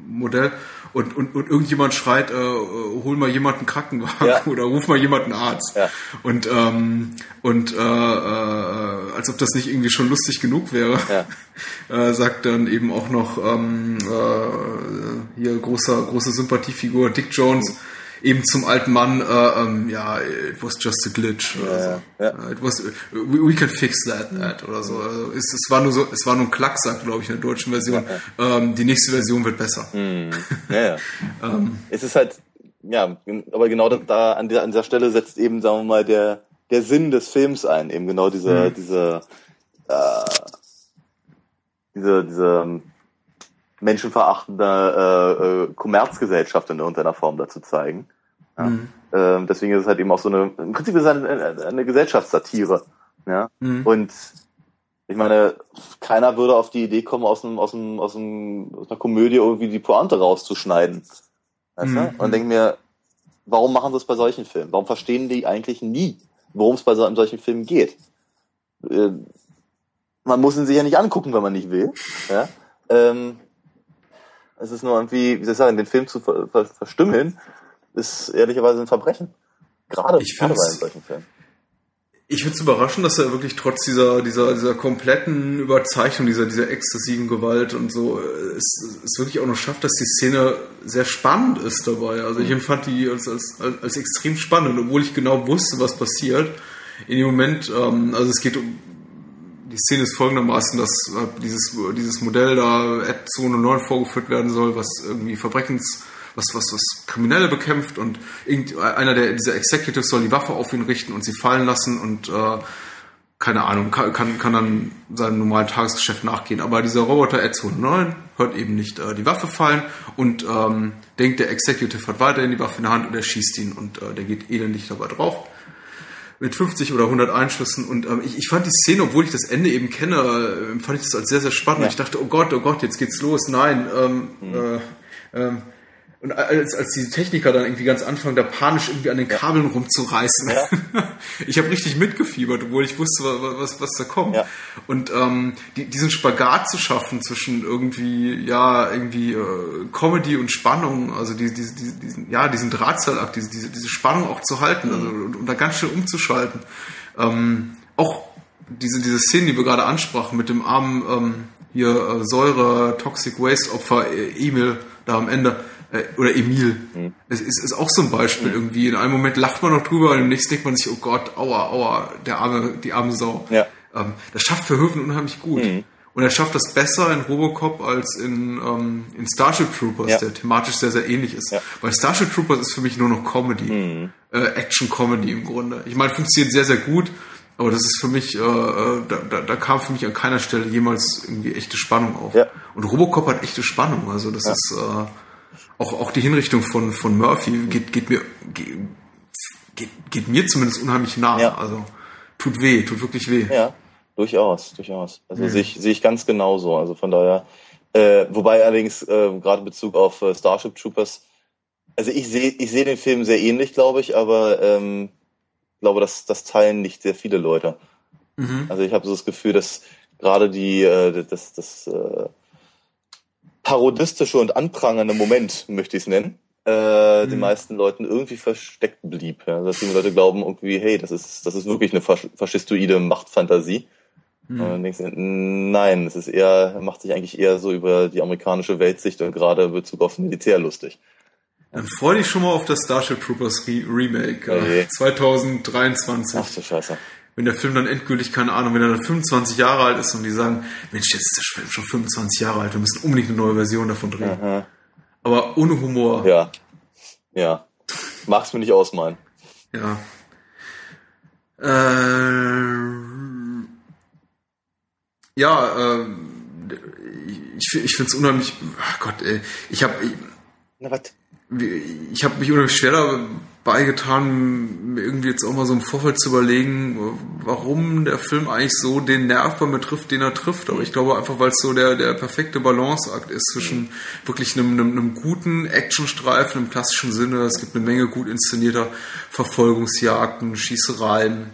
Modell und, und, und irgendjemand schreit, äh, hol mal jemanden Krankenwagen ja. oder ruf mal jemanden Arzt. Ja. Und, ähm, und äh, äh, als ob das nicht irgendwie schon lustig genug wäre, ja. äh, sagt dann eben auch noch ähm, äh, hier großer, große Sympathiefigur Dick Jones. Mhm eben zum alten Mann, äh, ähm, ja, it was just a glitch oder ja, so. Ja. It was, we, we can fix that, that oder so. Also es, es war nur so, es war nur ein Klacksack, glaube ich, in der deutschen Version. Ja, ähm, die nächste Version wird besser. Mhm. Ja, ja. ähm, es ist halt, ja, aber genau da, an, der, an dieser Stelle setzt eben, sagen wir mal, der, der Sinn des Films ein, eben genau diese, mhm. diese, äh, diese, diese menschenverachtende äh, äh, Kommerzgesellschaft in irgendeiner Form dazu zeigen. Ja? Mhm. Ähm, deswegen ist es halt eben auch so eine, im Prinzip ist es eine, eine Gesellschaftssatire. Ja? Mhm. Und ich meine, keiner würde auf die Idee kommen, aus, einem, aus, einem, aus, einem, aus einer Komödie irgendwie die Pointe rauszuschneiden. Weißt mhm. Und denke mir, warum machen sie es bei solchen Filmen? Warum verstehen die eigentlich nie, worum es bei so, solchen Filmen geht? Äh, man muss ihn sich ja nicht angucken, wenn man nicht will. Ja? Ähm, es ist nur irgendwie, wie soll ich sagen, den Film zu ver ver verstümmeln, ist ehrlicherweise ein Verbrechen. Gerade, ich gerade bei solchen Filmen. Ich finde es überraschend, dass er wirklich trotz dieser, dieser, dieser kompletten Überzeichnung, dieser, dieser exzessiven Gewalt und so, äh, es, es wirklich auch noch schafft, dass die Szene sehr spannend ist dabei. Also ich empfand die als, als, als, als extrem spannend, obwohl ich genau wusste, was passiert. In dem Moment, ähm, also es geht um, die Szene ist folgendermaßen, dass äh, dieses, dieses Modell da Ad 209 vorgeführt werden soll, was irgendwie Verbrechens was, was, was Kriminelle bekämpft und einer der dieser Executives soll die Waffe auf ihn richten und sie fallen lassen und äh, keine Ahnung, kann, kann, kann dann seinem normalen Tagesgeschäft nachgehen. Aber dieser Roboter Ed 209 hört eben nicht äh, die Waffe fallen und ähm, denkt, der Executive hat weiterhin die Waffe in der Hand und er schießt ihn und äh, der geht elendig dabei drauf. Mit 50 oder 100 Einschüssen und ähm, ich, ich fand die Szene, obwohl ich das Ende eben kenne, äh, fand ich das als sehr, sehr spannend. Ja. Ich dachte, oh Gott, oh Gott, jetzt geht's los. Nein, ähm, mhm. äh, ähm, und als, als die Techniker dann irgendwie ganz anfangen, da panisch irgendwie an den Kabeln ja. rumzureißen. Ja. Ich habe richtig mitgefiebert, obwohl ich wusste, was, was, was da kommt. Ja. Und ähm, die, diesen Spagat zu schaffen zwischen irgendwie, ja, irgendwie äh, Comedy und Spannung, also die, die, die, diesen, ja, diesen Drahtseilakt, diese, diese, diese Spannung auch zu halten mhm. also, und, und da ganz schnell umzuschalten. Ähm, auch diese, diese Szene, die wir gerade ansprachen, mit dem armen ähm, hier äh, Säure, Toxic Waste Opfer äh, Emil da am Ende oder Emil. Mhm. Es ist, ist, auch so ein Beispiel mhm. irgendwie. In einem Moment lacht man noch drüber und im nächsten denkt man sich, oh Gott, aua, aua, der arme, die arme Sau. Ja. Ähm, das schafft Verhoeven unheimlich gut. Mhm. Und er schafft das besser in Robocop als in, ähm, in Starship Troopers, ja. der thematisch sehr, sehr ähnlich ist. Ja. Weil Starship Troopers ist für mich nur noch Comedy. Mhm. Äh, Action-Comedy im Grunde. Ich meine, funktioniert sehr, sehr gut. Aber das ist für mich, äh, äh, da, da, da kam für mich an keiner Stelle jemals irgendwie echte Spannung auf. Ja. Und Robocop hat echte Spannung. Also das ist äh, auch, auch die Hinrichtung von, von Murphy geht, geht mir, geht, geht mir zumindest unheimlich nah. Ja. Also tut weh, tut wirklich weh. Ja, durchaus, durchaus. Also ja. sehe ich, sehe ich ganz genauso. Also von daher, äh, wobei allerdings äh, gerade in Bezug auf äh, Starship Troopers, also ich sehe, ich sehe den Film sehr ähnlich, glaube ich, aber ähm, glaube, dass das teilen nicht sehr viele Leute. Mhm. Also ich habe so das Gefühl, dass gerade die, äh, das, das äh, parodistische und anprangernde Moment, möchte ich es nennen, äh, mhm. den meisten Leuten irgendwie versteckt blieb. Ja? Dass die Leute glauben irgendwie, hey, das ist, das ist wirklich eine Fasch faschistoide Machtfantasie. Mhm. Und dann denkst du, nein, es ist eher, macht sich eigentlich eher so über die amerikanische Weltsicht und gerade in Bezug auf Militär lustig. Dann freu dich schon mal auf das Starship Troopers Re Remake okay. äh, 2023. Ach du Scheiße wenn der Film dann endgültig, keine Ahnung, wenn er dann 25 Jahre alt ist und die sagen, Mensch, jetzt ist der Film schon 25 Jahre alt, wir müssen unbedingt eine neue Version davon drehen. Aha. Aber ohne Humor. Ja. Ja. Mach's mir nicht ausmalen. Ja. Äh, ja, äh, ich, ich finde es unheimlich. Ach Gott, ey, ich habe. Na was? Ich habe mich unheimlich schwer beigetan, mir irgendwie jetzt auch mal so im Vorfeld zu überlegen, warum der Film eigentlich so den Nerv bei mir trifft, den er trifft. Aber ich glaube einfach, weil es so der, der perfekte Balanceakt ist zwischen wirklich einem, einem, einem guten Actionstreifen im klassischen Sinne. Es gibt eine Menge gut inszenierter Verfolgungsjagden, Schießereien,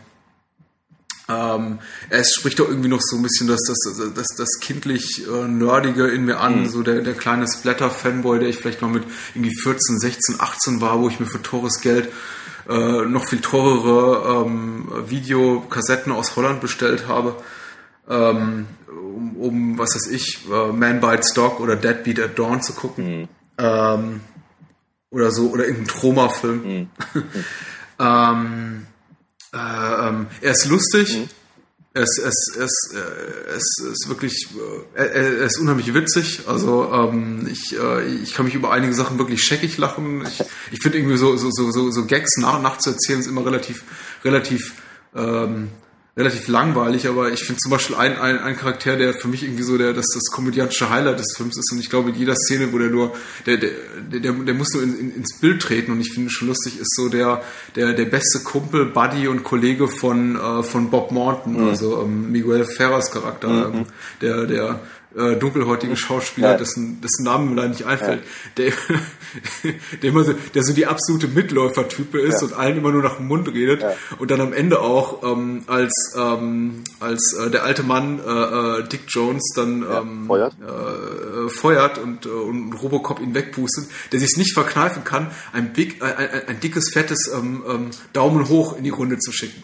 ähm, es spricht doch irgendwie noch so ein bisschen das, das, das, das kindlich äh, Nerdige in mir an, mhm. so der, der kleine Splatter-Fanboy, der ich vielleicht mal mit irgendwie 14, 16, 18 war, wo ich mir für teures Geld äh, noch viel teurere ähm, Videokassetten aus Holland bestellt habe, ähm, um, um, was weiß ich, äh, Man Bites Dog oder Deadbeat at Dawn zu gucken. Mhm. Ähm, oder so, oder irgendein Troma-Film. Mhm. ähm, äh, ähm, er ist lustig. Mhm. Es, es, es, äh, es ist wirklich, äh, er, er ist unheimlich witzig. Also ähm, ich, äh, ich kann mich über einige Sachen wirklich scheckig lachen. Ich, ich finde irgendwie so, so, so, so Gags nach und nach zu erzählen ist immer relativ, relativ ähm, relativ langweilig, aber ich finde zum Beispiel ein, ein, ein Charakter, der für mich irgendwie so der, das, das komödiantische Highlight des Films ist und ich glaube in jeder Szene, wo der nur, der, der, der, der muss nur in, in, ins Bild treten und ich finde schon lustig, ist so der, der, der beste Kumpel, Buddy und Kollege von, äh, von Bob Morton, mhm. also ähm, Miguel Ferras Charakter, mhm. der, der äh, dunkelhäutige Schauspieler, Ja. dessen, dessen Namen mir leider nicht einfällt, der, der immer so, der so die absolute Mitläufertype ist Ja. und allen immer nur nach dem Mund redet Ja. und dann am Ende auch ähm, als ähm, als äh, der alte Mann äh, äh, Dick Jones dann ähm, feuert. äh, feuert und, äh, und Robocop ihn wegpustet, der sich nicht verkneifen kann, ein, big, ein, ein, dickes, fettes ähm, ähm, Daumen hoch in die Runde zu schicken.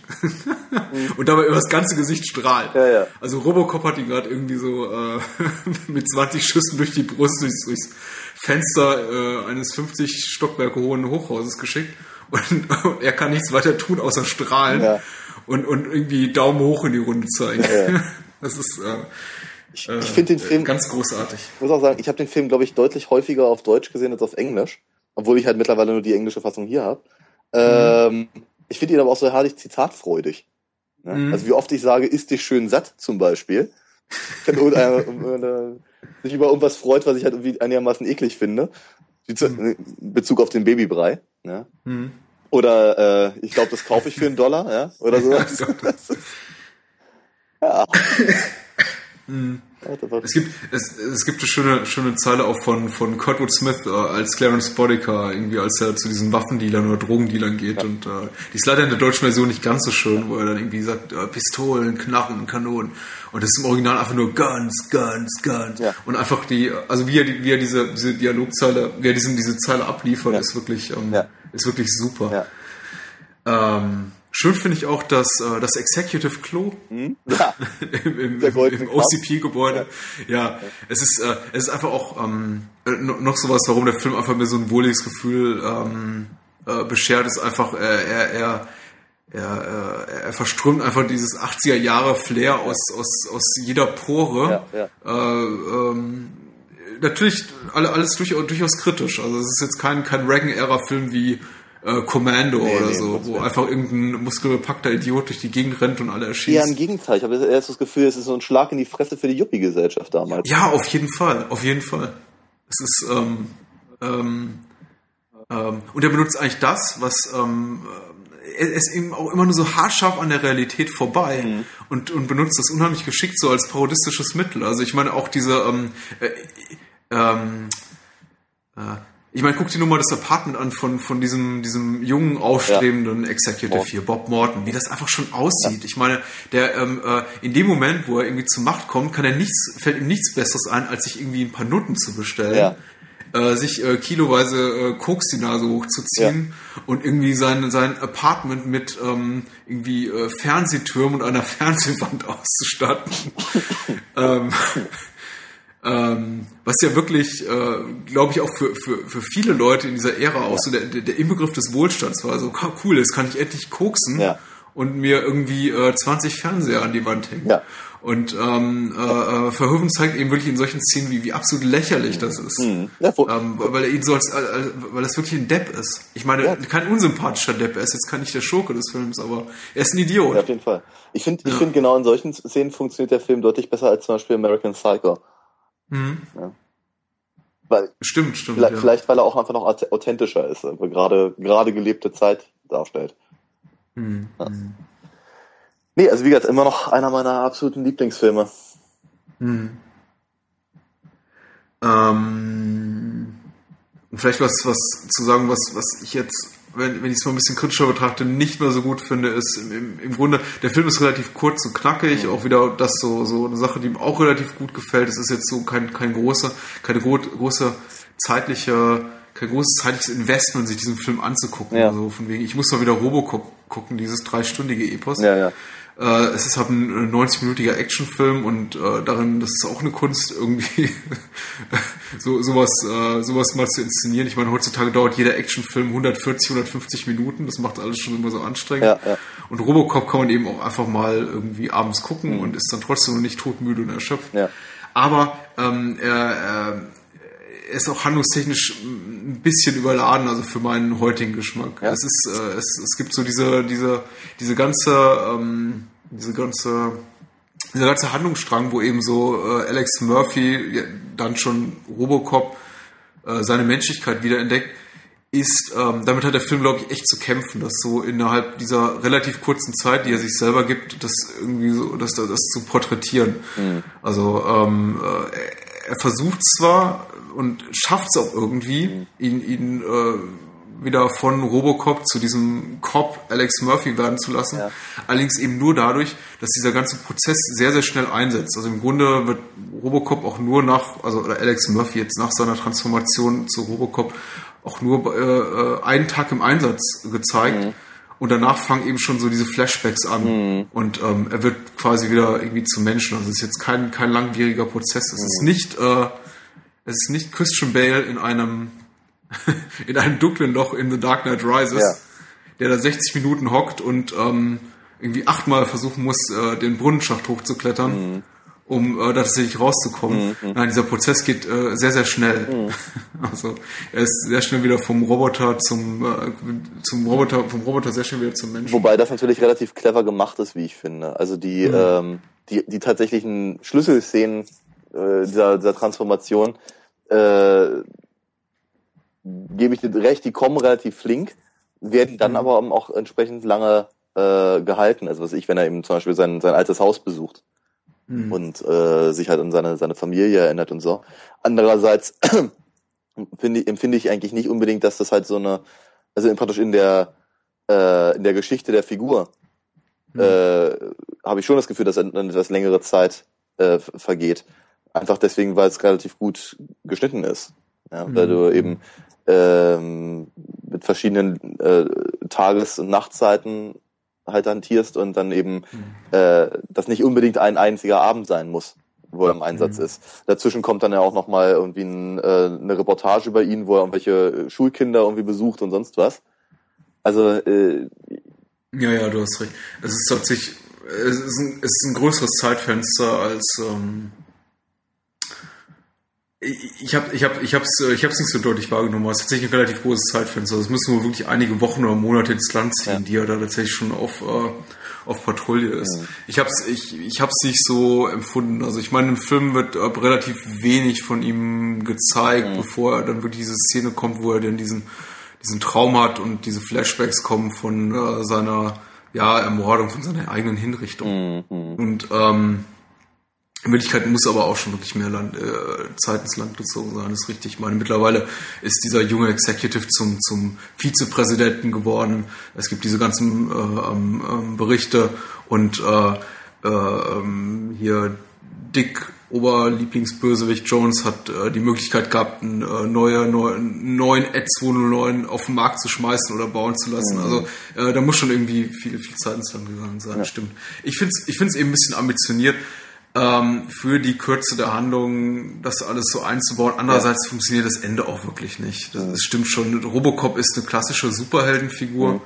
und dabei über das ganze Gesicht strahlt. Ja, ja. Also Robocop hat ihn gerade irgendwie so äh, mit 20 Schüssen durch die Brust durchs, durchs Fenster äh, eines 50 Stockwerke hohen Hochhauses geschickt. Und, und er kann nichts weiter tun, außer strahlen Ja. und, und irgendwie Daumen hoch in die Runde zeigen. Ja. Das ist äh, Ich, ich finde den Film, ganz großartig. ich muss auch sagen, ich habe den Film, glaube ich, deutlich häufiger auf Deutsch gesehen als auf Englisch, obwohl ich halt mittlerweile nur die englische Fassung hier habe. Ähm, ich finde ihn aber auch so herrlich zitatfreudig. Ne? Mhm. Also wie oft ich sage, ist dich schön satt zum Beispiel. Wenn irgendeiner äh, sich über irgendwas freut, was ich halt irgendwie einigermaßen eklig finde. Zu, in Bezug auf den Babybrei. Ne? Mhm. Oder äh, ich glaube, das kaufe ich für einen Dollar, ja? Oder sowas. ja. Ja, Es gibt, es, es gibt eine schöne, schöne Zeile auch von, von Kurtwood Smith äh, als Clarence Bodica, irgendwie als er zu diesen Waffendealern oder Drogendealern geht. Und äh, die ist leider in der deutschen Version nicht ganz so schön, wo er dann irgendwie sagt, äh, Pistolen, Knarren, Kanonen. Und das ist im Original einfach nur Guns, Guns, Guns. Ja. Und einfach die, also wie er, die, wie er diese, diese Dialogzeile, wie er diesen, diese Zeile abliefert, Ja. ist wirklich, ähm, Ja. ist wirklich super. Ja. Ähm, schön finde ich auch das, äh, das Executive Klo Hm? ja. im, im, im. OCP-Gebäude. Ja. es ist äh, es ist einfach auch ähm, äh, no- noch sowas, warum der Film einfach mir so ein wohliges Gefühl ähm, äh, beschert, ist einfach, äh, er, er, er, äh, er verströmt einfach dieses 80er Jahre Flair aus, aus, aus jeder Pore. Ja, Äh, ähm, natürlich alle, alles durchaus, durchaus kritisch. Also es ist jetzt kein, kein Reagan-Ära-Film wie äh, Commando Nee, oder nee, so, wo einfach irgendein muskelbepackter Idiot durch die Gegend rennt und alle erschießt. Eher im Gegenteil. Ich habe erst das Gefühl, es ist so ein Schlag in die Fresse für die Yuppie-Gesellschaft damals. Ja, auf jeden Fall, auf jeden Fall. Es ist ähm, ähm, ähm, und er benutzt eigentlich das, was ähm, er ist eben auch immer nur so haarscharf an der Realität vorbei Mhm. und, und benutzt das unheimlich geschickt so als parodistisches Mittel. Also ich meine auch diese ähm, äh, ähm, äh, ich meine, guck dir nur mal das Apartment an von, von diesem, diesem jungen, aufstrebenden Executive Morton. hier, Bob Morton, wie das einfach schon aussieht. Ich meine, der ähm, äh, in dem Moment, wo er irgendwie zur Macht kommt, kann er nichts, fällt ihm nichts Besseres ein, als sich irgendwie ein paar Nutten zu bestellen. Ja. Äh, sich äh, kiloweise äh, Koks die Nase hochzuziehen und irgendwie sein, sein Apartment mit ähm, irgendwie äh, Fernsehtürmen und einer Fernsehwand auszustatten. ähm, ähm, was ja wirklich, äh, glaube ich, auch für, für, für viele Leute in dieser Ära auch so der, der, der Inbegriff des Wohlstands war. So, "Ka- cool, jetzt kann ich endlich koksen Ja. und mir irgendwie äh, 20 Fernseher an die Wand hängen. Ja. Und ähm, äh, äh, Verhoeven zeigt eben wirklich in solchen Szenen, wie, wie absolut lächerlich das ist. Mhm. Ja, Ähm, weil er ihn so als, als, weil das wirklich ein Depp ist. Ich meine, Ja. kein unsympathischer Depp. Er ist jetzt kein nicht der Schurke des Films, aber er ist ein Idiot. ja, auf jeden Fall. Ich finde, ich finde genau in solchen Szenen funktioniert der Film deutlich besser als zum Beispiel American Psycho. Mhm. Weil, Stimmt, stimmt. vielleicht, ja. vielleicht weil er auch einfach noch auth- authentischer ist, aber gerade, gerade gelebte Zeit darstellt. Mhm. Ja. Nee, also wie gesagt, immer noch einer meiner absoluten Lieblingsfilme. Mhm. Ähm, vielleicht was, was zu sagen, was, was ich jetzt, wenn, wenn ich es mal ein bisschen kritischer betrachte, nicht mehr so gut finde, ist im, im, Grunde, der Film ist relativ kurz und knackig, auch wieder das so, so eine Sache, die ihm auch relativ gut gefällt. Es ist jetzt so kein, kein großer, keine gro große zeitliche, kein großes zeitliches Investment, sich diesen Film anzugucken. Ja. Also von wegen, ich muss mal wieder Robocop gucken, dieses dreistündige Epos. Ja, ja. Äh, es ist halt ein äh, 90-minütiger Actionfilm und äh, darin, das ist auch eine Kunst, irgendwie so, sowas, äh, sowas mal zu inszenieren. Ich meine, heutzutage dauert jeder Actionfilm 140, 150 Minuten. Das macht alles schon immer so anstrengend. Ja, ja. Und Robocop kann man eben auch einfach mal irgendwie abends gucken und ist dann trotzdem noch nicht totmüde und erschöpft. Mhm. Ja. Aber ähm, er, er er ist auch handlungstechnisch ein bisschen überladen, also für meinen heutigen Geschmack. Ja. Es ist, äh, es, es gibt so diese, diese, diese ganze, ähm, diese ganze, dieser ganze Handlungsstrang, wo eben so äh, Alex Murphy ja, dann schon Robocop äh, seine Menschlichkeit wiederentdeckt. ist, ähm, damit hat der Film, glaube ich, echt zu kämpfen, dass so innerhalb dieser relativ kurzen Zeit, die er sich selber gibt, das irgendwie so, das, das zu porträtieren. Mhm. Also ähm, äh, er versucht zwar und schafft es auch irgendwie, mhm. ihn, ihn äh, wieder von Robocop zu diesem Cop Alex Murphy werden zu lassen. Ja. Allerdings eben nur dadurch, dass dieser ganze Prozess sehr, sehr schnell einsetzt. Also im Grunde wird Robocop auch nur nach, also oder Alex Murphy jetzt nach seiner Transformation zu Robocop auch nur äh, äh einen Tag im Einsatz gezeigt. Mhm. Und danach fangen eben schon so diese Flashbacks an. Mhm. Und ähm, er wird quasi wieder irgendwie zum Menschen. Also es ist jetzt kein, kein langwieriger Prozess. Es mhm. ist nicht, äh, es ist nicht Christian Bale in einem in einem dunklen Loch in The Dark Knight Rises, ja. der da 60 Minuten hockt und ähm, irgendwie achtmal versuchen muss, äh, den Brunnenschacht hochzuklettern, mhm. um äh, tatsächlich rauszukommen. Mhm. Nein, dieser Prozess geht äh, sehr, sehr schnell. Mhm. Also er ist sehr schnell wieder vom Roboter zum, äh, zum Roboter, vom Roboter sehr schnell wieder zum Menschen. Wobei das natürlich relativ clever gemacht ist, wie ich finde. Also die, mhm. ähm, die, die tatsächlichen Schlüsselszenen äh, dieser, dieser Transformation äh, gebe ich dir recht, die kommen relativ flink, werden dann mhm. aber auch entsprechend lange äh, gehalten. Also was ich, wenn er eben zum Beispiel sein, sein altes Haus besucht mhm. und äh, sich halt an seine, seine Familie erinnert und so. Andererseits finde, empfinde ich eigentlich nicht unbedingt, dass das halt so eine, also in, praktisch in der, äh, in der Geschichte der Figur mhm. äh, habe ich schon das Gefühl, dass eine etwas längere Zeit äh, vergeht. Einfach deswegen, weil es relativ gut geschnitten ist. Ja, weil du mhm. eben ähm, mit verschiedenen äh, Tages- und Nachtzeiten halt hantierst und dann eben mhm. äh, das nicht unbedingt ein einziger Abend sein muss, wo er im Einsatz mhm. ist. Dazwischen kommt dann ja auch nochmal irgendwie ein, äh, eine Reportage über ihn, wo er irgendwelche Schulkinder irgendwie besucht und sonst was. Also äh, ja, ja, du hast recht. Es ist tatsächlich, es ist ein, es ist ein größeres Zeitfenster als ähm, ich habe ich hab, ich hab's, ich hab's nicht so deutlich wahrgenommen, aber es ist tatsächlich ein relativ großes Zeitfenster. Es müssen wohl wirklich einige Wochen oder Monate ins Land ziehen, ja. die er da tatsächlich schon auf, äh, auf Patrouille ist. Ja. Ich hab's, ich, ich hab's nicht so empfunden. Also ich meine, im Film wird äh, relativ wenig von ihm gezeigt, ja. bevor er dann wirklich diese Szene kommt, wo er dann diesen, diesen Traum hat und diese Flashbacks kommen von äh, seiner ja, Ermordung, von seiner eigenen Hinrichtung. Mhm. Und ähm, in Wirklichkeit muss aber auch schon wirklich mehr Land, äh, Zeit ins Land gezogen sein, ist richtig. Ich meine, mittlerweile ist dieser junge Executive zum, zum Vizepräsidenten geworden. Es gibt diese ganzen äh, ähm, ähm Berichte und äh, äh, ähm, hier Dick Oberlieblingsbösewicht Jones hat äh, die Möglichkeit gehabt, einen äh, neue, neu, neuen Ad 209 auf den Markt zu schmeißen oder bauen zu lassen. Mhm. Also äh, da muss schon irgendwie viel, viel Zeit ins Land gegangen sein, ja. stimmt. Ich finde es ich find's eben ein bisschen ambitioniert ähm, für die Kürze der Handlung das alles so einzubauen. Andererseits ja. funktioniert das Ende auch wirklich nicht. Das, das, stimmt schon. Robocop ist eine klassische Superheldenfigur. Mhm.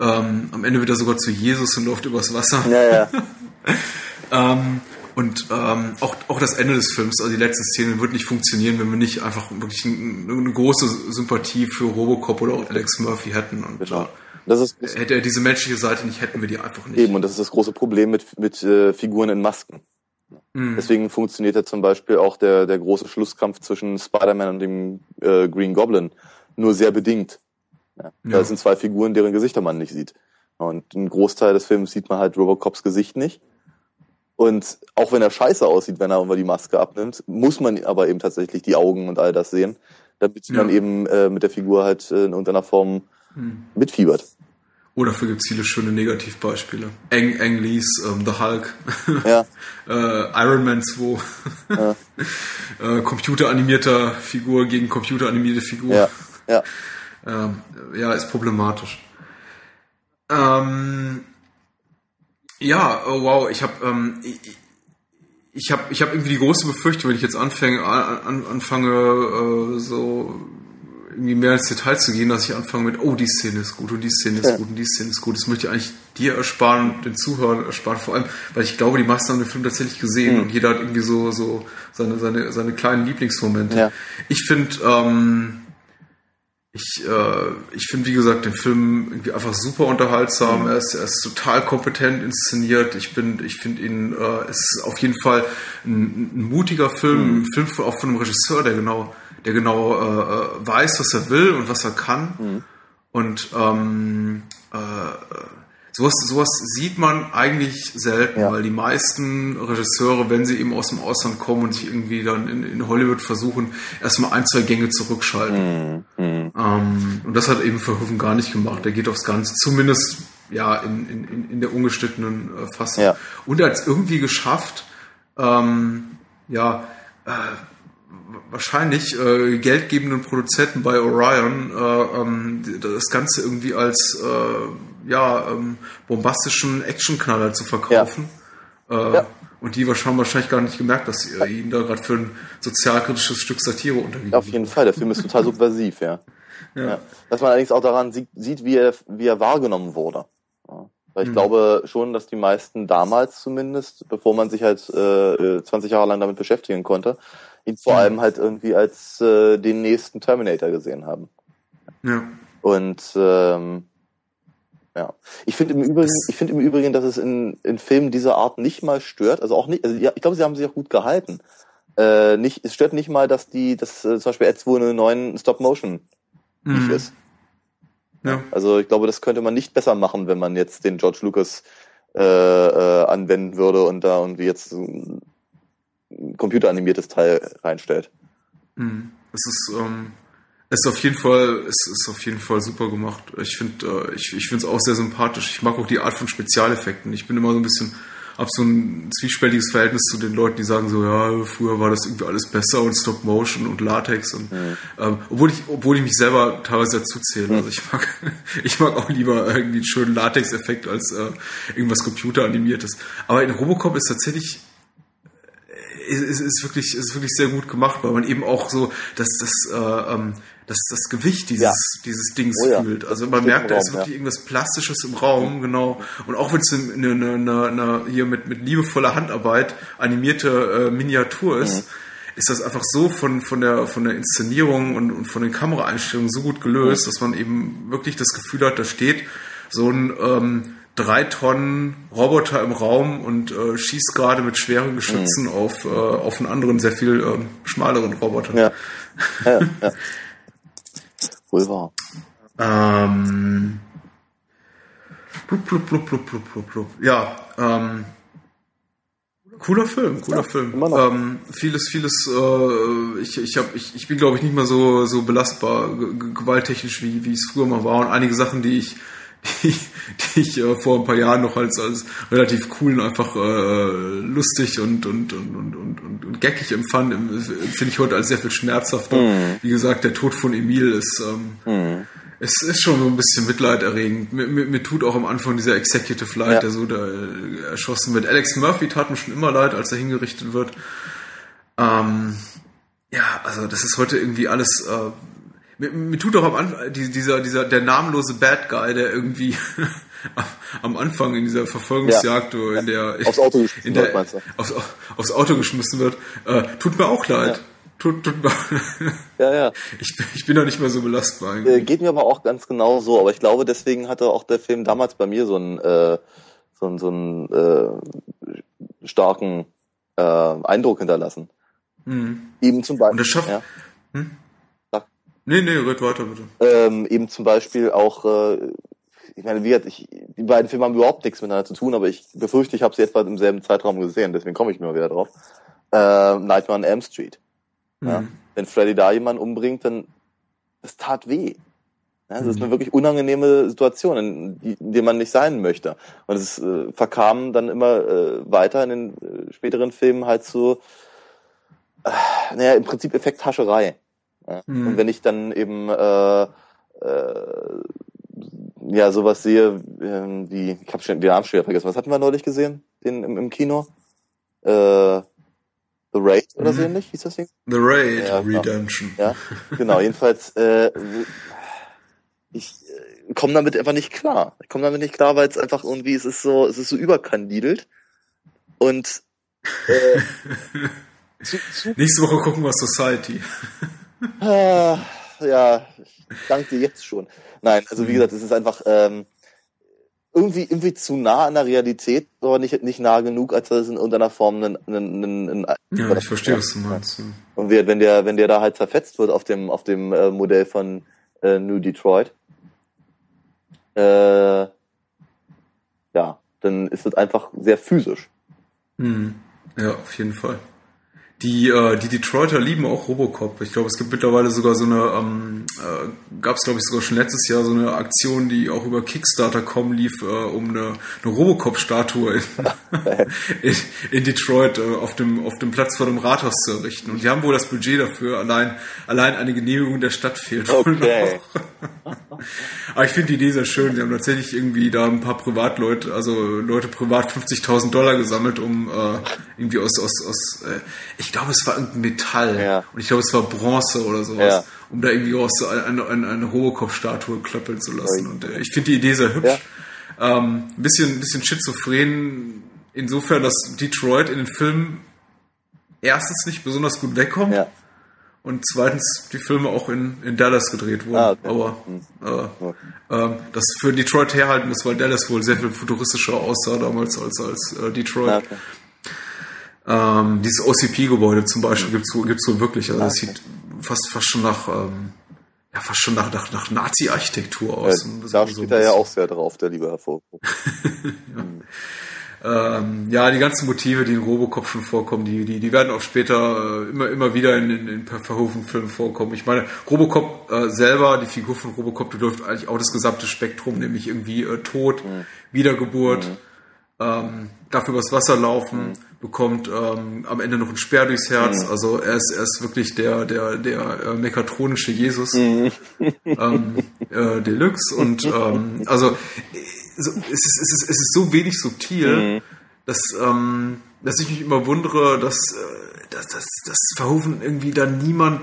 Ähm, am Ende wird er sogar zu Jesus und läuft übers Wasser. Ja, ja. ähm, und ähm, auch, auch das Ende des Films, also die letzten Szenen, wird nicht funktionieren, wenn wir nicht einfach wirklich eine, eine große Sympathie für Robocop oder auch Alex Murphy hätten. Und genau. Das ist, hätte er diese menschliche Seite nicht, hätten wir die einfach nicht. Eben, und das ist das große Problem mit, mit äh, Figuren in Masken. Mhm. Deswegen funktioniert ja zum Beispiel auch der, der große Schlusskampf zwischen Spider-Man und dem äh, Green Goblin nur sehr bedingt. Ja. Ja. Das sind zwei Figuren, deren Gesichter man nicht sieht. Und ein Großteil des Films sieht man halt Robocops Gesicht nicht. Und auch wenn er scheiße aussieht, wenn er immer die Maske abnimmt, muss man aber eben tatsächlich die Augen und all das sehen, damit ja. man eben äh, mit der Figur halt äh, in irgendeiner Form mhm. mitfiebert. Oh, dafür gibt es viele schöne Negativbeispiele. Eng, Eng Lees, ähm, The Hulk, ja. äh, Iron Man 2, ja. äh, computeranimierter Figur gegen computeranimierte Figur. Ja, ja. Ähm, ja ist problematisch. Ähm, ja, oh, wow, ich habe ähm, ich, ich habe ich hab irgendwie die große Befürchtung, wenn ich jetzt anfange, an, anfange äh, so irgendwie mehr ins Detail zu gehen, dass ich anfange mit, oh, die Szene ist gut und die Szene ist ja. gut und die Szene ist gut. Das möchte ich eigentlich dir ersparen, den Zuhörern ersparen, vor allem, weil ich glaube, die meisten haben den Film tatsächlich gesehen mhm. und jeder hat irgendwie so, so seine, seine, seine kleinen Lieblingsmomente. Ja. Ich finde, ähm, ich, äh, ich finde, wie gesagt, den Film irgendwie einfach super unterhaltsam. Mhm. Er, ist, er ist total kompetent inszeniert. Ich bin, ich finde ihn, äh, es ist auf jeden Fall ein, ein mutiger Film, mhm. ein Film auch von einem Regisseur, der genau der genau äh, weiß, was er will und was er kann. Mhm. Und ähm, äh, sowas, sowas sieht man eigentlich selten, ja. weil die meisten Regisseure, wenn sie eben aus dem Ausland kommen und sich irgendwie dann in, in Hollywood versuchen, erstmal ein, zwei Gänge zurückschalten. Mhm. mhm. Ähm, und das hat eben Verhoeven gar nicht gemacht. Der geht aufs Ganze, zumindest ja in, in, in der ungeschnittenen äh, Fassung. Ja. Und er hat es irgendwie geschafft, ähm, ja, äh, wahrscheinlich äh, geldgebenden Produzenten bei Orion äh, ähm, das Ganze irgendwie als äh, ja ähm, bombastischen Actionknaller zu verkaufen. Ja. Äh, ja. Und die haben wahrscheinlich gar nicht gemerkt, dass ihr ihn da gerade für ein sozialkritisches Stück Satire untergegeben Auf jeden Fall, der Film ist total subversiv, ja. ja. Dass man allerdings auch daran sieht, sieht wie, er, wie er wahrgenommen wurde. Weil ich mhm. glaube schon, dass die meisten damals zumindest, bevor man sich halt äh, 20 Jahre lang damit beschäftigen konnte, ihn vor mhm. allem halt irgendwie als äh, den nächsten Terminator gesehen haben. Ja. Und ähm, ja, ich finde im Übrigen, ich finde im Übrigen, dass es in, in Filmen dieser Art nicht mal stört, also auch nicht, also ja, ich glaube, sie haben sich auch gut gehalten. Äh, nicht, es stört nicht mal, dass die, dass äh, zum Beispiel Ed209 Stop Motion mhm. ist. Ja. Also ich glaube, das könnte man nicht besser machen, wenn man jetzt den George Lucas äh, äh, anwenden würde und da irgendwie jetzt ein computeranimiertes Teil reinstellt. Mhm. Es ist, ähm, es ist auf jeden Fall, es ist auf jeden Fall super gemacht. Ich finde, äh, ich, ich finde es auch sehr sympathisch. Ich mag auch die Art von Spezialeffekten. Ich bin immer so ein bisschen habe so ein zwiespältiges Verhältnis zu den Leuten, die sagen so, ja, früher war das irgendwie alles besser und Stop Motion und Latex und mhm. ähm, obwohl ich, obwohl ich mich selber teilweise dazu zähle. Mhm. Also ich mag, ich mag auch lieber irgendwie einen schönen Latex-Effekt als äh, irgendwas computeranimiertes. Aber in Robocop ist tatsächlich ist, ist wirklich ist wirklich sehr gut gemacht, weil man eben auch so dass das äh, ähm, das, das Gewicht dieses, ja. dieses Dings oh ja. fühlt. Also man merkt, da ist wirklich ja. irgendwas Plastisches im Raum, genau. Und auch wenn es eine, eine, eine, eine, hier mit, mit liebevoller Handarbeit animierte äh, Miniatur ist, mhm. ist das einfach so von, von, der, von der Inszenierung und, und von den Kameraeinstellungen so gut gelöst, mhm. dass man eben wirklich das Gefühl hat, da steht so ein ähm, drei Tonnen Roboter im Raum und äh, schießt gerade mit schweren Geschützen mhm. auf, äh, auf einen anderen, sehr viel äh, schmaleren Roboter. Ja. ja, ja. Wohl wahr. Ähm, blub, blub, blub, blub, blub, blub, blub. Ja, ähm, cooler Film, cooler ja, Film. Ähm, vieles, vieles, äh, ich, ich, hab, ich, ich bin glaube ich nicht mehr so, so belastbar, gewalttechnisch, wie, wie es früher mal war. Und einige Sachen, die ich, die, die ich äh, vor ein paar Jahren noch als, als relativ cool und einfach äh, lustig und, und, und, und, und, und geckig empfand, finde ich heute als sehr viel schmerzhafter. Mhm. Wie gesagt, der Tod von Emil ist, ähm, mhm. es ist schon so ein bisschen mitleiderregend. Mir, mir, mir tut auch am Anfang dieser Executive Leid, ja. der so da äh, erschossen wird. Alex Murphy tat mir schon immer leid, als er hingerichtet wird. Ähm, ja, also das ist heute irgendwie alles äh, mir, mir tut doch am Anfang dieser, dieser, der namenlose Bad Guy, der irgendwie am Anfang in dieser Verfolgungsjagd ja. in der, aufs Auto geschmissen der, wird, aufs, aufs, Auto geschmissen wird, äh, tut mir auch leid. Ja. Tut, tut mir, ja, ja. Ich, ich bin da nicht mehr so belastbar. Äh, geht mir aber auch ganz genau so, aber ich glaube, deswegen hatte auch der Film damals bei mir so einen, äh, so einen, so einen äh, starken äh, Eindruck hinterlassen. Mhm. Eben zum Beispiel. Und das schafft, ja. hm? Nee, nee, red weiter bitte. Ähm, eben zum Beispiel auch, äh, ich meine, wie ich, die beiden Filme haben überhaupt nichts miteinander zu tun, aber ich befürchte, ich habe sie etwa im selben Zeitraum gesehen, deswegen komme ich mir wieder drauf. Äh, Nightmare on Elm Street. Mhm. Ja? Wenn Freddy da jemanden umbringt, dann das tat weh. Ja, das mhm. ist eine wirklich unangenehme Situation, in, die, in der man nicht sein möchte. Und es äh, verkam dann immer äh, weiter in den äh, späteren Filmen halt so, äh, naja, im Prinzip Effekthascherei. Ja? Mhm. Und wenn ich dann eben äh, äh, ja sowas sehe, äh, wie, ich habe schon den Namen schon vergessen, was hatten wir neulich gesehen den, im, im Kino? Äh, The Raid oder mhm. so ähnlich hieß das Ding? The Raid ja, genau. Redemption. Ja, genau. Jedenfalls, äh, ich äh, komme damit einfach nicht klar. Ich komme damit nicht klar, weil es einfach irgendwie, es ist so, es ist so überkandidelt und äh, zu, zu Nächste Woche gucken wir Society. Ah, ja, ich danke dir jetzt schon. Nein, also wie mhm. gesagt, es ist einfach, ähm, irgendwie, irgendwie zu nah an der Realität, aber nicht, nicht nah genug, als dass es in irgendeiner Form ein, ein, ein, ein Ja, ich verstehe, was du meinst. ja. Und wenn der, wenn der da halt zerfetzt wird auf dem, auf dem äh, Modell von äh, New Detroit, äh, ja, dann ist es einfach sehr physisch. Hm. Ja, auf jeden Fall. Die, äh, die Detroiter lieben auch Robocop. Ich glaube, es gibt mittlerweile sogar so eine, ähm, äh, gab es glaube ich sogar schon letztes Jahr so eine Aktion, die auch über Kickstarter.com lief, äh, um eine, eine Robocop-Statue in, in, in Detroit äh, auf, dem, auf dem Platz vor dem Rathaus zu errichten. Und die haben wohl das Budget dafür, allein, allein eine Genehmigung der Stadt fehlt. Okay. Aber ich finde die Idee sehr schön. Sie haben tatsächlich irgendwie da ein paar Privatleute, also Leute privat 50.000 Dollar gesammelt, um äh, irgendwie aus, aus, aus äh, ich glaube, es war irgendein Metall. Ja. Und ich glaube, es war Bronze oder sowas, Ja. um da irgendwie aus so eine, eine, eine Robocop-Statue klöppeln zu lassen. Und äh, ich finde die Idee sehr hübsch. Ähm, ein bisschen, ein bisschen schizophren, insofern, dass Detroit in den Filmen erstens nicht besonders gut wegkommt. Ja. Und zweitens die Filme auch in, in Dallas gedreht wurden. Ah, okay. Aber äh, Okay. ähm, das für Detroit herhalten muss, weil Dallas wohl sehr viel futuristischer aussah damals als, als äh, Detroit. Ja, okay. Ähm, dieses OCP-Gebäude zum Beispiel gibt's wohl, gibt's wohl wirklich. Also das sieht fast, fast schon nach, ähm, ja, fast schon nach, nach, nach Nazi-Architektur Ja, aus. da So- so spielt ein er ja auch sehr drauf, der liebe Herr Vogt. Ähm, ja, die ganzen Motive, die in Robocop schon vorkommen, die, die, die werden auch später äh, immer, immer wieder in, in, in Verhoeven-Filmen vorkommen. Ich meine, Robocop äh, selber, die Figur von Robocop, die läuft eigentlich auch das gesamte Spektrum, nämlich irgendwie äh, Tod, Wiedergeburt, ähm, darf übers Wasser laufen, bekommt ähm, am Ende noch ein Speer durchs Herz. Also er ist, er ist wirklich der, der, der äh, mechatronische Jesus. Ähm, äh, Deluxe. Und ähm, also so, es, ist, es, ist, es ist so wenig subtil, dass, ähm, dass ich mich immer wundere, dass, äh, dass, dass, dass Verhoeven irgendwie da niemand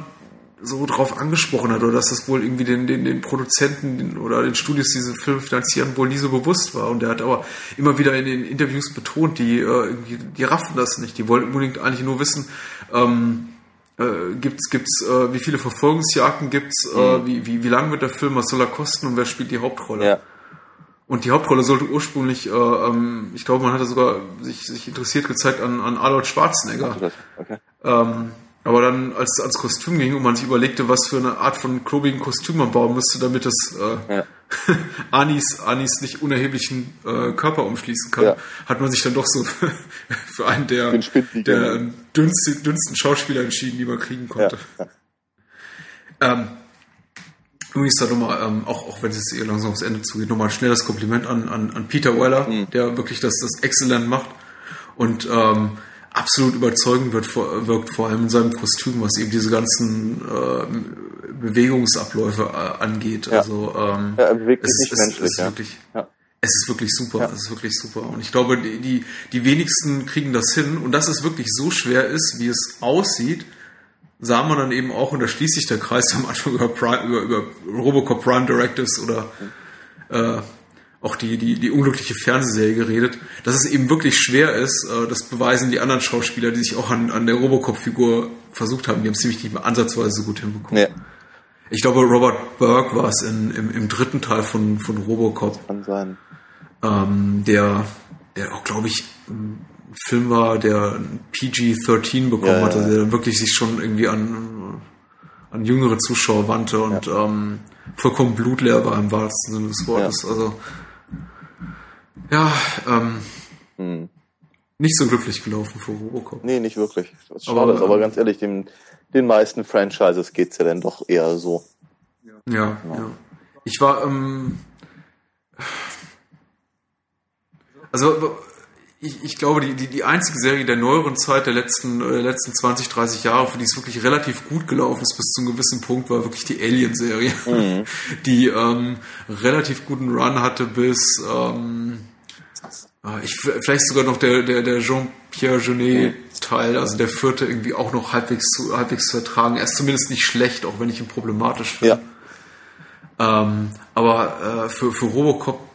so drauf angesprochen hat oder dass das wohl irgendwie den, den, den Produzenten oder den Studios, die diesen Film finanzieren, wohl nie so bewusst war. Und er hat aber immer wieder in den Interviews betont, die, äh, irgendwie, die raffen das nicht. Die wollten unbedingt eigentlich nur wissen, ähm, äh, gibt's gibt's äh, wie viele Verfolgungsjagden gibt's, äh, wie, wie, wie lang wird der Film, was soll er kosten und wer spielt die Hauptrolle? Ja. Und die Hauptrolle sollte ursprünglich, äh, ähm, ich glaube, man hatte sogar sich, sich interessiert gezeigt an, an Arnold Schwarzenegger. Okay. Ähm, aber dann, als es ans Kostüm ging und man sich überlegte, was für eine Art von klobigen Kostüm man bauen müsste, damit das äh, Ja. Anis, Anis nicht unerheblichen äh, Körper umschließen kann, Ja. hat man sich dann doch so für einen der, der dünnsten, dünnsten Schauspieler entschieden, die man kriegen konnte. Ähm, übrigens da nochmal, ähm, auch, auch wenn es jetzt eher langsam aufs Ende zugeht, nochmal ein schnelles Kompliment an, an, an Peter Weller, Mhm. der wirklich das, das exzellent macht und ähm, absolut überzeugend wird, wirkt, vor allem in seinem Kostüm, was eben diese ganzen äh, Bewegungsabläufe äh, angeht. Ja. Also ähm, Ja, er bewegt sich es, es, es ist ja. wirklich, es ist wirklich super, es ist wirklich super. Und ich glaube, die, die, die wenigsten kriegen das hin. Und dass es wirklich so schwer ist, wie es aussieht, sah man dann eben auch, und da schließt sich der Kreis am Anfang über, Prime, über, über Robocop Prime Directives oder äh, auch die, die, die unglückliche Fernsehserie geredet, dass es eben wirklich schwer ist, äh, das beweisen die anderen Schauspieler, die sich auch an, an der Robocop-Figur versucht haben, die haben es ziemlich nicht mehr ansatzweise so gut hinbekommen. Nee, Ich glaube, Robert Burke war es in, im, im dritten Teil von, von Robocop, kann sein. ähm, der, der auch, glaube ich, ein Film war, der ein PG-13 bekommen Ja, hatte, ja. der dann wirklich sich schon irgendwie an, an jüngere Zuschauer wandte und ähm, vollkommen blutleer war im wahrsten Sinne des Wortes. Also, ja, ähm, Hm. nicht so glücklich gelaufen für Robocop. Nee, nicht wirklich. Das ist Aber, schade, aber, ähm, ganz ehrlich, den, den meisten Franchises geht's ja dann doch eher so. Ja, ja. Ich war, ähm, also ich, ich glaube, die, die, die einzige Serie der neueren Zeit, der letzten, äh, letzten 20, 30 Jahre, für die es wirklich relativ gut gelaufen ist bis zu einem gewissen Punkt, war wirklich die Alien-Serie, die ähm, relativ guten Run hatte bis, ähm, äh, ich, vielleicht sogar noch der, der, der Jean-Pierre Jeunet-Teil, also der vierte irgendwie auch noch halbwegs zu, halbwegs zu ertragen. Er ist zumindest nicht schlecht, auch wenn ich ihn problematisch finde. Ja. Ähm, aber äh, für, für Robocop,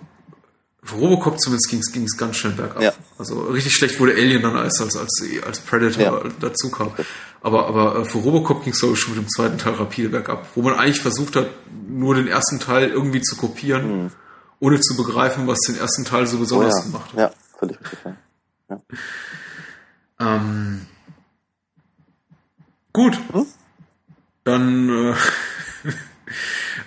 für Robocop zumindest ging es ganz schnell bergab. Ja. Also richtig schlecht wurde Alien dann als, als, als, als Predator Ja. dazu kam. Aber, aber äh, für Robocop ging es glaube ich schon mit dem zweiten Teil rapide bergab, wo man eigentlich versucht hat, nur den ersten Teil irgendwie zu kopieren. ohne zu begreifen, was den ersten Teil so besonders oh, ja. gemacht hat. Ja, völlig richtig. Ja. Ähm, gut. Hm? Dann äh,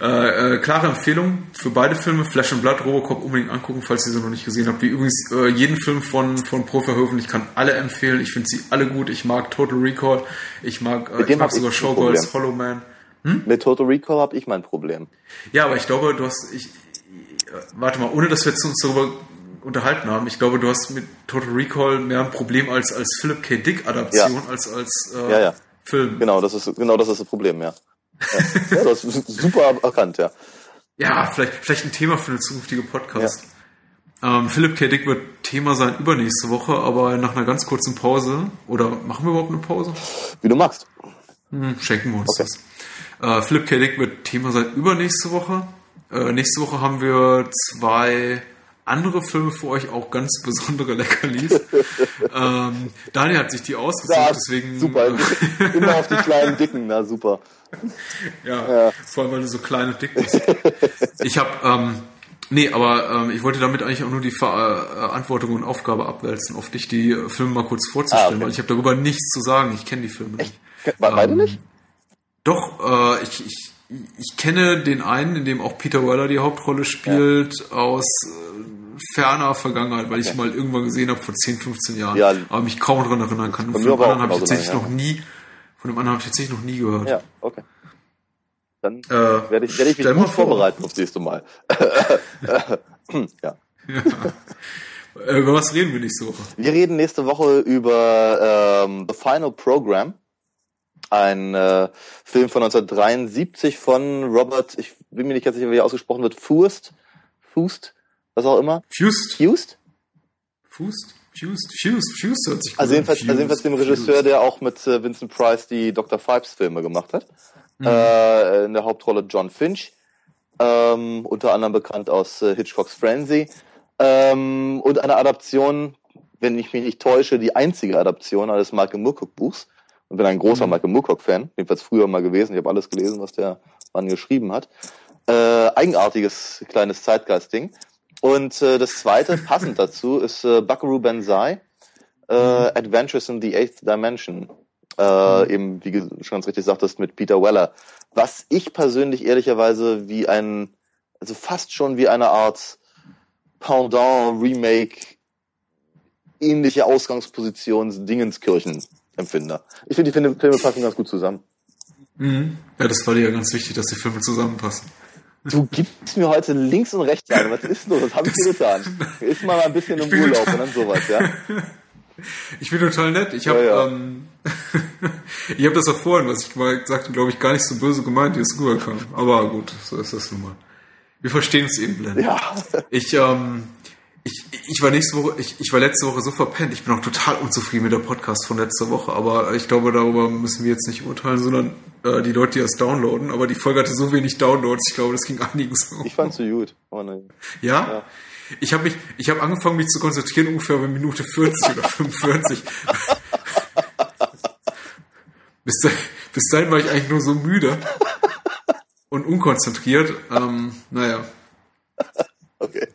äh, äh, klare Empfehlung für beide Filme, Flash and Blood, Robocop unbedingt angucken, falls ihr sie noch nicht gesehen habt. Wie übrigens äh, jeden Film von, von Pro Verhoeven, ich kann alle empfehlen, ich finde sie alle gut. Ich mag Total Recall, ich mag, äh, ich mag sogar Showgirls, Hollow Man. Hm? Mit Total Recall habe ich mein Problem. Ja, aber ich glaube, du hast, ich, warte mal, ohne dass wir uns darüber unterhalten haben, ich glaube, du hast mit Total Recall mehr ein Problem als, als Philip K. Dick Adaption ja. als als äh, ja, ja. Film. Genau, das ist genau das ist das Problem, ja. Ja, das ist super erkannt, ja. Ja, vielleicht, vielleicht ein Thema für eine zukünftige Podcast. Ja. Ähm, Philip K. Dick wird Thema sein übernächste Woche, aber nach einer ganz kurzen Pause. Oder machen wir überhaupt eine Pause? Wie du magst. Hm, schenken wir uns okay. das. Äh, Philip K. Dick wird Thema sein übernächste Woche. Äh, nächste Woche haben wir zwei andere Filme für euch auch ganz besondere Leckerlis. ähm, Daniel hat sich die ausgesucht, ja, deswegen. Super, immer auf die kleinen Dicken, na super. Ja, ja, vor allem weil du so kleine Dick bist. Ich habe, ähm, nee, aber ähm, ich wollte damit eigentlich auch nur die Verantwortung und Aufgabe abwälzen, auf dich die Filme mal kurz vorzustellen, ah, okay. weil ich habe darüber nichts zu sagen. Ich kenne die Filme nicht. War beide ähm, nicht? Doch, äh, ich, ich ich kenne den einen, in dem auch Peter Weller die Hauptrolle spielt, ja. aus äh, ferner Vergangenheit, weil okay. ich mal irgendwann gesehen habe vor 10, 15 Jahren, ja. aber mich kaum daran erinnern kann. Von, dem anderen habe ich tatsächlich noch nie, von dem anderen habe ich tatsächlich noch nie gehört. Ja, okay. Dann äh, werde ich, werde ich mich gut vorbereiten aufs nächste Mal. ja. ja. Äh, über was reden wir nächste Woche? Wir reden nächste Woche über ähm, The Final Program ein äh, Film von 1973 von Robert, ich bin mir nicht ganz sicher, wie er ausgesprochen wird, Fust, Fust, was auch immer. Fust. Fust? Fust? Fust, Fust, Fust hört sich also jedenfalls, Fused, also jedenfalls dem Regisseur, Fused. der auch mit äh, Vincent Price die Dr. Phibes Filme gemacht hat. Mhm. Äh, in der Hauptrolle John Finch, ähm, unter anderem bekannt aus äh, Hitchcocks Frenzy. Ähm, und eine Adaption, wenn ich mich nicht täusche, die einzige Adaption eines Michael Moorcock Buchs und bin ein großer mhm. Michael Moorcock-Fan, jedenfalls früher mal gewesen. Ich habe alles gelesen, was der Mann geschrieben hat. Äh, eigenartiges kleines Zeitgeist-Ding. Und äh, das zweite, passend dazu, ist äh, Buckaroo Banzai, äh, mhm. Adventures in the Eighth Dimension. Äh, mhm. Eben, wie du schon ganz richtig sagtest, mit Peter Weller. Was ich persönlich ehrlicherweise wie ein, also fast schon wie eine Art Pendant, Remake, ähnliche Ausgangsposition Dingenskirchen Empfinder. Ich finde, die Filme passen ganz gut zusammen. Mhm. Ja, das war dir ja ganz wichtig, dass die Filme zusammenpassen. Du gibst mir heute links und rechts an. Was ist los? Was habe ich dir getan? Ist mal ein bisschen im Urlaub und dann sowas, ja? Ich bin total nett. Ich habe ja, ja. ähm, ich habe das auch vorhin, was ich mal sagte, glaube ich, gar nicht so böse gemeint, wie es rüberkam. Aber gut, so ist das nun mal. Wir verstehen es eben blend. Ja. Ich ähm, ich, ich war nächste Woche, ich, ich war letzte Woche so verpennt. Ich bin auch total unzufrieden mit der Podcast von letzter Woche. Aber ich glaube, darüber müssen wir jetzt nicht urteilen, sondern äh, die Leute, die das downloaden. Aber die Folge hatte so wenig Downloads. Ich glaube, das ging einigen so. Ich fand sie gut. Oh nein. Ja? ja. Ich habe mich, ich habe angefangen, mich zu konzentrieren ungefähr bei Minute 40 oder 45. bis, dahin, bis dahin war ich eigentlich nur so müde und unkonzentriert. Ähm, naja. Okay.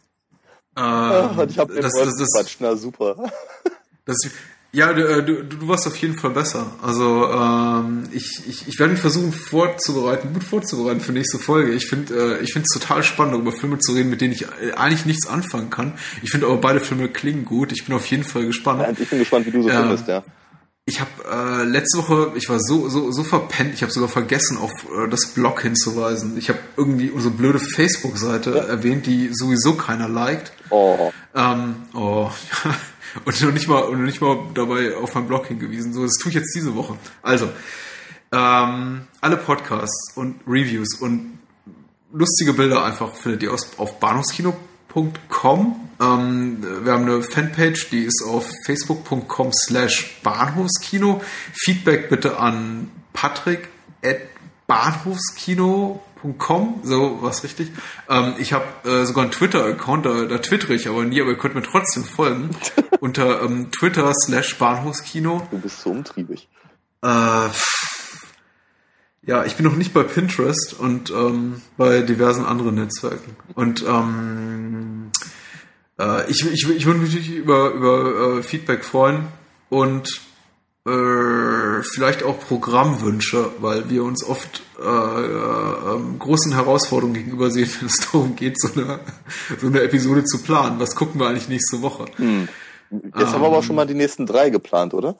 Ähm, ich habe das, das, das, na super. Das, ja, du, äh, du, du warst auf jeden Fall besser. Also ähm, ich, ich, ich werde mich versuchen vorzubereiten, gut vorzubereiten für nächste Folge. Ich finde äh, ich finde es total spannend, über Filme zu reden, mit denen ich äh, eigentlich nichts anfangen kann. Ich finde aber beide Filme klingen gut. Ich bin auf jeden Fall gespannt. Ja, ich bin gespannt, wie du so ähm, findest, ja. Ich habe äh, letzte Woche, ich war so so so verpennt, ich habe sogar vergessen, auf äh, das Blog hinzuweisen. Ich habe irgendwie unsere blöde Facebook-Seite ja. erwähnt, die sowieso keiner liked. Oh. Ähm, oh. und noch nicht mal und noch nicht mal dabei auf meinen Blog hingewiesen. So, das tue ich jetzt diese Woche. Also ähm, alle Podcasts und Reviews und lustige Bilder einfach findet ihr aus, auf bahnhofskino.com ähm, wir haben eine Fanpage, die ist auf facebook.com slash Bahnhofskino. Feedback bitte an patrick at bahnhofskino.com, so was richtig. Ähm, ich habe äh, sogar einen Twitter-Account, da, da twittere ich aber nie, aber ihr könnt mir trotzdem folgen. unter ähm, Twitter slash Bahnhofskino. Du bist so umtriebig. Äh, Ja, ich bin noch nicht bei Pinterest und ähm, bei diversen anderen Netzwerken. Und ähm, äh, ich, ich, ich würde mich über, über äh, Feedback freuen und äh, vielleicht auch Programmwünsche, weil wir uns oft äh, äh, großen Herausforderungen gegenüber sehen, wenn es darum geht, so eine, so eine Episode zu planen. Was gucken wir eigentlich nächste Woche? Hm. Jetzt ähm, haben wir aber ähm, schon mal die nächsten drei geplant, oder?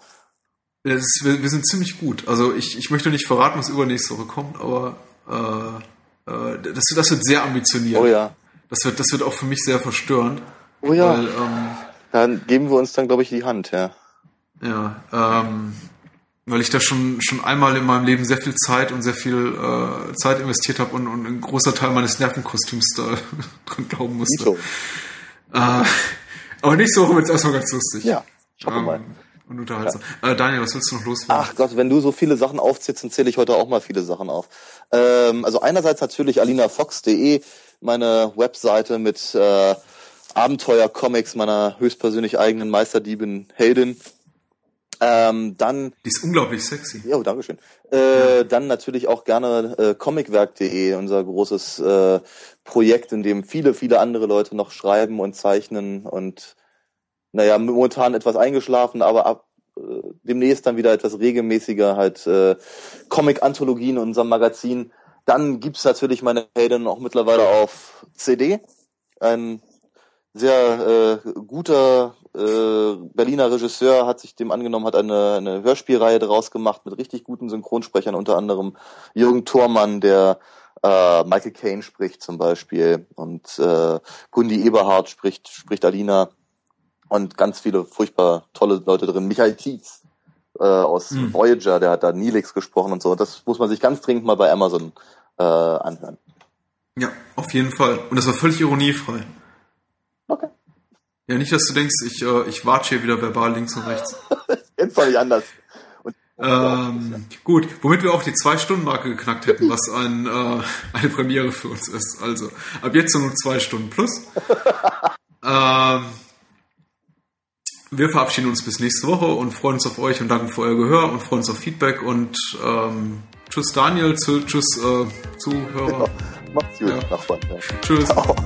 Ist, wir, wir, sind ziemlich gut. Also ich, ich möchte nicht verraten, was übernächste Woche kommt, aber äh, äh, das, das wird sehr ambitioniert. Oh ja. Das wird, das wird auch für mich sehr verstörend. Oh ja. Weil, ähm, dann geben wir uns dann, glaube ich, die Hand, ja. Ja, ähm, weil ich da schon, schon einmal in meinem Leben sehr viel Zeit und sehr viel äh, Zeit investiert habe und, und ein großer Teil meines Nervenkostüms da dran glauben musste. So. Äh, aber nächste Woche wird es erstmal ganz lustig. Ja, schauen wir ähm, mal und unterhaltsam. Ja. Äh, Daniel, was willst du noch loswerden? Ach Gott, wenn du so viele Sachen aufzählst, dann zähle ich heute auch mal viele Sachen auf. Ähm, also einerseits natürlich alinafox.de, meine Webseite mit äh, Abenteuercomics meiner höchstpersönlich eigenen Meisterdiebin Heldin. Ähm, dann. Die ist unglaublich sexy. Ja, dankeschön. Äh, ja. Dann natürlich auch gerne äh, comicwerk.de, unser großes äh, Projekt, in dem viele, viele andere Leute noch schreiben und zeichnen und naja, momentan etwas eingeschlafen, aber ab äh, demnächst dann wieder etwas regelmäßiger, halt äh, Comic-Anthologien in unserem Magazin. Dann gibt's natürlich meine Helden auch mittlerweile auf CD. Ein sehr äh, guter äh, Berliner Regisseur hat sich dem angenommen, hat eine, eine Hörspielreihe daraus gemacht mit richtig guten Synchronsprechern, unter anderem Jürgen Thormann, der äh, Michael Caine spricht zum Beispiel und äh, Gundi Eberhardt spricht, spricht Alina und ganz viele furchtbar tolle Leute drin. Michael Tietz äh, aus mhm. Voyager, der hat da Nilix gesprochen und so. Das muss man sich ganz dringend mal bei Amazon äh, anhören. Ja, auf jeden Fall. Und das war völlig ironiefrei. Okay. Ja, nicht, dass du denkst, ich, äh, ich watsche hier wieder verbal links und rechts. Jetzt soll ich anders. Und, ähm, gut, womit wir auch die Zwei-Stunden-Marke geknackt hätten, was ein, äh, eine Premiere für uns ist. Also, ab jetzt nur zwei Stunden plus. ähm, wir verabschieden uns bis nächste Woche und freuen uns auf euch und danken für euer Gehör und freuen uns auf Feedback und ähm, tschüss Daniel, tschüss äh, Zuhörer. Ja, macht's gut, ja. Nachbarn. Ja. Tschüss. Ciao.